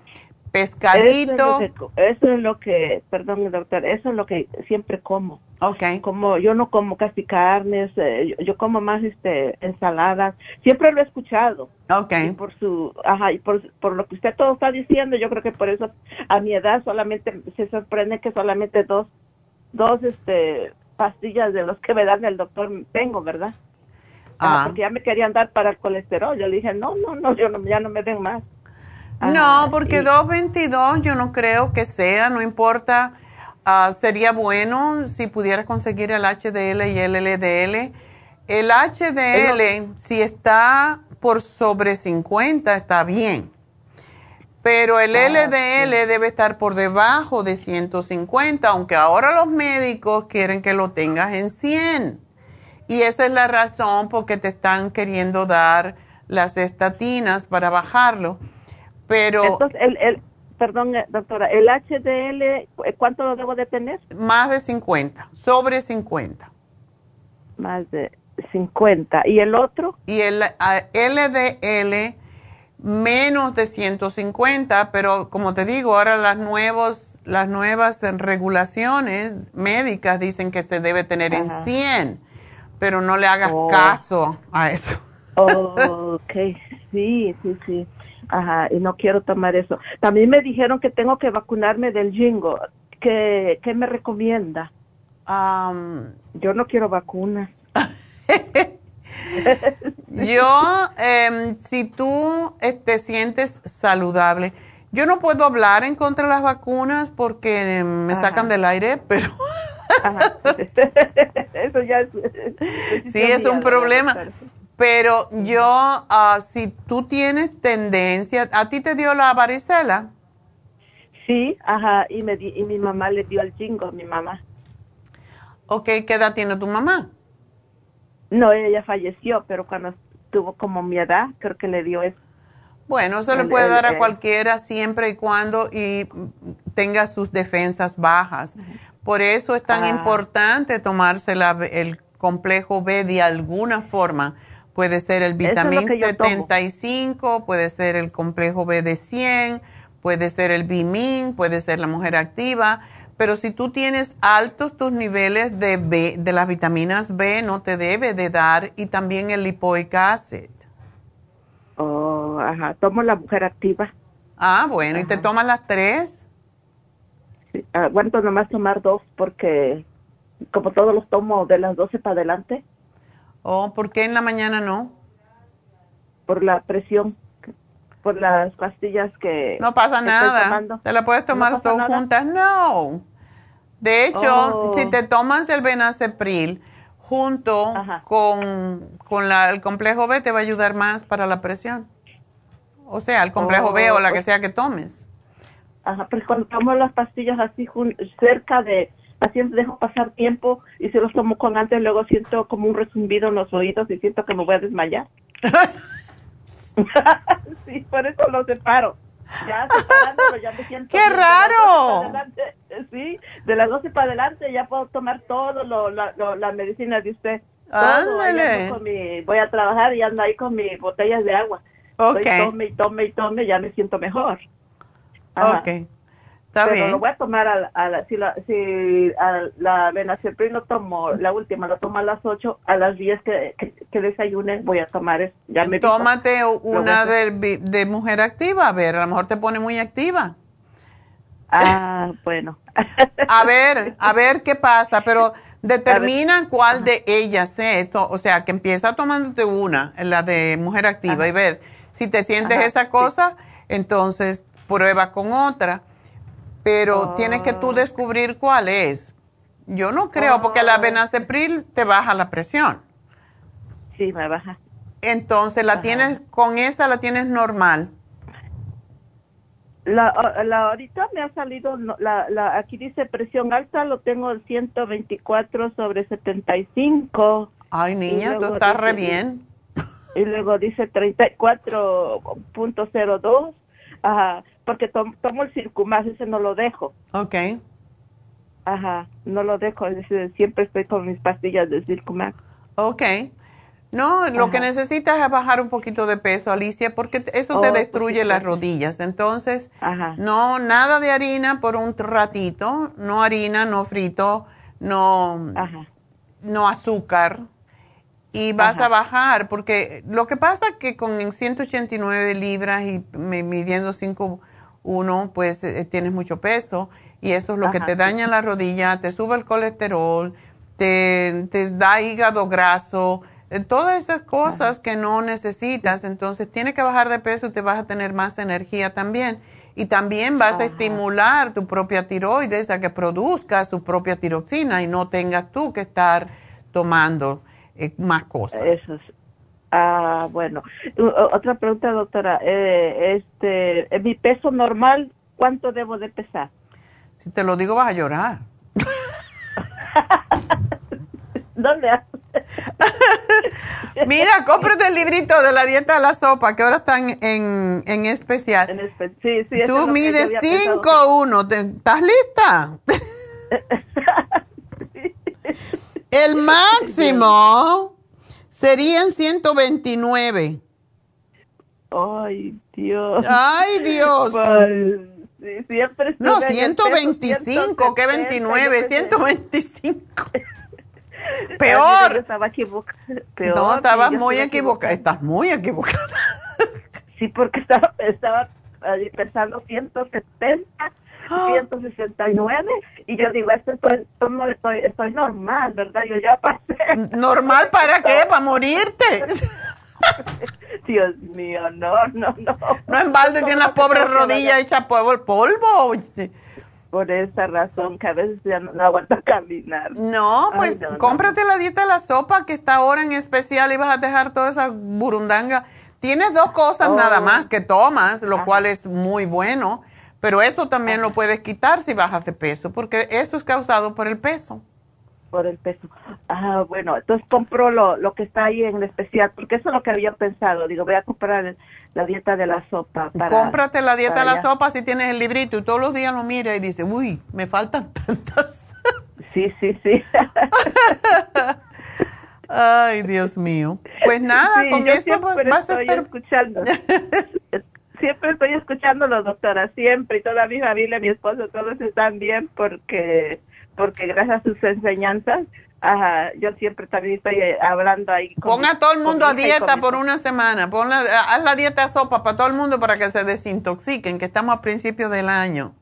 pescadito. Eso es, lo que, eso es lo que, perdón, doctor, eso es lo que siempre como. Ok. Como yo no como casi carnes, eh, yo, yo como más este ensaladas. Siempre lo he escuchado. Ok. Y por su, ajá, y por, por lo que usted todo está diciendo, yo creo que por eso a mi edad solamente se sorprende que solamente dos, dos este pastillas de los que me dan el doctor tengo, ¿verdad? Ajá, Ah. Porque ya me querían dar para el colesterol. Yo le dije, no, no, no, yo no, ya no me den más. No, porque 222 yo no creo que sea, no importa. ah, sería bueno si pudieras conseguir el HDL y el LDL. El HDL, si está por sobre 50, está bien. Pero el Ah, LDL debe estar por debajo de 150, aunque ahora los médicos quieren que lo tengas en 100. Y esa es la razón por que te están queriendo dar las estatinas para bajarlo. Pero Entonces, el, el, perdón, eh, doctora, el HDL, eh, ¿cuánto lo debo de tener? más de 50, sobre 50. Más de 50. ¿Y el otro? Y el LDL menos de 150, pero como te digo, ahora las nuevos las nuevas regulaciones médicas dicen que se debe tener en Ajá. 100, pero no le hagas Oh. caso a eso. Oh, <laughs> ok, sí, sí, sí. Ajá, y no quiero tomar eso. También me dijeron que tengo que vacunarme del jingo. ¿Qué, qué me recomienda? Yo no quiero vacunas. <laughs> Yo, em, si tú eh, te sientes saludable, yo no puedo hablar en contra de las vacunas porque em, me sacan del aire, pero <laughs> Eso ya es. sí es un problema. Pero yo, ah, si tú tienes tendencia, ¿a ti te dio la varicela? Sí, ajá, y, me di- y mi mamá le dio el jingo a mi mamá. Ok, ¿qué edad tiene tu mamá? No, ella falleció, pero cuando tuvo como mi edad, creo que le dio eso. Bueno, eso le puede el- dar a cualquiera siempre y cuando y tenga sus defensas bajas. Por eso es tan Ah. importante tomarse la- el complejo B de alguna forma. Puede ser el es vitamín tomo. 75, puede ser el complejo B de 100, puede ser el Bimin, puede ser la mujer activa. Pero si tú tienes altos tus niveles de B, de las vitaminas B, no te debe de dar y también el lipoic acid. Oh, ajá, tomo la mujer activa. Ah, bueno, ¿y te tomas las tres? Sí, Aguanto nomás tomar dos porque como todos los tomo de las 12 para adelante ¿O por qué en la mañana no? por la presión, por las pastillas que No pasa nada. ¿Te la puedes tomar ¿No todas juntas? No. De hecho, Oh. si te tomas el Benacepril junto con, con la- el complejo B, te va a ayudar más para la presión. O sea, el complejo B Oh, o la que pues- sea que tomes. Ajá, pero cuando tomo las pastillas así cerca de, así dejo pasar tiempo y si los tomo con antes, luego siento como un resumbido en los oídos y siento que me voy a desmayar. <laughs> sí, por eso los separo. Ya separándolo, ya me siento. ¡Qué bien. Raro! 12 para adelante, sí, de las 12 para adelante ya puedo tomar todo lo, la, lo- la medicina de usted. Todo, Ándale. con mi- voy a trabajar y ando ahí con mis botellas de agua. Ok. Estoy tome y tome y tome, ya me siento mejor. Ajá. Ok. Está Pero bien. lo voy a tomar a, la- a la, si la, si a la lo tomo, la última lo tomo a las 8, a las 10 que, que, que desayune voy a tomar. Ya me. Tómate una de, mujer activa, a ver, a lo mejor te pone muy activa. Ah, <laughs> bueno. A ver, a ver qué pasa, pero <laughs> determina cuál de ellas es. esto, O sea, que empieza tomándote una, la de mujer activa, y ver si te sientes Ajá, esa cosa, entonces prueba con otra. Pero tienes que tú descubrir cuál es. Yo no creo, porque la Oh. Benacepril te baja la presión. Sí, me baja. Entonces, la tienes, con esa la tienes normal. La, la ahorita me ha salido, la, la, aquí dice presión alta, lo tengo el 124 sobre 75. Ay, niña, tú estás re bien. Y luego dice 34.02, ajá, porque tom- tomo el Circumax, ese no lo dejo. Ok. Ajá, no lo dejo, ese- siempre estoy con mis pastillas de Circumax. Ok. No, lo que necesitas es bajar un poquito de peso, Alicia, porque eso Oh, te por destruye las rodillas. Entonces, Ajá. no, nada de harina por un ratito, no harina, no frito, no, no azúcar. Y vas Ajá. a bajar, porque lo que pasa es que con 189 libras y midiendo 5'1", pues eh, tienes mucho peso y eso es lo que te daña la rodilla, te sube el colesterol, te, te da hígado graso, eh, todas esas cosas que no necesitas. Entonces tienes que bajar de peso y te vas a tener más energía también. Y también vas a estimular tu propia tiroides a que produzca su propia tiroxina y no tengas tú que estar tomando eh, más cosas. Eso es. Ah, bueno. otra pregunta, doctora. Eh, este, mi peso normal, ¿cuánto debo de pesar? Si te lo digo vas a llorar. <laughs> ¿Dónde? <laughs> Mira, cómprate el librito de la dieta de la sopa, que ahora están en, en especial. sí, sí, Tú mides 5'1". ¿Estás lista? <laughs> el máximo serían 129. Ay, Dios. Ay, Dios. Pues, siempre no, 125, ¿qué 29? 125. <laughs> Peor. estaba equivocada. no, estabas muy equivocada. Estás muy equivocada. sí, porque estaba, estaba pesando 170, 169 y yo digo, esto estoy, estoy, estoy normal, ¿verdad? Yo ya pasé. <laughs> ¿Normal para qué? <laughs> ¿Para morirte? <laughs> Dios mío, no, no, no. No en balde tiene las pobres rodillas hechas polvo. polvo por esa razón que a veces ya no, aguanta caminar. No, pues cómprate la dieta de la sopa que está ahora en especial y vas a dejar toda esa burundanga. Tienes dos cosas nada oh. más que tomas, lo cual es muy bueno, pero eso también lo puedes quitar si bajas de peso, porque eso es causado por el peso por el peso. Ah, bueno, entonces compro lo, lo que está ahí en especial, porque eso es lo que había pensado. Digo, voy a comprar la dieta de la sopa. Para, Cómprate la dieta de la sopa si tienes el librito y todos los días lo mira y dice, uy, me faltan <laughs> tantas. Sí, sí, sí. <laughs> Ay, Dios mío. Pues nada, con eso vas a estar escuchando. <laughs> siempre estoy escuchándolo, doctora, siempre, y toda mi familia, mi esposo, todos están bien porque porque gracias a sus enseñanzas, yo siempre también estoy eh, hablando ahí. Con Pon a todo el mundo a dieta por una semana, Pon haz la dieta sopa para todo el mundo para que se desintoxiquen, que estamos a principios del año.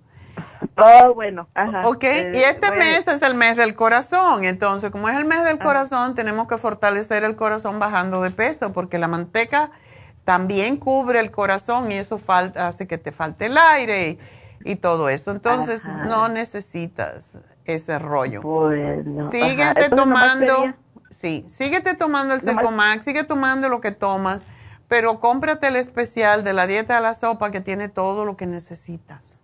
Oh, bueno, ajá. Ok, y eh, este mes es el mes del corazón, entonces como es el mes del corazón, tenemos que fortalecer el corazón bajando de peso, porque la manteca también cubre el corazón y eso falta, hace que te falte el aire y, todo eso. Entonces no necesitas ese rollo. Bueno, síguete tomando, sí, síguete tomando el Secomax, sigue tomando lo que tomas, pero cómprate el especial de la dieta de la sopa que tiene todo lo que necesitas.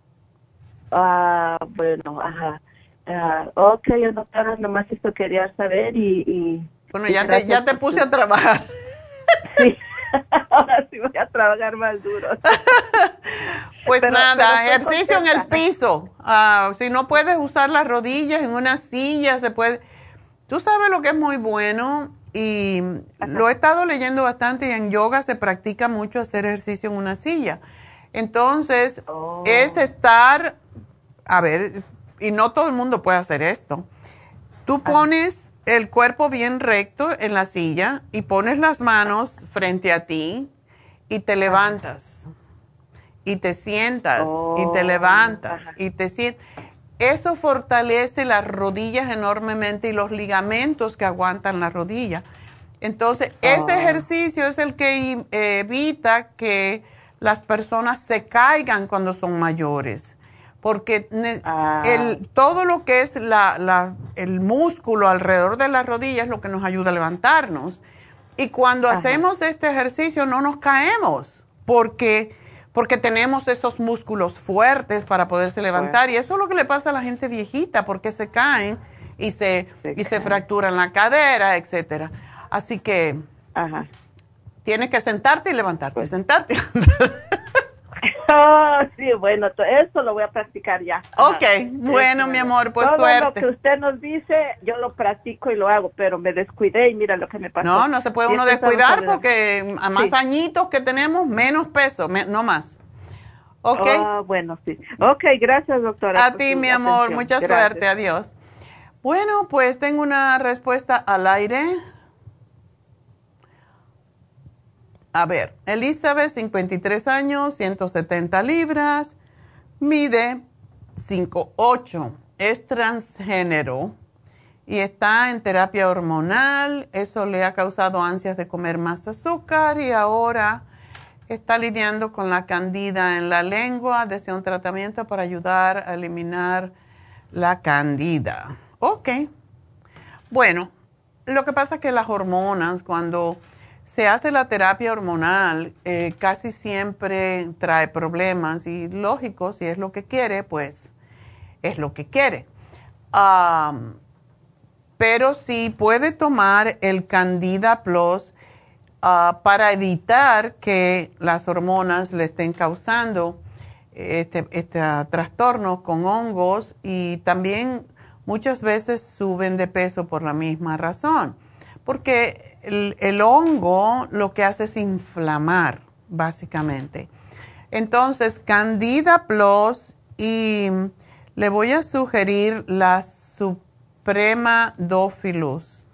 Ah, bueno, ajá. Uh, ok, doctora, nomás esto quería saber y... bueno, ya te, ya te puse a trabajar. Sí. <laughs> <laughs> Ahora sí voy a trabajar más duro. <laughs> pues nada, ejercicio en el piso. Ah, si no puedes usar las rodillas en una silla, se puede. Tú sabes lo que es muy bueno y lo he estado leyendo bastante y en yoga se practica mucho hacer ejercicio en una silla. Entonces, oh. es estar, a ver, y no todo el mundo puede hacer esto. Tú pones el cuerpo bien recto en la silla y pones las manos frente a ti y te levantas y te sientas y te oh, levantas y te sientas. Eso fortalece las rodillas enormemente y los ligamentos que aguantan la rodilla. Entonces, ese oh. ejercicio es el que evita que las personas se caigan cuando son mayores porque ah. el, todo lo que es la, el músculo alrededor de la rodilla es lo que nos ayuda a levantarnos. Y cuando hacemos este ejercicio no nos caemos, porque, porque tenemos esos músculos fuertes para poderse levantar. Y eso es lo que le pasa a la gente viejita, porque se caen y se, y se fracturan la cadera, etcétera. Así que tienes que sentarte y levantarte, pues. sentarte y <laughs> levantarte. Oh, <laughs> sí, bueno, eso lo voy a practicar ya. Ok, bueno, mi amor, pues Todo suerte. lo que usted nos dice, yo lo practico y lo hago, pero me descuidé y mira lo que me pasó. No, no se puede uno descuidar porque a más añitos que tenemos, menos peso, no más. Ok. Oh, bueno, sí. Ok, gracias, doctora. A ti, mi amor, mucha suerte, adiós. Bueno, pues tengo una respuesta al aire. A ver, Elizabeth, 53 años, 170 libras, mide 5'8", es transgénero y está en terapia hormonal. Eso le ha causado ansias de comer más azúcar y ahora está lidiando con la candida en la lengua. Desea un tratamiento para ayudar a eliminar la candida. Ok. Bueno, lo que pasa es que las hormonas, cuando se hace la terapia hormonal, eh, casi siempre trae problemas y lógico, si es lo que quiere, pues es lo que quiere. pero si puede tomar el Candida Plus ah, para evitar que las hormonas le estén causando este, este trastorno con hongos y también muchas veces suben de peso por la misma razón, porque el, hongo lo que hace es inflamar, básicamente. Entonces, Candida Plus y le voy a sugerir la Suprema Dofilus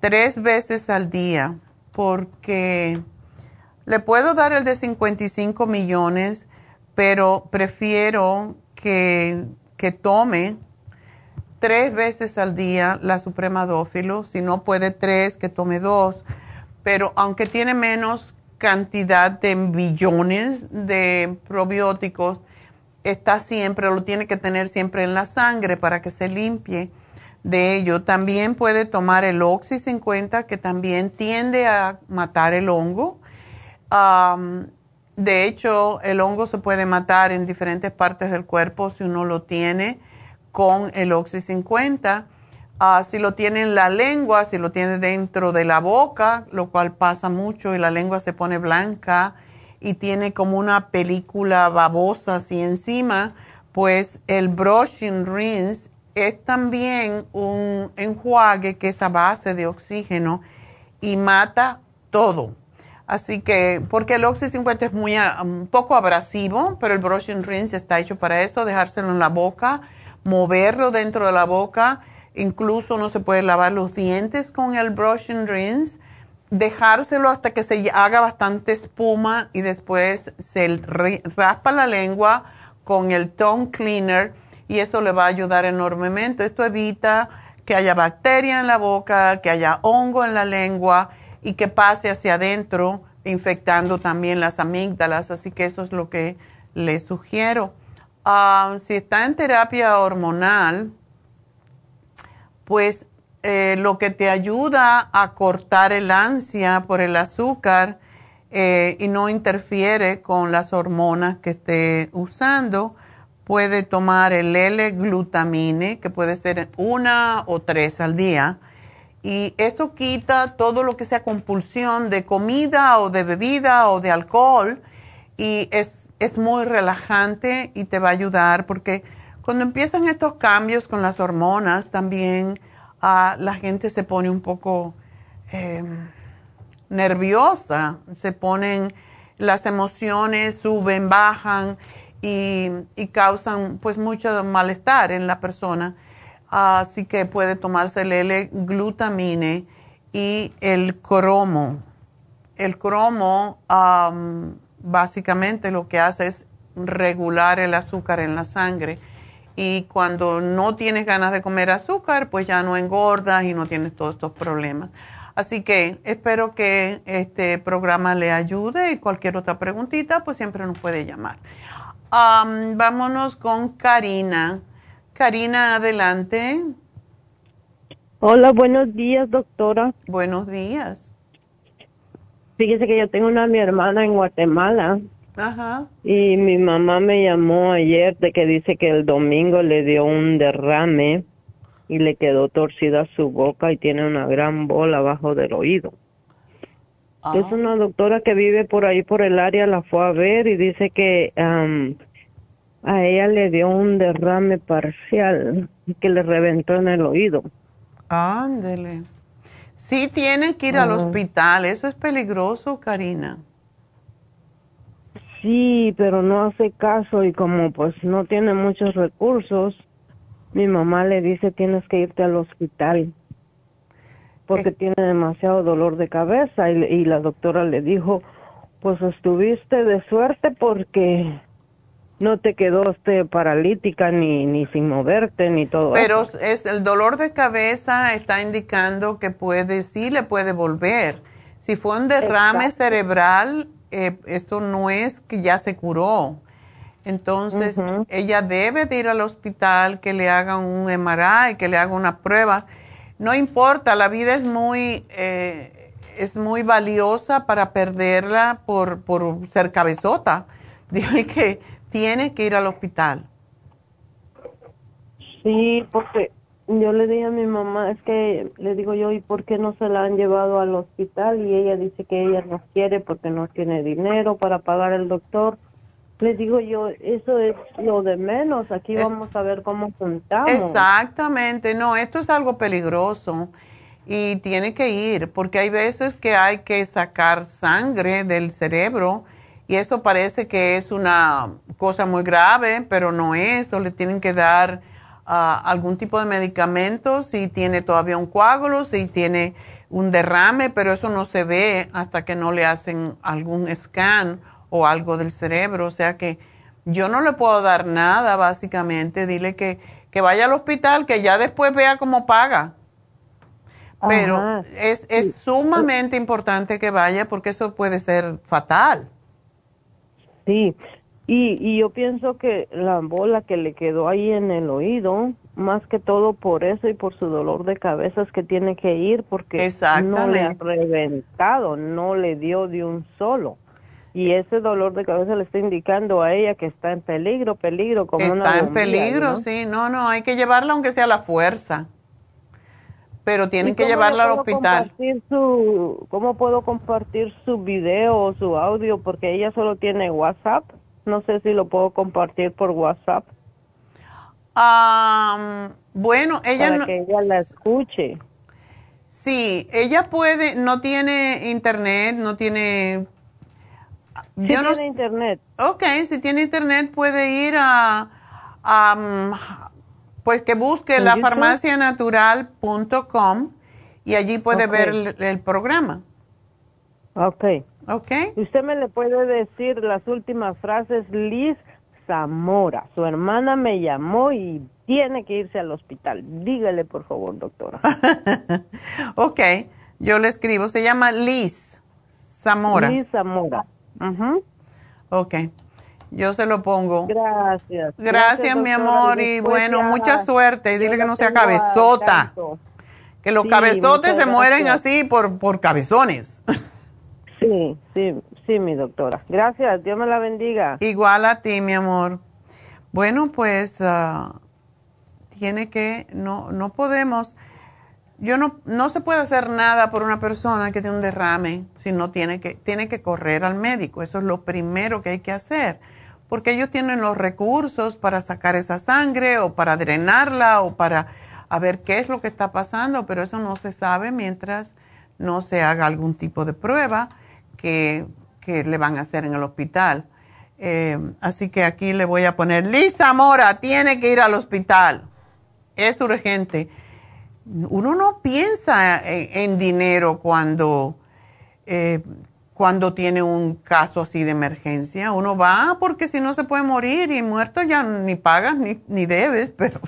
tres veces al día, porque le puedo dar el de 55 millones, pero prefiero que, que tome tres veces al día la Suprema Dófilo, si no puede tres, que tome dos, pero aunque tiene menos cantidad de billones de probióticos, está siempre, lo tiene que tener siempre en la sangre para que se limpie de ello. También puede tomar el Oxy 50, que también tiende a matar el hongo. de hecho, el hongo se puede matar en diferentes partes del cuerpo si uno lo tiene con el Oxy 50. Ah, si lo tiene en la lengua, si lo tiene dentro de la boca, lo cual pasa mucho y la lengua se pone blanca y tiene como una película babosa así encima, pues el brushing rinse es también un enjuague que es a base de oxígeno y mata todo. Así que, porque el Oxy 50 es muy, ah, un poco abrasivo, pero el brushing rinse está hecho para eso, dejárselo en la boca moverlo dentro de la boca, incluso no se puede lavar los dientes con el brush and rinse, dejárselo hasta que se haga bastante espuma y después se raspa la lengua con el tongue cleaner y eso le va a ayudar enormemente. Esto evita que haya bacteria en la boca, que haya hongo en la lengua y que pase hacia adentro infectando también las amígdalas, así que eso es lo que le sugiero. Ah, si está en terapia hormonal, pues eh, lo que te ayuda a cortar el ansia por el azúcar eh, y no interfiere con las hormonas que esté usando, puede tomar el L-glutamine, que puede ser una o tres al día. Y eso quita todo lo que sea compulsión de comida o de bebida o de alcohol. Y es es muy relajante y te va a ayudar porque cuando empiezan estos cambios con las hormonas también ah, la gente se pone un poco em, nerviosa, se ponen las emociones, suben, bajan y, causan pues mucho malestar en la persona. así que puede tomarse el L-glutamine y el cromo. El cromo básicamente lo que hace es regular el azúcar en la sangre. Y cuando no tienes ganas de comer azúcar, pues ya no engordas y no tienes todos estos problemas. Así que espero que este programa le ayude y cualquier otra preguntita, pues siempre nos puede llamar. vámonos con Karina. Karina, adelante. Hola, buenos días, doctora. Buenos días. Fíjese que yo tengo una mi hermana en Guatemala. Ajá. Y mi mamá me llamó ayer de que dice que el domingo le dio un derrame y le quedó torcida su boca y tiene una gran bola abajo del oído. Es ah. una doctora que vive por ahí por el área, la fue a ver y dice que a ella le dio un derrame parcial que le reventó en el oído. Ándele. Sí tiene que ir al hospital, eso es peligroso, Karina. Sí, pero no hace caso y como pues no tiene muchos recursos, mi mamá le dice tienes que irte al hospital porque tiene demasiado dolor de cabeza y, y la doctora le dijo pues estuviste de suerte porque no te quedó usted paralítica ni, ni sin moverte ni todo Pero es el dolor de cabeza está indicando que puede, sí le puede volver. Si fue un derrame cerebral, eh, esto no es que ya se curó. Entonces, ella debe de ir al hospital, que le hagan un MRI, que le hagan una prueba. no importa, la vida es muy, eh, es muy valiosa para perderla por, por ser cabezota. <laughs> Dile que tiene que ir al hospital. Sí, porque yo le dije a mi mamá, es que le digo yo, ¿y por qué no se la han llevado al hospital? Y ella dice que ella no quiere porque no tiene dinero para pagar el doctor. Le digo yo, eso es lo de menos, aquí vamos a ver cómo juntamos. Exactamente, no, esto es algo peligroso y tiene que ir, porque hay veces que hay que sacar sangre del cerebro y eso parece que es una cosa muy grave, pero no es, o le tienen que dar ah, algún tipo de medicamento si tiene todavía un coágulo, si tiene un derrame, pero eso no se ve hasta que no le hacen algún scan o algo del cerebro. O sea que yo no le puedo dar nada, básicamente. Dile que, que vaya al hospital, que ya después vea cómo paga. Pero es, es sumamente importante que vaya porque eso puede ser fatal. Sí, y, y yo pienso que la bola que le quedó ahí en el oído, más que todo por eso y por su dolor de cabeza es que tiene que ir porque no le ha reventado, no le dio de un solo. Y ese dolor de cabeza le está indicando a ella que está en peligro, peligro, como una Está en peligro, sí, no, no, hay que llevarla aunque sea a la fuerza, pero tienen que llevarla al hospital. Su, ¿Cómo puedo compartir su video o su audio? Porque ella solo tiene WhatsApp, no sé si lo puedo compartir por WhatsApp. bueno, ella Para que ella la escuche. Sí, ella puede, no tiene internet, no tiene si tiene internet. Ok, si tiene internet puede ir a, mm, pues que busque la farmacianatural.com y allí puede ver el, programa. Ok. Ok. Usted me le puede decir las últimas frases, Liz Zamora. Su hermana me llamó y tiene que irse al hospital. Dígale, por favor, doctora. <laughs> ok, yo le escribo. Se llama Liz Zamora. Liz Zamora. Ajá. Ok. Yo se lo pongo. Gracias. Gracias, mi amor. Y bueno, mucha suerte. Y dile que no sea cabezota. Que los cabezotes se mueren así por, por cabezones. <laughs> Sí, sí, sí, mi doctora. Gracias. Dios me la bendiga. Igual a ti, mi amor. Bueno, pues ah, tiene que, no, no podemos yo no, no se puede hacer nada por una persona que tiene un derrame si no tiene que, tiene que correr al médico. Eso es lo primero que hay que hacer. Porque ellos tienen los recursos para sacar esa sangre o para drenarla o para a ver qué es lo que está pasando, pero eso no se sabe mientras no se haga algún tipo de prueba que, le van a hacer en el hospital. Eh, así que aquí le voy a poner, Lisa Mora, tiene que ir al hospital. Es urgente uno no piensa en, dinero cuando, eh, cuando tiene un caso así de emergencia. Uno va porque si no se puede morir y muerto ya ni pagas ni, ni debes, <laughs> pero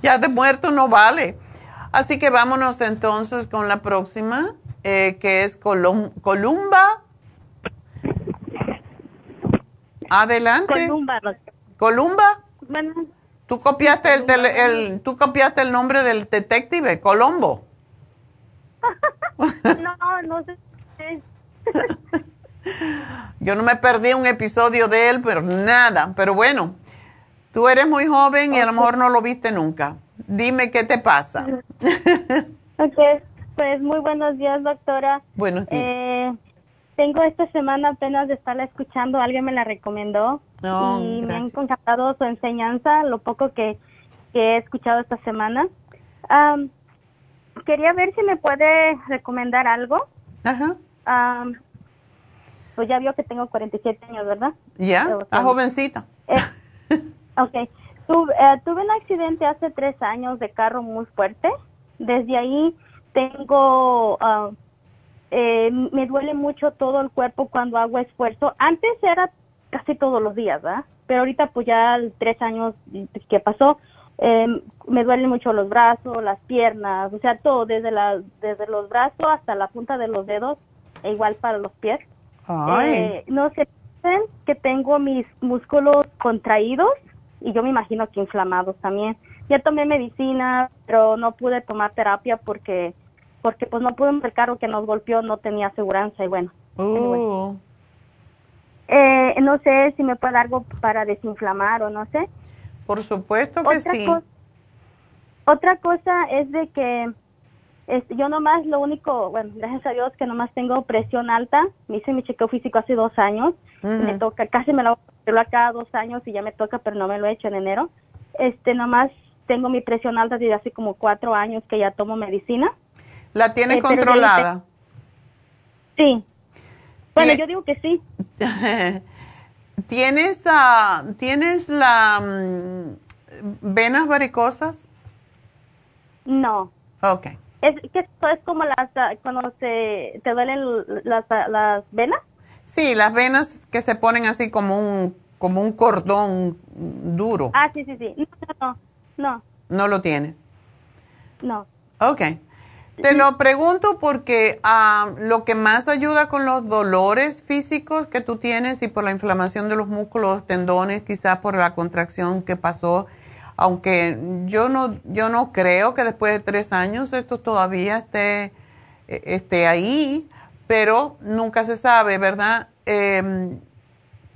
ya de muerto no vale. Así que vámonos entonces con la próxima, eh, que es Columba. Adelante. Columba. Columba. ¿Tú copiaste el, el, ¿Tú copiaste el nombre del detective, Colombo? <laughs> no, no sé. <laughs> Yo no me perdí un episodio de él, pero nada. Pero bueno, tú eres muy joven y a lo mejor no lo viste nunca. Dime qué te pasa. <laughs> ok, pues muy buenos días, doctora. Buenos días. Eh, tengo esta semana apenas de estarla escuchando, alguien me la recomendó y me ha encantado su enseñanza, lo poco que, he escuchado esta semana. quería ver si me puede recomendar algo. Ajá. Pues ya vio que tengo 47 años, ¿verdad? Ya, está jovencita. Eh, <laughs> ok. Tuve, eh, tuve un accidente hace tres años de carro muy fuerte. Desde ahí tengo eh, me duele mucho todo el cuerpo cuando hago esfuerzo. Antes era casi todos los días, ¿verdad? Pero ahorita pues ya tres años que pasó, eh, me duelen mucho los brazos, las piernas, o sea, todo, desde, la, desde los brazos hasta la punta de los dedos, igual para los pies. Eh, no sé, que tengo mis músculos contraídos y yo me imagino que inflamados también. ya tomé medicina, pero no pude tomar terapia porque porque pues no pude el carro que nos golpeó no tenía aseguranza y bueno. Oh. Eh, no sé si me puede dar algo para desinflamar o no sé. Por supuesto que sí. otra cosa es de que yo nomás lo único, bueno, gracias a Dios que nomás tengo presión alta. Me hice mi chequeo físico hace dos años. Me toca, casi me lo hago cada dos años y ya me toca, pero no me lo he hecho en enero. Este, nomás tengo mi presión alta desde hace como cuatro años que ya tomo medicina. ¿La tiene eh, controlada? Sí. Bueno, yo digo que sí. <laughs> ¿Tienes, uh, ¿tienes la mm, venas varicosas? No. Ok. ¿Es, que es como las, ah, cuando se, te duelen las, ah, las venas? Sí, las venas que se ponen así como un, como un cordón duro. Ah, sí, sí, sí. No, no, no. ¿No lo tienes? No. Ok. Te lo pregunto porque ah, lo que más ayuda con los dolores físicos que tú tienes y por la inflamación de los músculos, tendones, quizás por la contracción que pasó, aunque yo no, yo no creo que después de tres años esto todavía esté, e, esté ahí, pero nunca se sabe, ¿verdad? Em,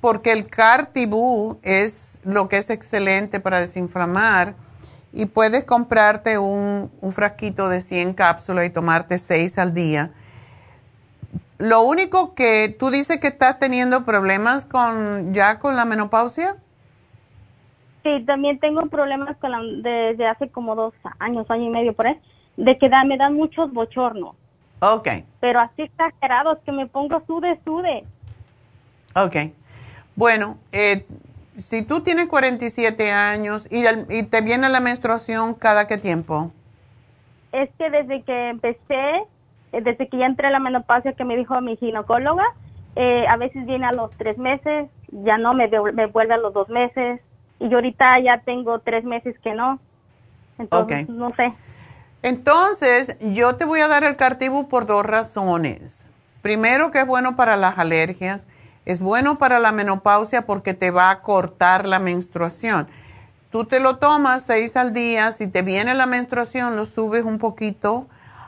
porque el Cartibú es lo que es excelente para desinflamar y puedes comprarte un, frasquito de 100 cápsulas y tomarte 6 al día. Lo único que tú dices que estás teniendo problemas con ya con la menopausia. Sí, también tengo problemas con la, desde hace como dos años, año y medio por ahí, de que da, me dan muchos bochornos. Ok. Pero así exagerados que me pongo sude, sude. Ok. Bueno, eh, si tú tienes 47 años y, y, te viene la menstruación cada qué tiempo? Es que desde que empecé, eh, desde que ya entré a la menopausia que me dijo mi ginecóloga, eh, a veces viene a los tres meses, ya no, me, me vuelve a los dos meses y yo ahorita ya tengo tres meses que no. Entonces, no sé. Entonces, yo te voy a dar el Cartibu por dos razones. Primero, que es bueno para las alergias es bueno para la menopausia porque te va a cortar la menstruación. Tú te lo tomas seis al día, si te viene la menstruación lo subes un poquito,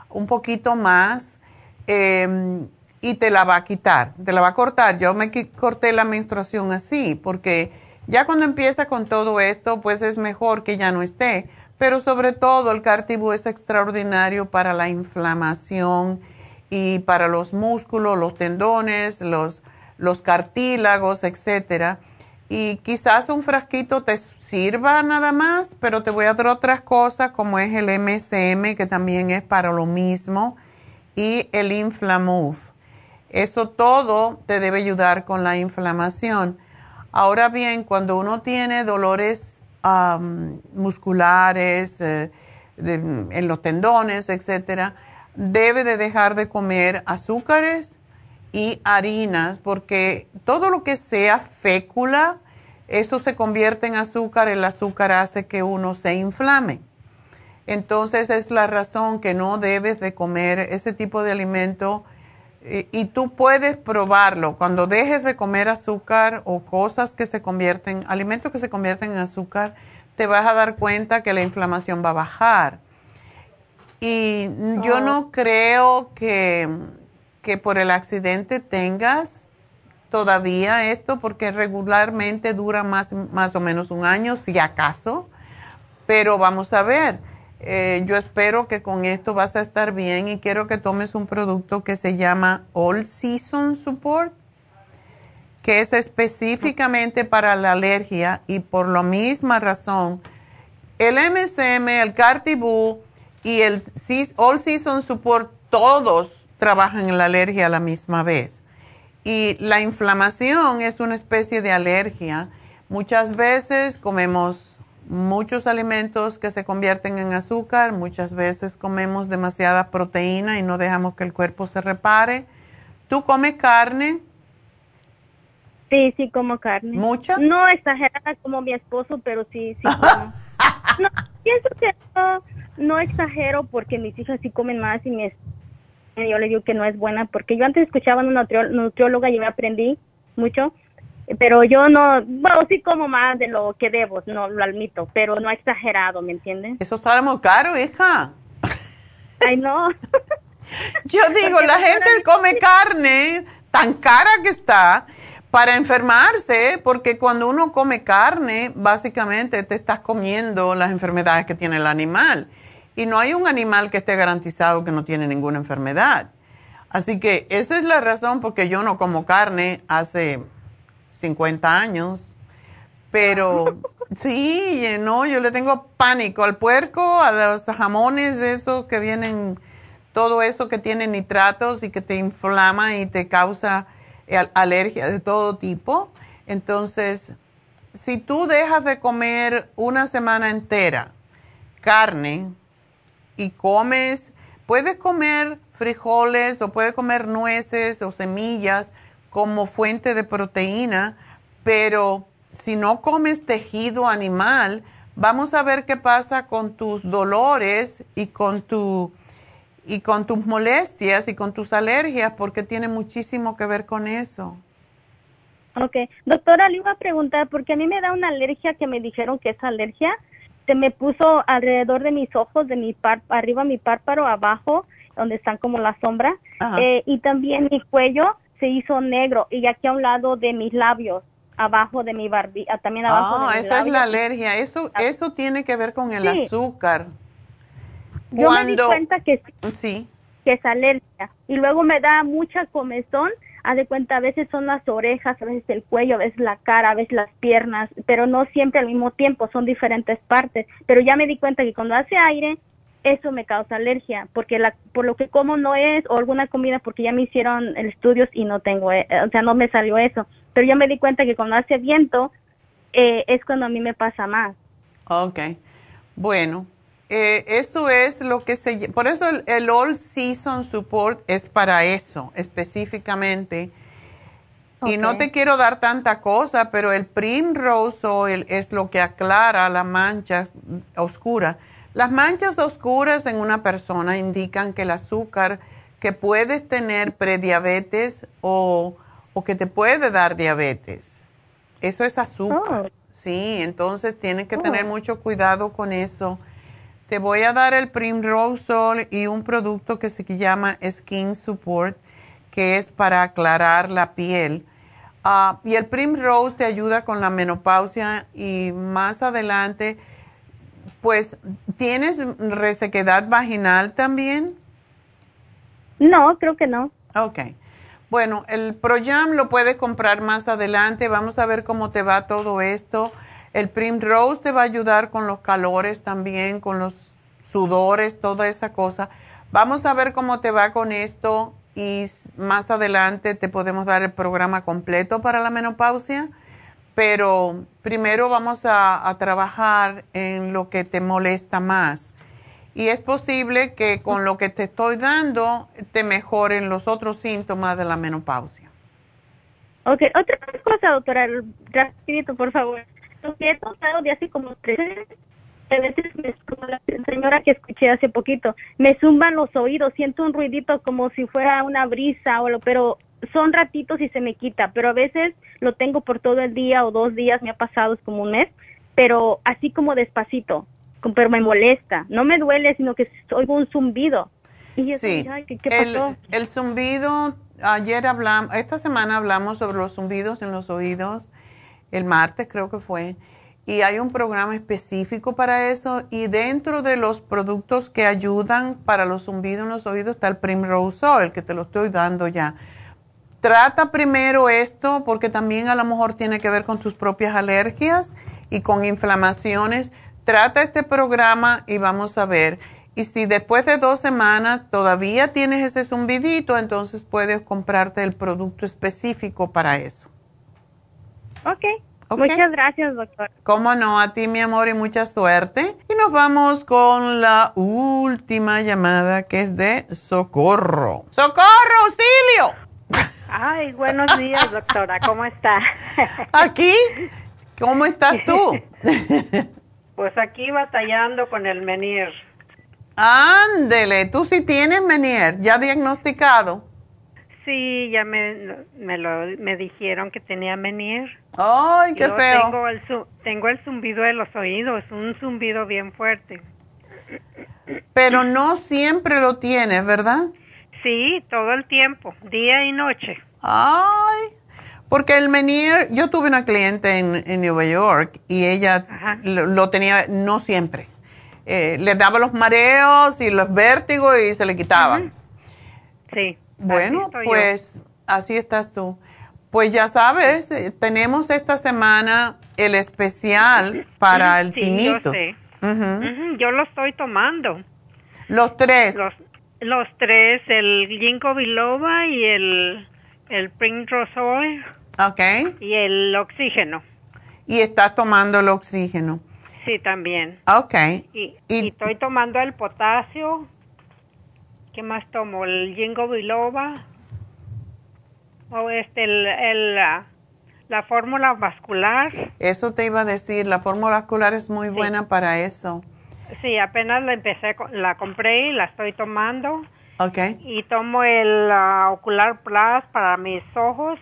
un poquito más em, y te la va a quitar, te la va a cortar. Yo me corté la menstruación así porque ya cuando empieza con todo esto, pues es mejor que ya no esté. Pero sobre todo el cartibú es extraordinario para la inflamación y para los músculos, los tendones, los los cartílagos, etcétera. Y quizás un frasquito te sirva nada más, pero te voy a dar otras cosas como es el MSM, que también es para lo mismo, y el Inflamuf. Eso todo te debe ayudar con la inflamación. Ahora bien, cuando uno tiene dolores musculares, eh, en los tendones, etcétera, debe de dejar de comer azúcares y harinas, porque todo lo que sea fécula, eso se convierte en azúcar, el azúcar hace que uno se inflame. Entonces es la razón que no debes de comer ese tipo de alimento y, y, tú puedes probarlo. Cuando dejes de comer azúcar o cosas que se convierten, alimentos que se convierten en azúcar, te vas a dar cuenta que la inflamación va a bajar. Y yo oh. no creo que que por el accidente tengas todavía esto, porque regularmente dura más, más o menos un año, si acaso, pero vamos a ver. Eh, yo espero que con esto vas a estar bien y quiero que tomes un producto que se llama All Season Support, que es específicamente para la alergia y por la misma razón, el MSM, el Cartibú y el All Season Support, todos trabajan en la alergia a la misma vez. Y la inflamación es una especie de alergia. Muchas veces comemos muchos alimentos que se convierten en azúcar, muchas veces comemos demasiada proteína y no dejamos que el cuerpo se repare. ¿Tú comes carne? Sí, sí como carne. ¿Mucha? No exagerada como mi esposo, pero sí, sí como. <laughs> no, pienso que no, no exagero porque mis hijas sí comen más y mi yo le digo que no es buena porque yo antes escuchaba a una nutrióloga y me aprendí mucho pero yo no, bueno, sí como más de lo que debo, no lo admito, pero no exagerado, ¿me entienden? Eso sale muy caro, hija. Ay, no. <laughs> yo digo, la gente come carne tan cara que está para enfermarse, porque cuando uno come carne, básicamente te estás comiendo las enfermedades que tiene el animal. Y no hay un animal que esté garantizado que no tiene ninguna enfermedad. Así que esa es la razón por que yo no como carne hace 50 años. Pero <laughs> sí, no, yo le tengo pánico al puerco, a los jamones, esos que vienen, todo eso que tiene nitratos y que te inflama y te causa alergia de todo tipo. Entonces, si tú dejas de comer una semana entera carne y comes, puedes comer frijoles o puedes comer nueces o semillas como fuente de proteína, pero si no comes tejido animal, vamos a ver qué pasa con tus dolores y con tu y con tus molestias y con tus alergias, porque tiene muchísimo que ver con eso. Ok, doctora, le iba a preguntar, porque a mí me da una alergia que me dijeron que es alergia, se me puso alrededor de mis ojos, de mi par arriba mi párpado, abajo, donde están como las sombras, eh, y también mi cuello se hizo negro, y aquí a un lado de mis labios, abajo de mi barbilla, también abajo ah, de mis esa es la alergia, eso, eso tiene que ver con el azúcar. Yo me di cuenta que sí, que es alergia. Y luego me da mucha comezón. Haz de cuenta, a veces son las orejas, a veces el cuello, a veces la cara, a veces las piernas, pero no siempre al mismo tiempo, son diferentes partes. Pero ya me di cuenta que cuando hace aire, eso me causa alergia, porque la, por lo que como no es, o alguna comida, porque ya me hicieron estudios y no tengo, eh, o sea, no me salió eso. Pero ya me di cuenta que cuando hace viento, eh, es cuando a mí me pasa más. Ok. Bueno, eh, eso es lo que se... Por eso el, All Season Support es para eso específicamente. Y no te quiero dar tanta cosa, pero el Primrose Oil es lo que aclara las manchas oscuras. Las manchas oscuras en una persona indican que el azúcar que puedes tener prediabetes o, o que te puede dar diabetes. Eso es azúcar. Oh. Sí, entonces tienes que tener oh. mucho cuidado con eso. Te voy a dar el Primrose y un producto que se llama Skin Support, que es para aclarar la piel. Ah, y el Primrose te ayuda con la menopausia y más adelante, pues, ¿tienes resequedad vaginal también? No, creo que no. Ok. Bueno, el Projam lo puedes comprar más adelante. Vamos a ver cómo te va todo esto. El Primrose te va a ayudar con los calores también, con los sudores, toda esa cosa. Vamos a ver cómo te va con esto y más adelante te podemos dar el programa completo para la menopausia, pero primero vamos a, trabajar en lo que te molesta más. Y es posible que con lo que te estoy dando te mejoren los otros síntomas de la menopausia. Ok, otra cosa, doctora, rapidito, por favor que he tratado de hace como tres a veces, como la señora que escuché hace poquito, me zumban los oídos, siento un ruidito como si fuera una brisa, o lo, pero son ratitos y se me quita, pero a veces lo tengo por todo el día o dos días, me ha pasado, es como un mes, pero así como despacito, pero me molesta, no me duele, sino que oigo un zumbido. Y sí, ¿qué, pasó? El, el zumbido, ayer hablamos, esta semana hablamos sobre los zumbidos en los oídos el martes creo que fue, y hay un programa específico para eso y dentro de los productos que ayudan para los zumbidos en los oídos está el Primrose Oil, que te lo estoy dando ya. Trata primero esto porque también a lo mejor tiene que ver con tus propias alergias y con inflamaciones. Trata este programa y vamos a ver. Y si después de dos semanas todavía tienes ese zumbidito, entonces puedes comprarte el producto específico para eso. Okay. Muchas gracias, doctor. Cómo no, a ti, mi amor, y mucha suerte. Y nos vamos con la última llamada que es de Socorro. ¡Socorro, auxilio! Ay, buenos días, doctora. ¿Cómo está? <laughs> Aquí. ¿Cómo estás tú? <laughs> Pues aquí batallando con el menir. Ándele, tú sí tienes menir, ya diagnosticado. Sí, ya me, me, lo, me dijeron que tenía menir. ¡Ay, qué feo! Tengo el, tengo el zumbido de los oídos, un zumbido bien fuerte. Pero no siempre lo tienes, ¿verdad? Sí, todo el tiempo, día y noche. ¡Ay! Porque el menir, yo tuve una cliente en, en Nueva York y ella lo, tenía, no siempre. Eh, le daba los mareos y los vértigos y se le quitaban. Sí. Bueno, pues así estás tú. Pues ya sabes, eh, tenemos esta semana el especial para el sí, Yo, sé. yo lo estoy tomando. Los tres. Los, tres, el ginkgo biloba y el, el Oil. Ok. Y el oxígeno. Y estás tomando el oxígeno. Sí, también. Ok. Y, y, estoy tomando el potasio. ¿Qué más tomo? El ginkgo biloba. O este, el, el la, fórmula vascular. Eso te iba a decir, la fórmula vascular es muy buena para eso. Sí, apenas la empecé, la compré y la estoy tomando. Ok. Y tomo el uh, Ocular Plus para mis ojos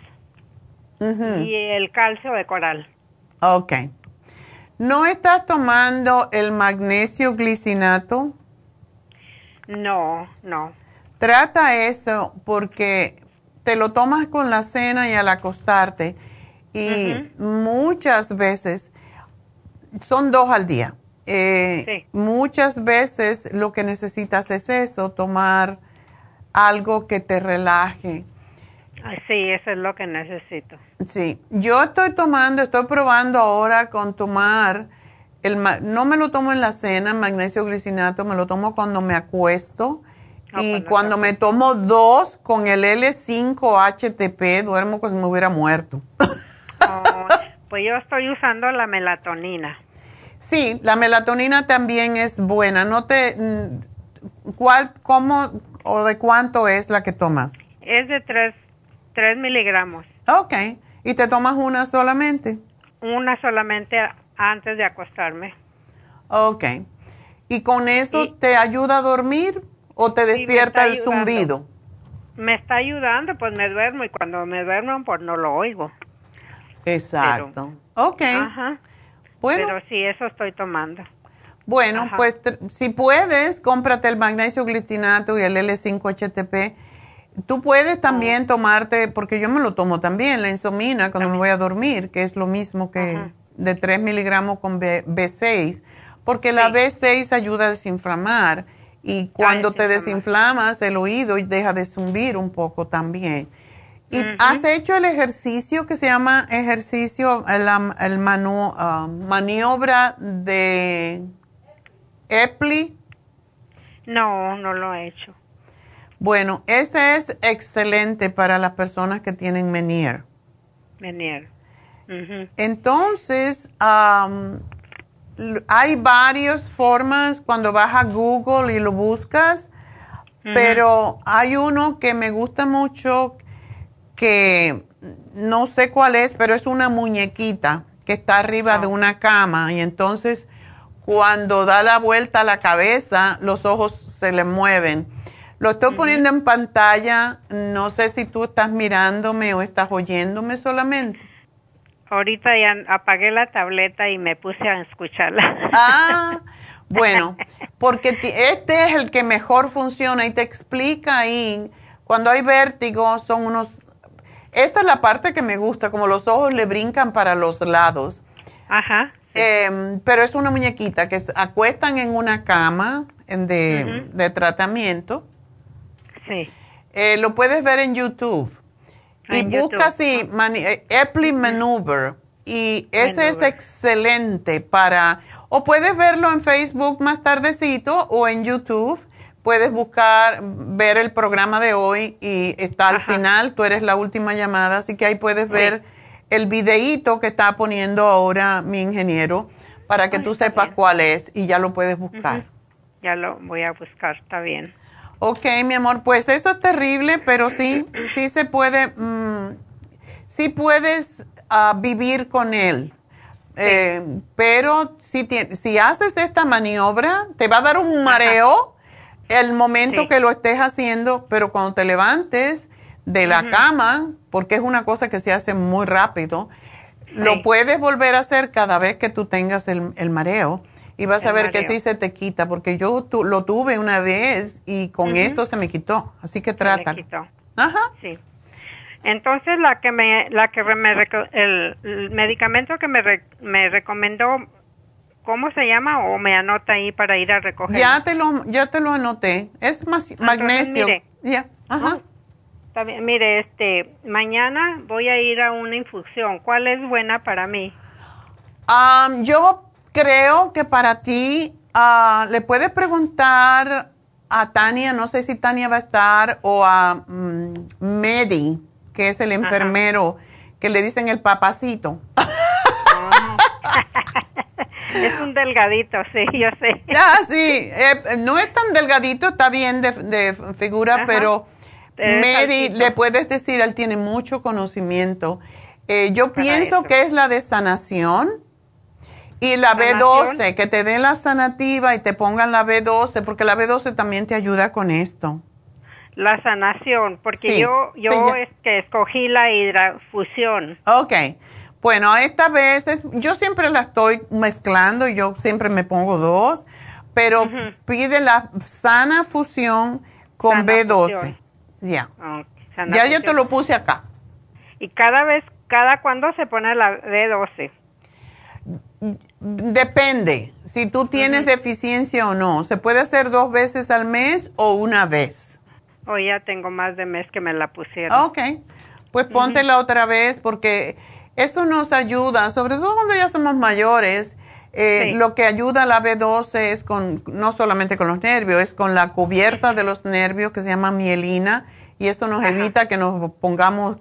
y el calcio de coral. Ok. ¿No estás tomando el magnesio glicinato? No, no. Trata eso porque te lo tomas con la cena y al acostarte y muchas veces, son dos al día, eh, muchas veces lo que necesitas es eso, tomar algo que te relaje. Sí, eso es lo que necesito. Sí, yo estoy tomando, estoy probando ahora con tomar, el, no me lo tomo en la cena, magnesio glicinato, me lo tomo cuando me acuesto. y cuando me tomo dos con el L5-HTP, duermo como si me hubiera muerto. Oh, <laughs> pues yo estoy usando la melatonina. Sí, la melatonina también es buena. No te, mm, ¿cuál, cómo o de cuánto es la que tomas? Es de tres 3 miligramos. Ok. ¿Y te tomas una solamente? Una solamente antes de acostarme. Ok. ¿Y con eso te ayuda a dormir o te despierta el zumbido? Me está ayudando, pues me duermo y cuando me duermo pues no lo oigo. Exacto. ok. Ajá. Bueno. Pero sí, eso estoy tomando. Bueno, pues si puedes, cómprate el magnesio glicinato y el L5-HTP Tú puedes también tomarte, porque yo me lo tomo también, la insomina cuando me voy a dormir, que es lo mismo que de 3 miligramos con B, 6 porque la B6 ayuda a desinflamar y cuando te desinflamas el oído deja de zumbir un poco también. ¿Y has hecho el ejercicio que se llama ejercicio, el, el ah, maniobra de Epley? No, no lo he hecho. Bueno, ese es excelente para las personas que tienen Menier. Menier. Entonces, hay varias formas cuando vas a Google y lo buscas, pero hay uno que me gusta mucho que no sé cuál es, pero es una muñequita que está arriba de una cama y entonces cuando da la vuelta a la cabeza, los ojos se le mueven lo estoy poniendo en pantalla. No sé si tú estás mirándome o estás oyéndome solamente. Ahorita ya apagué la tableta y me puse a escucharla. Ah, bueno, <laughs> porque este es el que mejor funciona y te explica ahí. Cuando hay vértigo, son unos. Esta es la parte que me gusta, como los ojos le brincan para los lados. Ajá. Em, pero es una muñequita que acuestan en una cama de, de tratamiento Sí. Eh, lo puedes ver en YouTube. Y busca así, Epley Maneuver. Y ese es excelente para, o puedes verlo en Facebook más tardecito o en YouTube. Puedes buscar, ver el programa de hoy y está al final, tú eres la última llamada, así que ahí puedes ver el videíto que está poniendo ahora mi ingeniero para que tú sepas cuál es y ya lo puedes buscar. Ya lo voy a buscar, está bien. Ok, mi amor, pues eso es terrible, pero sí, sí se puede, mm, sí puedes ah, vivir con él. Eh, pero si, si haces esta maniobra, te va a dar un mareo el momento que lo estés haciendo, pero cuando te levantes, de la cama, porque es una cosa que se hace muy rápido. Lo puedes volver a hacer cada vez que tú tengas el, mareo y vas a ver que sí se te quita, porque yo lo tuve una vez y con esto se me quitó, así que trata. Ajá. Sí. Entonces la que me la que me el, medicamento que me me recomendó ¿Cómo se llama o me anota ahí para ir a recoger? Ya te lo, ya te lo anoté. Es más, magnesio. Mire, ya. Ajá. Está bien. Mire, este, mañana voy a ir a una infusión. ¿Cuál es buena para mí? yo creo que para ti uh, le puedes preguntar a Tania, no sé si Tania va a estar, o a mm, Medi, que es el enfermero, que le dicen el papacito. Ah. <laughs> Es un delgadito, sí, yo sé. <laughs> Ah, sí, eh, no es tan delgadito, está bien de, figura, pero Mary, le puedes decir, él tiene mucho conocimiento. Eh, yo pienso que es la de sanación y la B12, que te den la sanativa y te pongan la B12, porque la B12 también te ayuda con esto. La sanación, porque yo, yo es que escogí la hidrafusión. Ok. Bueno, esta vez yo siempre la estoy mezclando yo siempre me pongo dos, pero pide la sana fusión con B12. Ya. ya yo te lo puse acá. ¿Y cada vez, cada cuándo se pone la B12? Depende, si tú tienes deficiencia o no. Se puede hacer dos veces al mes o una vez. O ya tengo más de mes que me la pusieron. Ok, pues póntela otra vez porque eso nos ayuda, sobre todo cuando ya somos mayores. Eh, lo que ayuda a la B12 es con, no solamente con los nervios, es con la cubierta de los nervios que se llama mielina y eso nos evita que nos pongamos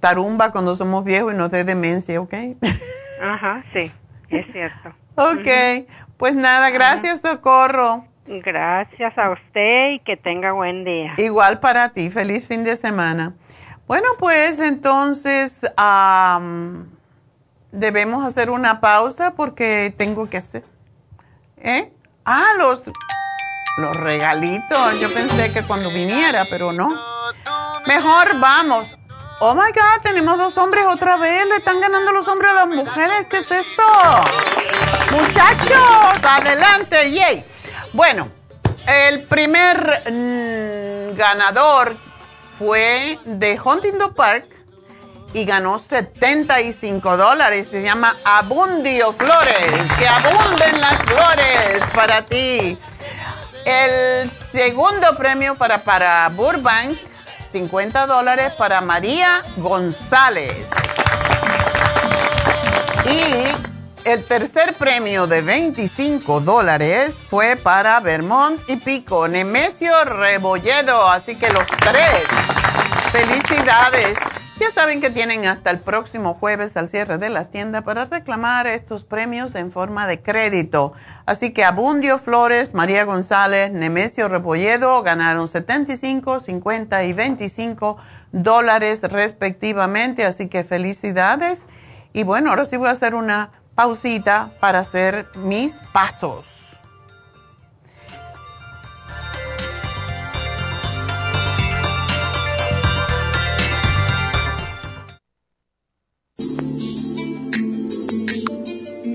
tarumba cuando somos viejos y nos dé demencia, ¿ok? <laughs> Ajá, sí, es cierto. ok, pues nada, gracias Socorro. Gracias a usted y que tenga buen día. Igual para ti, feliz fin de semana. Bueno, pues entonces debemos hacer una pausa porque tengo que hacer. ¿Eh? Ah, los, los regalitos. Yo pensé que cuando viniera, pero no. Mejor vamos. Oh my God, tenemos dos hombres otra vez. Le están ganando los hombres a las mujeres. ¿Qué es esto? Muchachos, adelante, yay. Bueno, el primer mm, ganador fue de Huntington Park y ganó 75 dólares. Se llama Abundio Flores. Que abunden las flores para ti. El segundo premio para, para Burbank, 50 dólares para María González. Y el tercer premio de 25 dólares fue para Vermont y Pico, Nemesio Rebolledo. Así que los tres Felicidades. Ya saben que tienen hasta el próximo jueves al cierre de la tienda para reclamar estos premios en forma de crédito. Así que Abundio Flores, María González, Nemesio Repolledo ganaron 75, 50 y 25 dólares respectivamente. Así que felicidades. Y bueno, ahora sí voy a hacer una pausita para hacer mis pasos.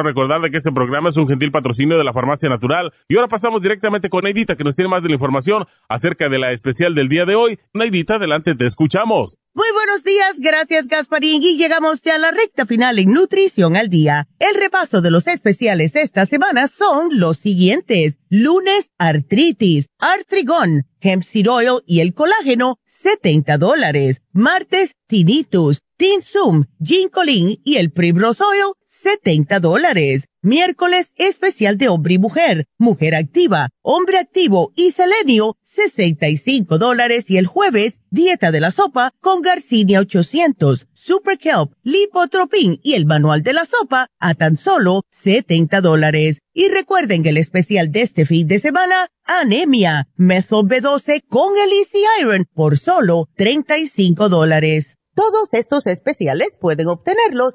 Recordar de que este programa es un gentil patrocinio de la Farmacia Natural. Y ahora pasamos directamente con Neidita, que nos tiene más de la información acerca de la especial del día de hoy. Neidita, adelante, te escuchamos. Muy buenos días, gracias Gasparín. Y llegamos ya a la recta final en Nutrición al Día. El repaso de los especiales esta semana son los siguientes. Lunes, artritis, artrigón, hemp seed oil y el colágeno, 70 dólares. Martes, tinnitus, tinsum, ginkolin y el primrose 70 dólares. Miércoles especial de hombre y mujer, mujer activa, hombre activo y selenio, 65 dólares. Y el jueves, dieta de la sopa con Garcinia 800, Super Kelp, Lipotropin y el manual de la sopa a tan solo 70 dólares. Y recuerden que el especial de este fin de semana, anemia, Method B12 con el Easy Iron por solo 35 dólares. Todos estos especiales pueden obtenerlos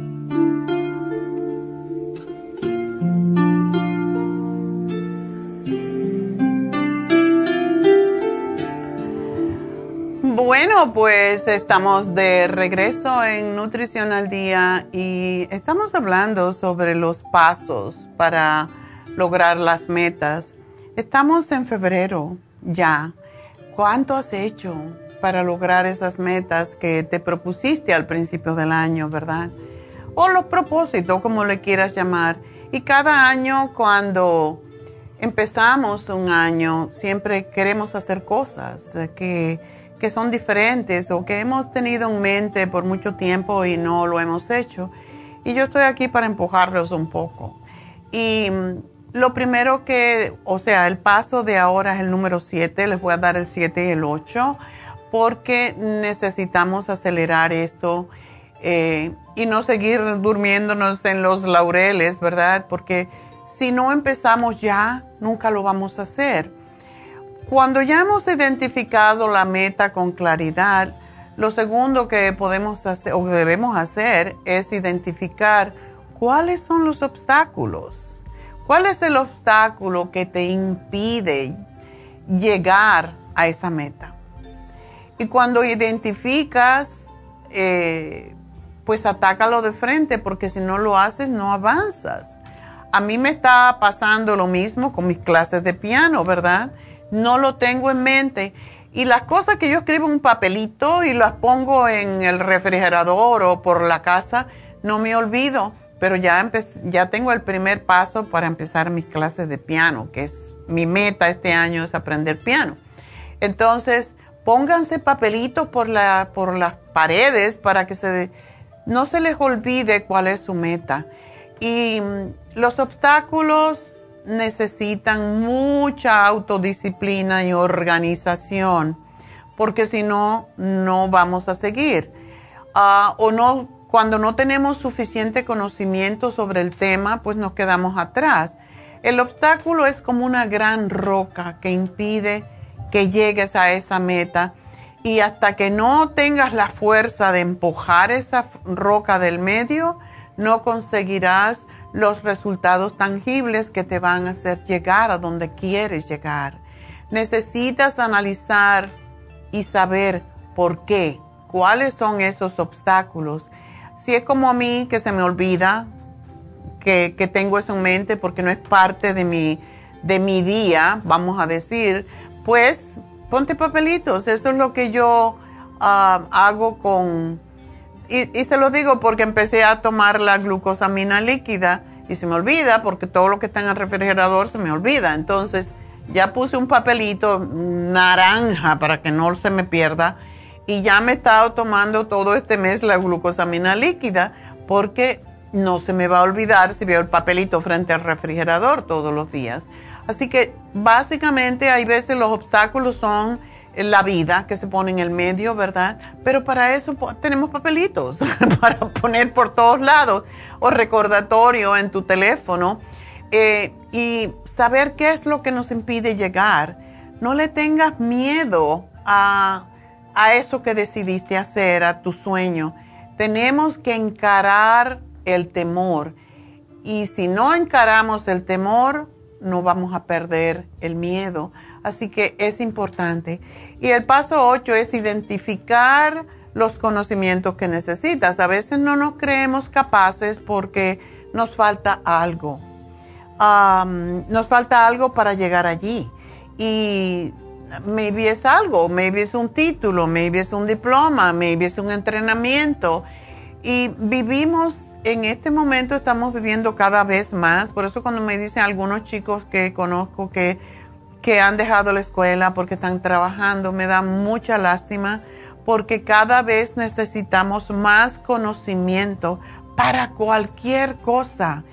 Bueno, pues estamos de regreso en Nutrición al Día y estamos hablando sobre los pasos para lograr las metas. Estamos en febrero ya. ¿Cuánto has hecho para lograr esas metas que te propusiste al principio del año, verdad? O los propósitos, como le quieras llamar. Y cada año cuando empezamos un año, siempre queremos hacer cosas que que son diferentes o que hemos tenido en mente por mucho tiempo y no lo hemos hecho. Y yo estoy aquí para empujarlos un poco. Y mm, lo primero que, o sea, el paso de ahora es el número 7, les voy a dar el 7 y el 8, porque necesitamos acelerar esto eh, y no seguir durmiéndonos en los laureles, ¿verdad? Porque si no empezamos ya, nunca lo vamos a hacer. Cuando ya hemos identificado la meta con claridad, lo segundo que podemos hacer o debemos hacer es identificar cuáles son los obstáculos. ¿Cuál es el obstáculo que te impide llegar a esa meta? Y cuando identificas, eh, pues atácalo de frente, porque si no lo haces, no avanzas. A mí me está pasando lo mismo con mis clases de piano, ¿verdad? No lo tengo en mente. Y las cosas que yo escribo en un papelito y las pongo en el refrigerador o por la casa, no me olvido. Pero ya, ya tengo el primer paso para empezar mis clases de piano, que es mi meta este año es aprender piano. Entonces, pónganse papelitos por, la, por las paredes para que se, no se les olvide cuál es su meta. Y mm, los obstáculos necesitan mucha autodisciplina y organización, porque si no, no vamos a seguir. Ah, o no, cuando no tenemos suficiente conocimiento sobre el tema, pues nos quedamos atrás. El obstáculo es como una gran roca que impide que llegues a esa meta y hasta que no tengas la fuerza de empujar esa roca del medio, no conseguirás los resultados tangibles que te van a hacer llegar a donde quieres llegar. Necesitas analizar y saber por qué, cuáles son esos obstáculos. Si es como a mí que se me olvida que, tengo eso en mente porque no es parte de mi, de mi día, vamos a decir, pues ponte papelitos. Eso es lo que yo ah, hago con y, se lo digo porque empecé a tomar la glucosamina líquida y se me olvida porque todo lo que está en el refrigerador se me olvida. Entonces ya puse un papelito naranja para que no se me pierda y ya me he estado tomando todo este mes la glucosamina líquida porque no se me va a olvidar si veo el papelito frente al refrigerador todos los días. Así que básicamente hay veces los obstáculos son la vida que se pone en el medio, ¿verdad? Pero para eso tenemos papelitos <laughs> para poner por todos lados o recordatorio en tu teléfono eh, y saber qué es lo que nos impide llegar. No le tengas miedo a, a eso que decidiste hacer, a tu sueño. Tenemos que encarar el temor y si no encaramos el temor, no vamos a perder el miedo. Así que es importante. Y el paso 8 es identificar los conocimientos que necesitas. A veces no nos creemos capaces porque nos falta algo. nos falta algo para llegar allí. Y maybe es algo, maybe es un título, maybe es un diploma, maybe es un entrenamiento. Y vivimos, en este momento estamos viviendo cada vez más. Por eso cuando me dicen algunos chicos que conozco que que han dejado la escuela porque están trabajando. Me da mucha lástima porque cada vez necesitamos más conocimiento para cualquier cosa.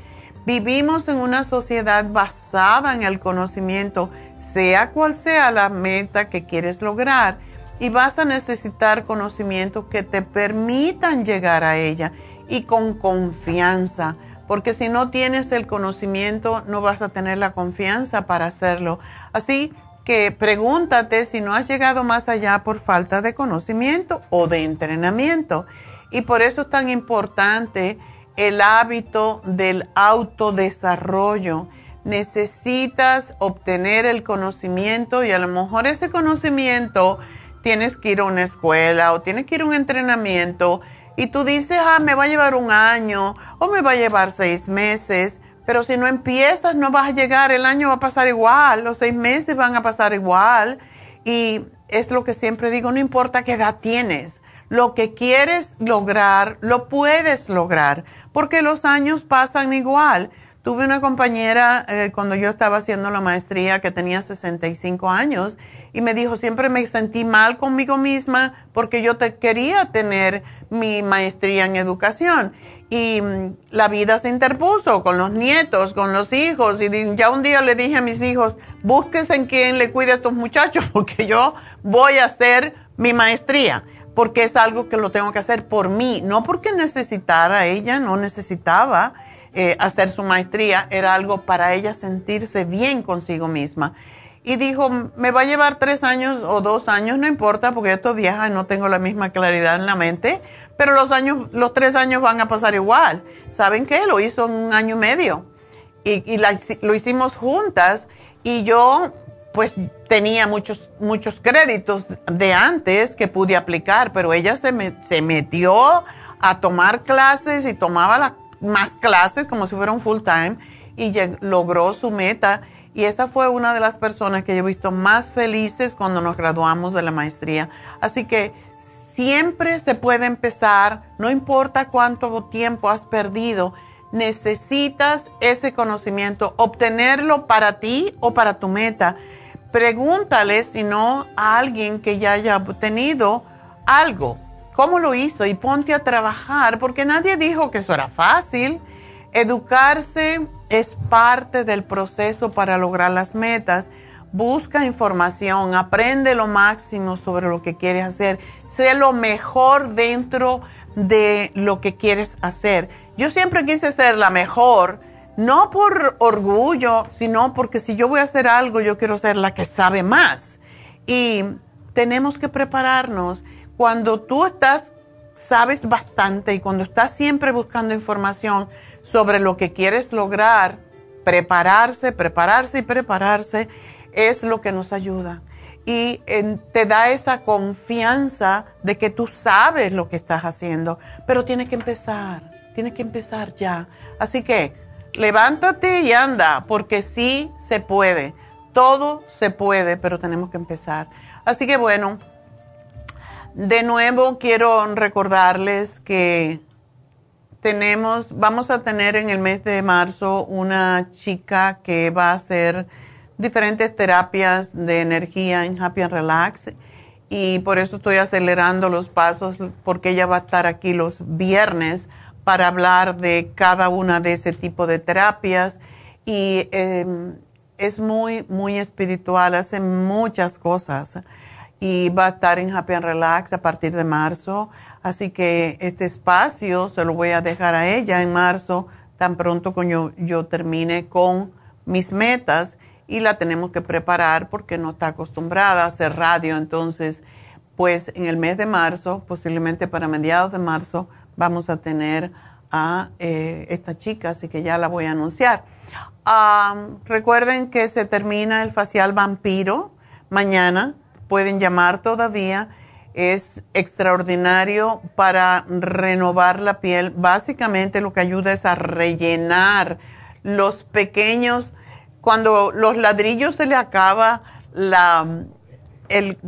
Vivimos en una sociedad basada en el conocimiento, sea cual sea la meta que quieres lograr, y vas a necesitar conocimientos que te permitan llegar a ella y con confianza porque si no tienes el conocimiento no vas a tener la confianza para hacerlo. Así que pregúntate si no has llegado más allá por falta de conocimiento o de entrenamiento. Y por eso es tan importante el hábito del autodesarrollo. Necesitas obtener el conocimiento y a lo mejor ese conocimiento tienes que ir a una escuela o tienes que ir a un entrenamiento y tú dices, ah, me va a llevar un año o me va a llevar seis meses, pero si no empiezas no vas a llegar, el año va a pasar igual, los seis meses van a pasar igual y es lo que siempre digo, no importa qué edad tienes, lo que quieres lograr, lo puedes lograr, porque los años pasan igual. Tuve una compañera eh, cuando yo estaba haciendo la maestría que tenía 65 años y me dijo, siempre me sentí mal conmigo misma porque yo te quería tener mi maestría en educación. Y mm, la vida se interpuso con los nietos, con los hijos. Y ya un día le dije a mis hijos, búsquese en quién le cuide a estos muchachos <laughs> porque yo voy a hacer mi maestría. Porque es algo que lo tengo que hacer por mí, no porque necesitara ella, no necesitaba eh, hacer su maestría, era algo para ella sentirse bien consigo misma y dijo, me va a llevar tres años o dos años, no importa, porque vieja y no tengo la misma claridad en la mente, pero los años, los tres años van a pasar igual. ¿Saben qué? Lo hizo en un año y medio y, lo hicimos juntas y yo pues tenía muchos, muchos créditos de antes que pude aplicar, pero ella se, se metió a tomar clases y tomaba más clases como si fuera un full time y logró su meta y esa fue una de las personas que yo he visto más felices cuando nos graduamos de la maestría. Así que siempre se puede empezar, no importa cuánto tiempo has perdido, necesitas ese conocimiento, obtenerlo para ti o para tu meta. Pregúntale si no a alguien que ya haya obtenido algo, cómo lo hizo y ponte a trabajar, porque nadie dijo que eso era fácil. Educarse es parte del proceso para lograr las metas. Busca información, aprende lo máximo sobre lo que quieres hacer, sé lo mejor dentro de lo que quieres hacer. Yo siempre quise ser la mejor, no por orgullo, sino porque si yo voy a hacer algo, yo quiero ser la que sabe más. Y tenemos que prepararnos. Cuando tú estás, sabes bastante y cuando estás siempre buscando información, sobre lo que quieres lograr, prepararse, prepararse y prepararse es lo que nos ayuda. Y te da esa confianza de que tú sabes lo que estás haciendo, pero tienes que empezar, tienes que empezar ya. Así que levántate y anda, porque sí se puede. Todo se puede, pero tenemos que empezar. Así que bueno, de nuevo quiero recordarles que tenemos, vamos a tener en el mes de marzo una chica que va a hacer diferentes terapias de energía en Happy and Relax y por eso estoy acelerando los pasos porque ella va a estar aquí los viernes para hablar de cada una de ese tipo de terapias y em, es muy, muy espiritual, hace muchas cosas y va a estar en Happy and Relax a partir de marzo. Así que este espacio se lo voy a dejar a ella en marzo, tan pronto como yo, termine con mis metas y la tenemos que preparar porque no está acostumbrada a hacer radio. Entonces, pues en el mes de marzo, posiblemente para mediados de marzo, vamos a tener a eh, esta chica, así que ya la voy a anunciar. recuerden que se termina el facial vampiro mañana pueden llamar todavía. Es extraordinario para renovar la piel. Básicamente lo que ayuda es a rellenar los pequeños, cuando los ladrillos se le acaba la, el,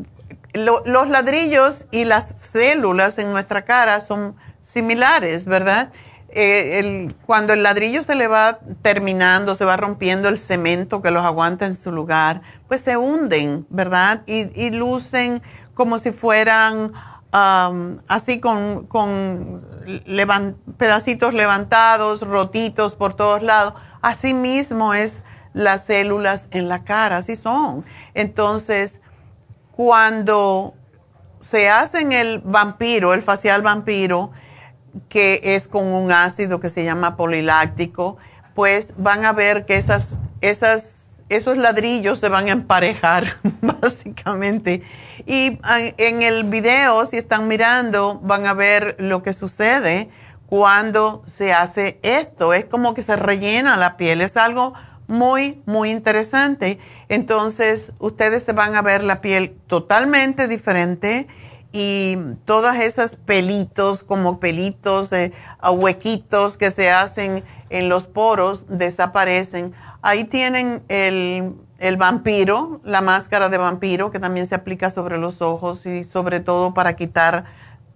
los ladrillos y las células en nuestra cara son similares, ¿verdad? Eh, cuando el ladrillo se le va terminando, se va rompiendo el cemento que los aguanta en su lugar, pues se hunden, ¿verdad? Y, lucen como si fueran así con, con pedacitos levantados, rotitos por todos lados. Así mismo es las células en la cara, así son. Entonces, cuando se hacen el vampiro, el facial vampiro, que es con un ácido que se llama poliláctico, pues van a ver que esas, esas, esos ladrillos se van a emparejar, <laughs> básicamente. Y en el video, si están mirando, van a ver lo que sucede cuando se hace esto. Es como que se rellena la piel, es algo muy, muy interesante. Entonces, ustedes se van a ver la piel totalmente diferente y todas esas pelitos, como pelitos, eh, huequitos que se hacen en los poros, desaparecen. Ahí tienen el, el, vampiro, la máscara de vampiro, que también se aplica sobre los ojos y sobre todo para quitar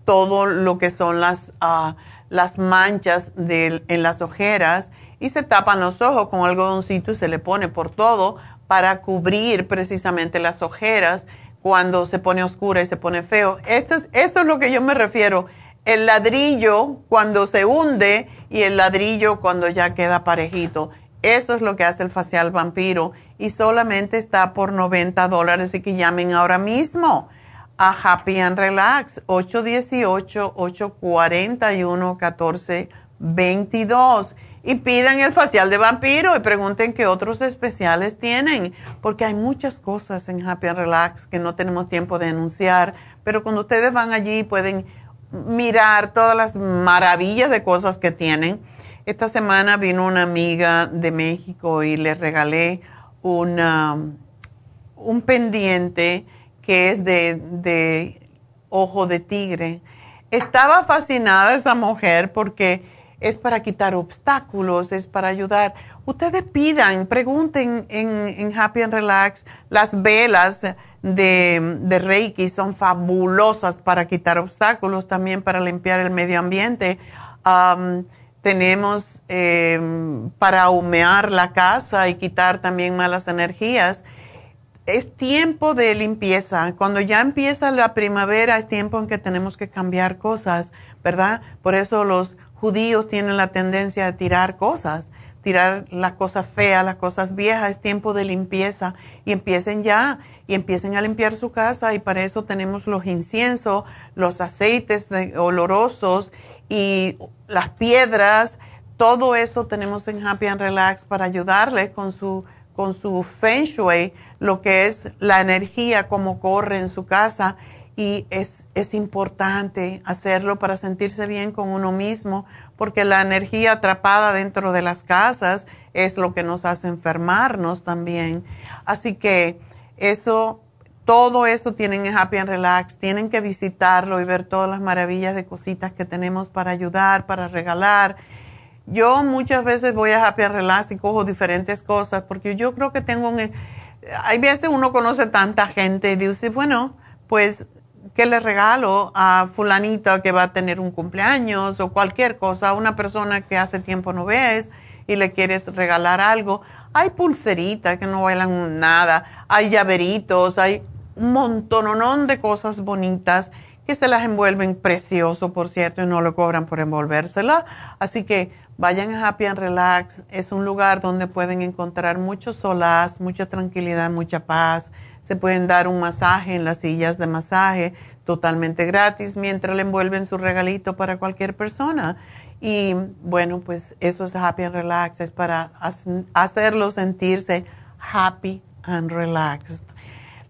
todo lo que son las, uh, las manchas de, en las ojeras y se tapan los ojos con algodoncito y se le pone por todo para cubrir precisamente las ojeras cuando se pone oscura y se pone feo. Esto es, eso es lo que yo me refiero. El ladrillo cuando se hunde y el ladrillo cuando ya queda parejito. Eso es lo que hace el facial vampiro y solamente está por 90 dólares y que llamen ahora mismo a Happy and Relax 818-841-1422 y pidan el facial de vampiro y pregunten qué otros especiales tienen, porque hay muchas cosas en Happy and Relax que no tenemos tiempo de anunciar, pero cuando ustedes van allí pueden mirar todas las maravillas de cosas que tienen. Esta semana vino una amiga de México y le regalé una, un pendiente que es de, de ojo de tigre. Estaba fascinada esa mujer porque es para quitar obstáculos, es para ayudar. Ustedes pidan, pregunten en, Happy and Relax, las velas de, Reiki son fabulosas para quitar obstáculos, también para limpiar el medio ambiente. Tenemos em, para humear la casa y quitar también malas energías. Es tiempo de limpieza. Cuando ya empieza la primavera es tiempo en que tenemos que cambiar cosas, ¿verdad? Por eso los judíos tienen la tendencia a tirar cosas, tirar las cosas feas, las cosas viejas, es tiempo de limpieza y empiecen ya y empiecen a limpiar su casa y para eso tenemos los inciensos, los aceites olorosos y las piedras, todo eso tenemos en Happy and Relax para ayudarles con su con su feng shui, lo que es la energía, como corre en su casa y es, es importante hacerlo para sentirse bien con uno mismo, porque la energía atrapada dentro de las casas es lo que nos hace enfermarnos también. Así que eso, todo eso tienen en Happy and Relax, tienen que visitarlo y ver todas las maravillas de cositas que tenemos para ayudar, para regalar. Yo muchas veces voy a Happy and Relax y cojo diferentes cosas, porque yo creo que tengo un... Hay veces uno conoce tanta gente y dice, bueno, pues ¿qué le regalo a fulanita que va a tener un cumpleaños o cualquier cosa, a una persona que hace tiempo no ves y le quieres regalar algo? Hay pulseritas que no bailan nada, hay llaveritos, hay un montón de cosas bonitas que se las envuelven precioso, por cierto, y no le cobran por envolvérsela. Así que vayan a Happy and Relax. Es un lugar donde pueden encontrar mucho solaz, mucha tranquilidad, mucha paz. Se pueden dar un masaje en las sillas de masaje totalmente gratis mientras le envuelven su regalito para cualquier persona. Y bueno, pues eso es Happy and Relax, es para hacerlo sentirse happy and relaxed.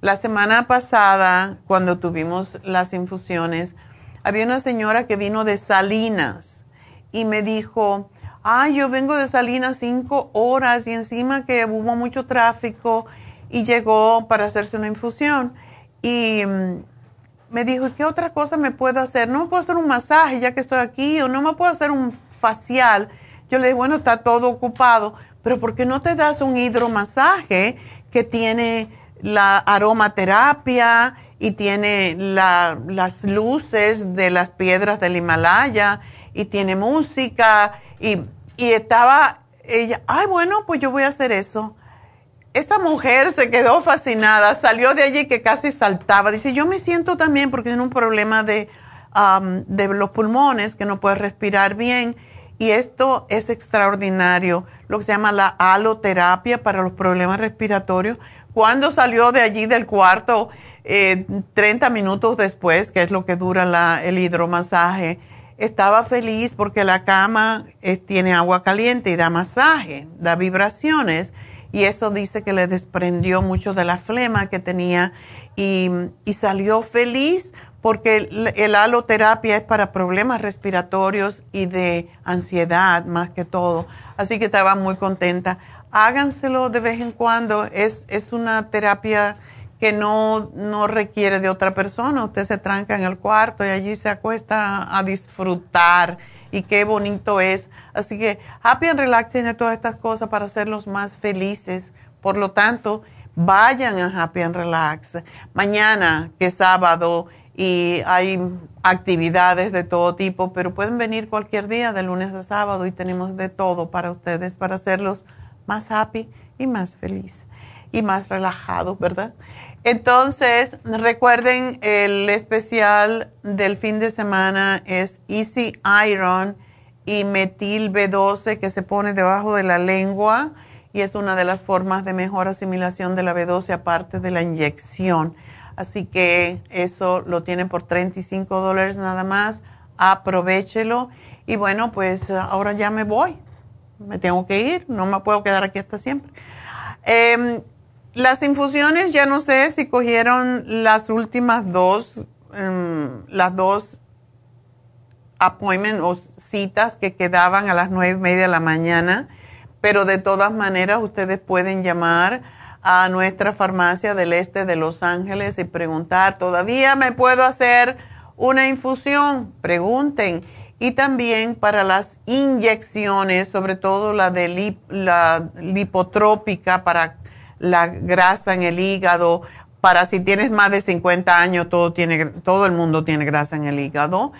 La semana pasada, cuando tuvimos las infusiones, había una señora que vino de Salinas y me dijo, ay, yo vengo de Salinas cinco horas y encima que hubo mucho tráfico y llegó para hacerse una infusión. Y mm, me dijo, ¿qué otra cosa me puedo hacer? No me puedo hacer un masaje ya que estoy aquí o no me puedo hacer un facial. Yo le dije, bueno, está todo ocupado, pero ¿por qué no te das un hidromasaje que tiene la aromaterapia y tiene las luces de las piedras del Himalaya y tiene música y, y estaba ella, ay, bueno, pues yo voy a hacer eso esta mujer se quedó fascinada, salió de allí que casi saltaba. Dice, yo me siento también porque tiene un problema de, de los pulmones, que no puede respirar bien. Y esto es extraordinario, lo que se llama la aloterapia para los problemas respiratorios. Cuando salió de allí del cuarto, 30 eh, minutos después, que es lo que dura el hidromasaje, estaba feliz porque la cama eh, tiene agua caliente y da masaje, da vibraciones y eso dice que le desprendió mucho de la flema que tenía y, salió feliz porque el, aloterapia es para problemas respiratorios y de ansiedad más que todo. Así que estaba muy contenta. Háganselo de vez en cuando. Es, es una terapia que no, no requiere de otra persona. Usted se tranca en el cuarto y allí se acuesta a disfrutar y qué bonito es. Así que Happy and Relax tiene todas estas cosas para hacerlos más felices. Por lo tanto, vayan a Happy and Relax. Mañana, que es sábado, y hay actividades de todo tipo, pero pueden venir cualquier día, de lunes a sábado, y tenemos de todo para ustedes, para hacerlos más happy y más felices y más relajados, ¿verdad? Entonces, recuerden, el especial del fin de semana es Easy Iron y metil B12 que se pone debajo de la lengua y es una de las formas de mejor asimilación de la B12 aparte de la inyección. Así que eso lo tienen por 35 dólares nada más. Aprovechelo. Y bueno, pues ahora ya me voy. Me tengo que ir. No me puedo quedar aquí hasta siempre. Eh, las infusiones, ya no sé si cogieron las últimas dos, em, las dos appointments o citas que quedaban a las nueve y media de la mañana, pero de todas maneras ustedes pueden llamar a nuestra farmacia del este de Los Ángeles y preguntar, ¿todavía me puedo hacer una infusión? Pregunten. Y también para las inyecciones, sobre todo la de la lipotrópica para la grasa en el hígado. Para si tienes más de 50 años, todo, tiene, todo el mundo tiene grasa en el hígado.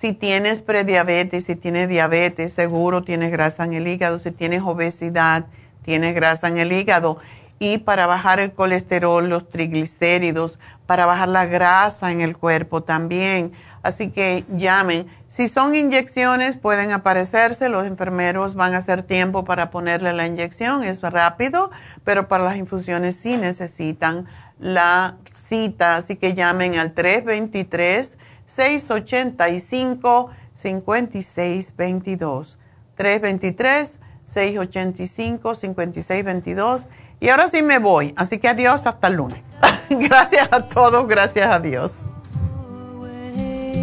Si tienes prediabetes, si tienes diabetes, seguro tienes grasa en el hígado. Si tienes obesidad, tienes grasa en el hígado. Y para bajar el colesterol, los triglicéridos, para bajar la grasa en el cuerpo también. Así que llamen si son inyecciones, pueden aparecerse, los enfermeros van a hacer tiempo para ponerle la inyección, es rápido, pero para las infusiones sí necesitan la cita, así que llamen al 323-685-5622. 323-685-5622. Y ahora sí me voy, así que adiós hasta el lunes. <laughs> gracias a todos, gracias a Dios.